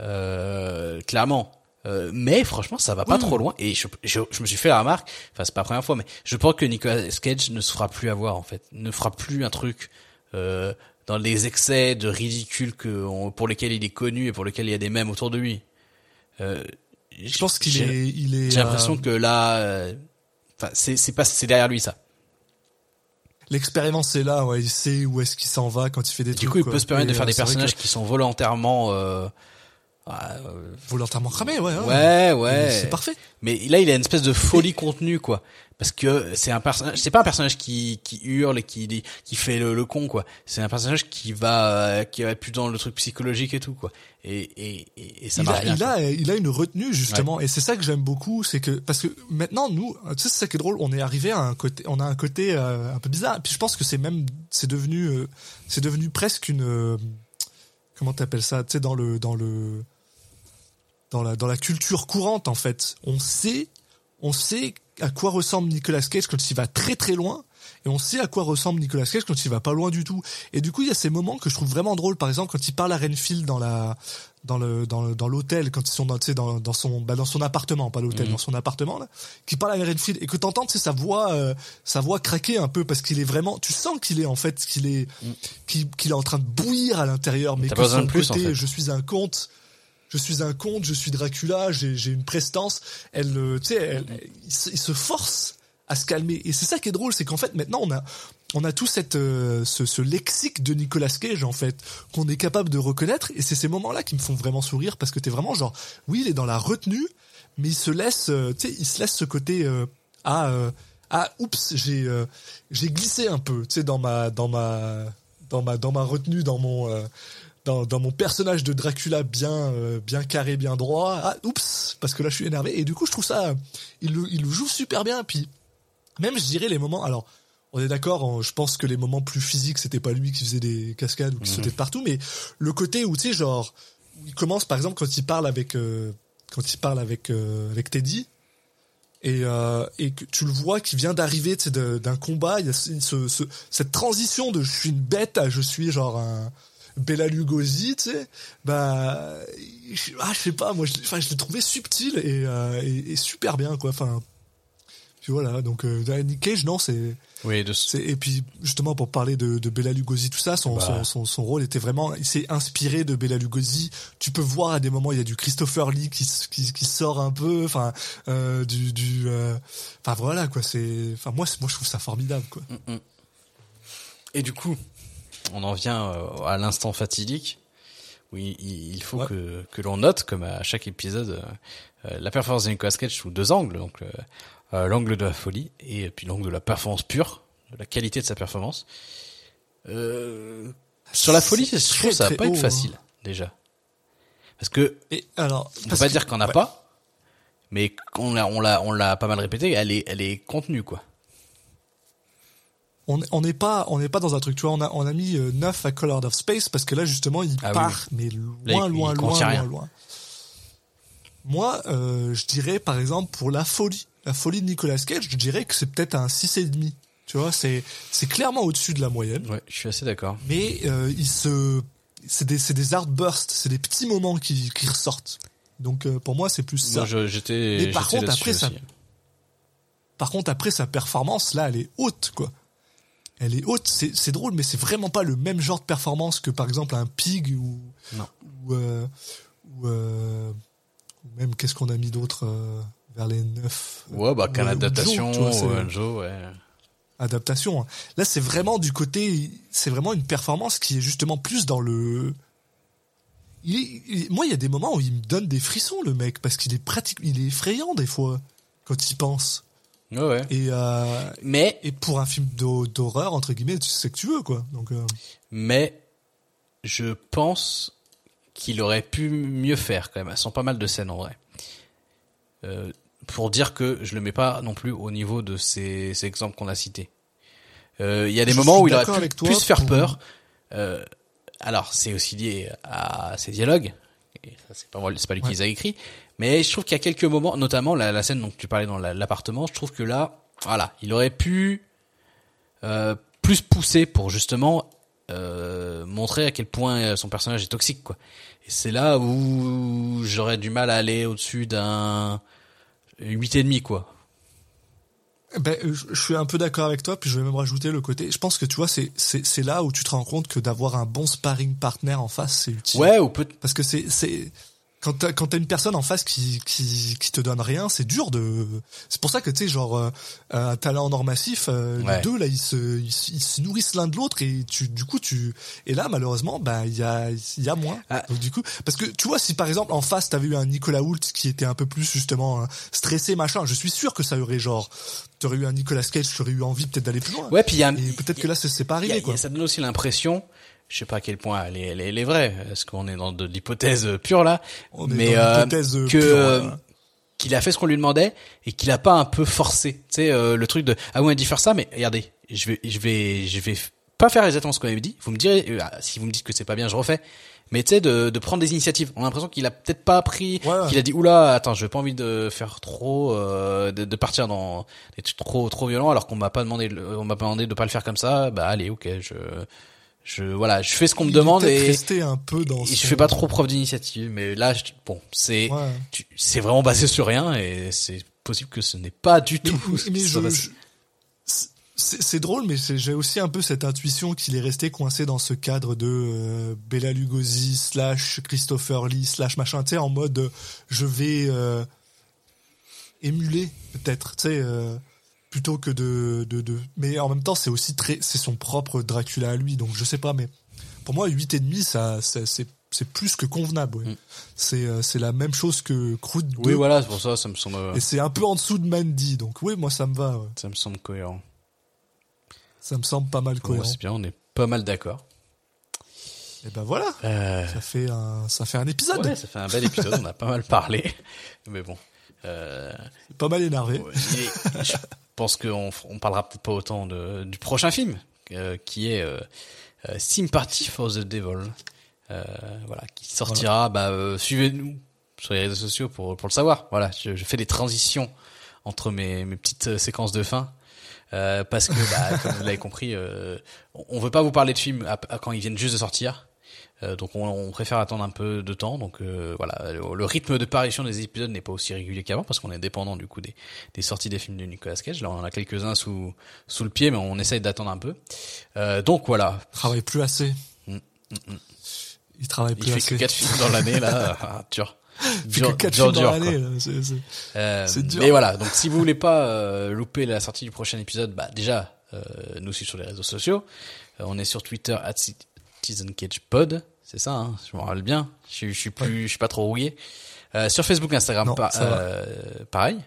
euh, clairement. Euh, mais franchement, ça va pas Oui, trop loin. Et je, je, je me suis fait la remarque. Enfin, c'est pas la première fois, mais je pense que Nicolas Cage ne se fera plus avoir en fait, ne fera plus un truc euh, dans les excès de ridicule que on- pour lesquels il est connu et pour lesquels il y a des mèmes autour de lui. Euh, Je pense qu'il est, il est. J'ai l'impression euh, que là, euh, enfin, c'est c'est pas c'est derrière lui ça. L'expérience est là, ouais, il sait où est-ce qu'il s'en va quand il fait des Du trucs. coup, il quoi. peut se permettre Et, de faire euh, des vrai personnages que qui sont volontairement. Ah, euh, volontairement cramés, ouais. ouais, ouais. C'est parfait. Mais là, il a une espèce de folie contenue, quoi. Parce que c'est un personnage, c'est pas un personnage qui, qui hurle et qui, qui fait le, le con, quoi. C'est un personnage qui va, euh, qui va plus dans le truc psychologique et tout, quoi. Et, et, et, et ça il marche a, il a, il a une retenue justement, et c'est ça que j'aime beaucoup, c'est que parce que maintenant nous, tu sais, c'est ça qui est drôle, on est arrivé à un côté, on a un côté euh, un peu bizarre. Puis je pense que c'est même, c'est devenu, euh, c'est devenu presque une, euh, comment t'appelles ça Tu sais, dans le dans le dans la dans la culture courante en fait, on sait on sait à quoi ressemble Nicolas Cage quand il va très très loin et on sait à quoi ressemble Nicolas Cage quand il va pas loin du tout. Et du coup, il y a ces moments que je trouve vraiment drôles. Par exemple, quand il parle à Renfield dans la dans le dans dans l'hôtel quand ils sont dans dans dans son bah, dans son appartement, pas l'hôtel, dans son appartement là, qui parle à Renfield et que t'entends tu sais sa voix euh, sa voix craquer un peu parce qu'il est vraiment tu sens qu'il est en fait qu'il est qu'il qu'il est en train de bouillir à l'intérieur mais que pas son de plus, en côté fait. je suis un conte je suis un conte, je suis Dracula, j'ai une prestance. Elle, euh, tu sais, elle- il, il se force à se calmer. Et c'est ça qui est drôle, c'est qu'en fait maintenant on a on a tout cette euh, ce, ce lexique de Nicolas Cage en fait qu'on est capable de reconnaître. Et c'est ces moments-là qui me font vraiment sourire parce que t'es vraiment genre oui il est dans la retenue, mais il se laisse, euh, tu sais, il se laisse ce côté euh, ah euh, ah oups j'ai euh, j'ai glissé un peu, tu sais dans ma dans ma dans ma dans ma retenue dans mon dans, dans mon personnage de Dracula bien bien carré bien droit. Ah oups parce que là je suis énervé. Et du coup je trouve ça il le, il le joue super bien. Puis même je dirais les moments alors on est d'accord je pense que les moments plus physiques c'était pas lui qui faisait des cascades ou qui sautait de partout mais le côté où tu sais genre il commence par exemple quand il parle avec euh, quand il parle avec euh, avec Teddy et, euh, et que tu le vois qui vient d'arriver tu sais, de- d'un combat il y a ce, ce- ce- cette transition de je suis une bête à je suis genre un Bella Lugosi tu sais bah je, ah je sais pas moi je, je l'ai trouvé subtil et, euh, et, et super bien quoi enfin puis voilà donc euh, Nick Cage non c'est Oui, de c'est- et puis justement pour parler de, de Bella Lugosi tout ça son, Bah. son, son, son rôle était vraiment il s'est inspiré de Bella Lugosi tu peux voir à des moments il y a du Christopher Lee qui, qui, qui sort un peu enfin euh, du du euh, enfin voilà quoi c'est enfin moi moi je trouve ça formidable quoi Et du coup, on en vient euh, à l'instant fatidique où il, faut Ouais. que, que l'on note, comme à chaque épisode, euh, euh, la performance de Nicolas Cage sous deux angles, donc euh, euh, l'angle de la folie et puis l'angle de la performance pure, de la qualité de sa performance. Euh, sur la folie, je trouve ça va pas très être haut, facile déjà, parce que et alors on peut pas que- dire qu'on n'a ouais. pas, mais on l'a on l'a on l'a pas mal répété, elle est elle est contenue quoi. on on n'est pas on n'est pas dans un truc tu vois on a on a mis euh, 9 à Colored of Space parce que là justement il Ah oui, part mais Là, loin il- loin il loin loin rien. loin moi euh, je dirais par exemple pour la folie la folie de Nicolas Cage je dirais que c'est peut-être un 6 et demi tu vois c'est c'est clairement au-dessus de la moyenne Ouais, je suis assez d'accord. mais euh, il se c'est des c'est des outbursts c'est des petits moments qui qui ressortent donc euh, pour moi c'est plus ça Moi, j'étais Mais par contre, après, ça-. Par contre, après sa performance, là, elle est haute, quoi. Elle est haute. C'est, c'est drôle, mais c'est vraiment pas le même genre de performance que, par exemple, un Pig ou Non. ou, euh, ou, euh, ou même qu'est-ce qu'on a mis d'autre euh, vers les neuf. Ouais, bah, qu'un adaptation, vois, ou un ouais. adaptation. Là, c'est vraiment du côté, c'est vraiment une performance qui est justement plus dans le. Il est- il- moi, il y a des moments où il me donne des frissons, le mec, parce qu'il est pratique, il est effrayant des fois quand il pense. Ouais, ouais. Et euh, Mais, et pour un film d'hor- d'horreur entre guillemets, tu sais que tu veux quoi. Donc euh, mais, je pense qu'il aurait pu mieux faire, quand même. Elles sont pas mal de scènes, en vrai. Euh, pour dire que je le mets pas non plus au niveau de ces, ces exemples qu'on a cités. Euh, Il y a des Je moments où il aurait pu toi plus faire pour- peur. Euh, alors, c'est aussi lié à ses dialogues. C'est pas c'est pas lui qui les a écrits. Mais je trouve qu'il y a quelques moments, notamment la, la scène dont tu parlais dans la- l'appartement, je trouve que là, voilà, il aurait pu euh, plus pousser pour justement euh, montrer à quel point son personnage est toxique, quoi. Et c'est là où j'aurais du mal à aller au-dessus d'un huit et demi, quoi. ben, euh, je suis un peu d'accord avec toi. Puis je vais même rajouter le côté. Je pense que tu vois, c'est c'est c'est là où tu te rends compte que d'avoir un bon sparring partner en face, c'est utile. Ouais, ou peut Parce que c'est c'est quand t'as quand t'as une personne en face qui qui qui te donne rien, c'est dur de. C'est pour ça que tu sais genre euh, un talent en or massif, euh, Ouais. les deux là ils se ils, se- ils se nourrissent l'un de l'autre et tu du coup tu et là malheureusement bah il y a il y a moins. Ah. Donc du coup parce que tu vois si par exemple en face t'avais eu un Nicolas Hoult qui était un peu plus justement euh, stressé machin, je suis sûr que ça aurait genre t'aurais eu un Nicolas Cage, tu aurais eu envie peut-être d'aller plus loin. Ouais, puis il y a un- Et peut-être que là c'est pas Il y a- arrivé y quoi. a- ça donne aussi l'impression, je sais pas à quel point elle est, elle est, elle est vraie, est-ce qu'on est dans de l'hypothèse pure là, On est mais dans euh, que euh, qu'il a fait ce qu'on lui demandait et qu'il a pas un peu forcé, tu sais euh, le truc de ah ouais on a dit faire ça, mais regardez, je vais je vais je vais pas faire exactement ce qu'on avait dit. Vous me direz, euh, si vous me dites que c'est pas bien, je refais. Mais tu sais, de, de prendre des initiatives. On a l'impression qu'il a peut-être pas appris, Ouais, qu'il a dit oula, attends, je n'ai pas envie de faire trop, euh, de, de partir dans des trucs trop trop violents, alors qu'on m'a pas demandé, on m'a pas demandé de pas le faire comme ça. Bah allez, ok, je, je, voilà, je fais ce qu'on me demande et, resté un peu dans et je fais pas trop preuve d'initiative. Mais là, je- bon, c'est, Ouais. c'est vraiment basé sur rien et c'est possible que ce n'est pas du tout. mais je- c'est drôle, mais j'ai aussi un peu cette intuition qu'il est resté coincé dans ce cadre de euh, Bella Lugosi slash Christopher Lee slash machin, tu sais, en mode euh, je vais euh, émuler peut-être, tu sais, euh, plutôt que de, de, de... Mais en même temps, c'est aussi très... C'est son propre Dracula à lui, donc je sais pas, mais pour moi, 8,5, ça, ça, c'est c'est plus que convenable. ouais. Mm. C'est euh, c'est la même chose que 2. Oui, voilà, c'est pour ça, ça me semble, Et c'est un peu en dessous de Mandy, donc oui, moi ça me va. ouais. ça me semble cohérent. Ça me semble pas mal cohérent. c'est bien, on est pas mal d'accord. Et ben voilà, Euh, ça fait un, ça fait un épisode. ça fait un bel épisode, on a pas mal parlé. Mais bon. Euh, Pas mal énervé. je pense qu'on on parlera peut-être pas autant de, du prochain film, euh, qui est euh, euh, Sympathy for the Devil. Euh, voilà, qui sortira. Bah, suivez-nous sur les réseaux sociaux pour, pour le savoir. Voilà, je, je fais des transitions entre mes, mes petites séquences de fin. Parce que, bah, comme vous l'avez compris, on on veut pas vous parler de films à- à quand ils viennent juste de sortir. Euh, donc on, on préfère attendre un peu de temps. Donc euh, voilà, le, le rythme de parution des épisodes n'est pas aussi régulier qu'avant parce qu'on est dépendant du coup des, des sorties des films de Nicolas Cage. Là on en a quelques-uns sous sous le pied, mais on essaye d'attendre un peu. Euh, donc voilà, Il travaille plus assez. Mm, mm, Il travaille il plus fait assez. que quatre films dans l'année là, ah, dur. Il fait Dur, que 4 dur, films dans dur, l'année. quoi. là, c'est- c'est- Euh, C'est dur. Mais voilà, donc si vous voulez pas euh, louper la sortie du prochain épisode, bah déjà euh, nous suivre sur les réseaux sociaux. On est sur Twitter at CitizenCagePod, c'est ça, hein, je me rappelle bien. Je, suis- je suis plus, je suis pas trop rouillé. Euh, sur Facebook, Instagram, Non, euh, pareil.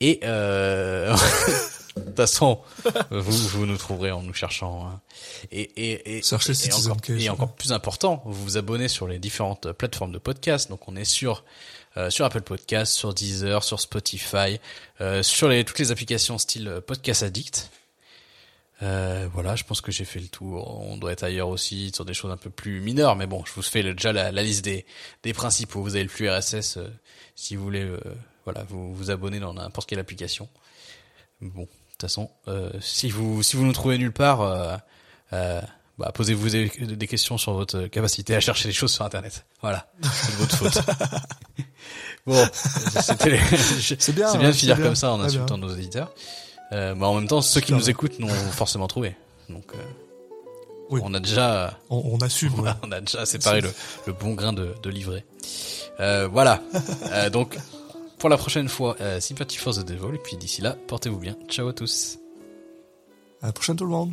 Et euh, de toute façon, vous, vous nous trouverez en nous cherchant. hein. Et, et, et, Cherchez et Citizen encore, Cage, et ouais. encore plus important, vous vous abonnez sur les différentes plateformes de podcast. Donc on est sur euh, sur Apple Podcast, sur Deezer, sur Spotify, euh, sur les, toutes les applications style euh, Podcast Addict. Euh, voilà, je pense que j'ai fait le tour. On doit être ailleurs aussi sur des choses un peu plus mineures, mais bon, je vous fais le- déjà la, la liste des, des principaux. Vous avez le flux RSS euh, si vous voulez, euh, voilà, vous vous abonner dans n'importe quelle application. Bon, de toute façon, euh, si vous si vous nous trouvez nulle part, bah, posez-vous des, des questions sur votre capacité à chercher les choses sur Internet. Voilà, c'est de votre faute. bon, C'est bien, bien de c'est finir bien. comme ça en insultant bien. nos éditeurs. Euh, bah, en même temps, ceux qui nous écoutent n'ont forcément trouvé. Donc, euh, Oui. on a déjà, On, on assume. ouais. on a déjà séparé le, le bon grain de, de livret. Euh, voilà. Donc, pour la prochaine fois, Sympathy for the Devil. Et puis d'ici là, portez-vous bien. Ciao à tous. À la prochaine tout le monde.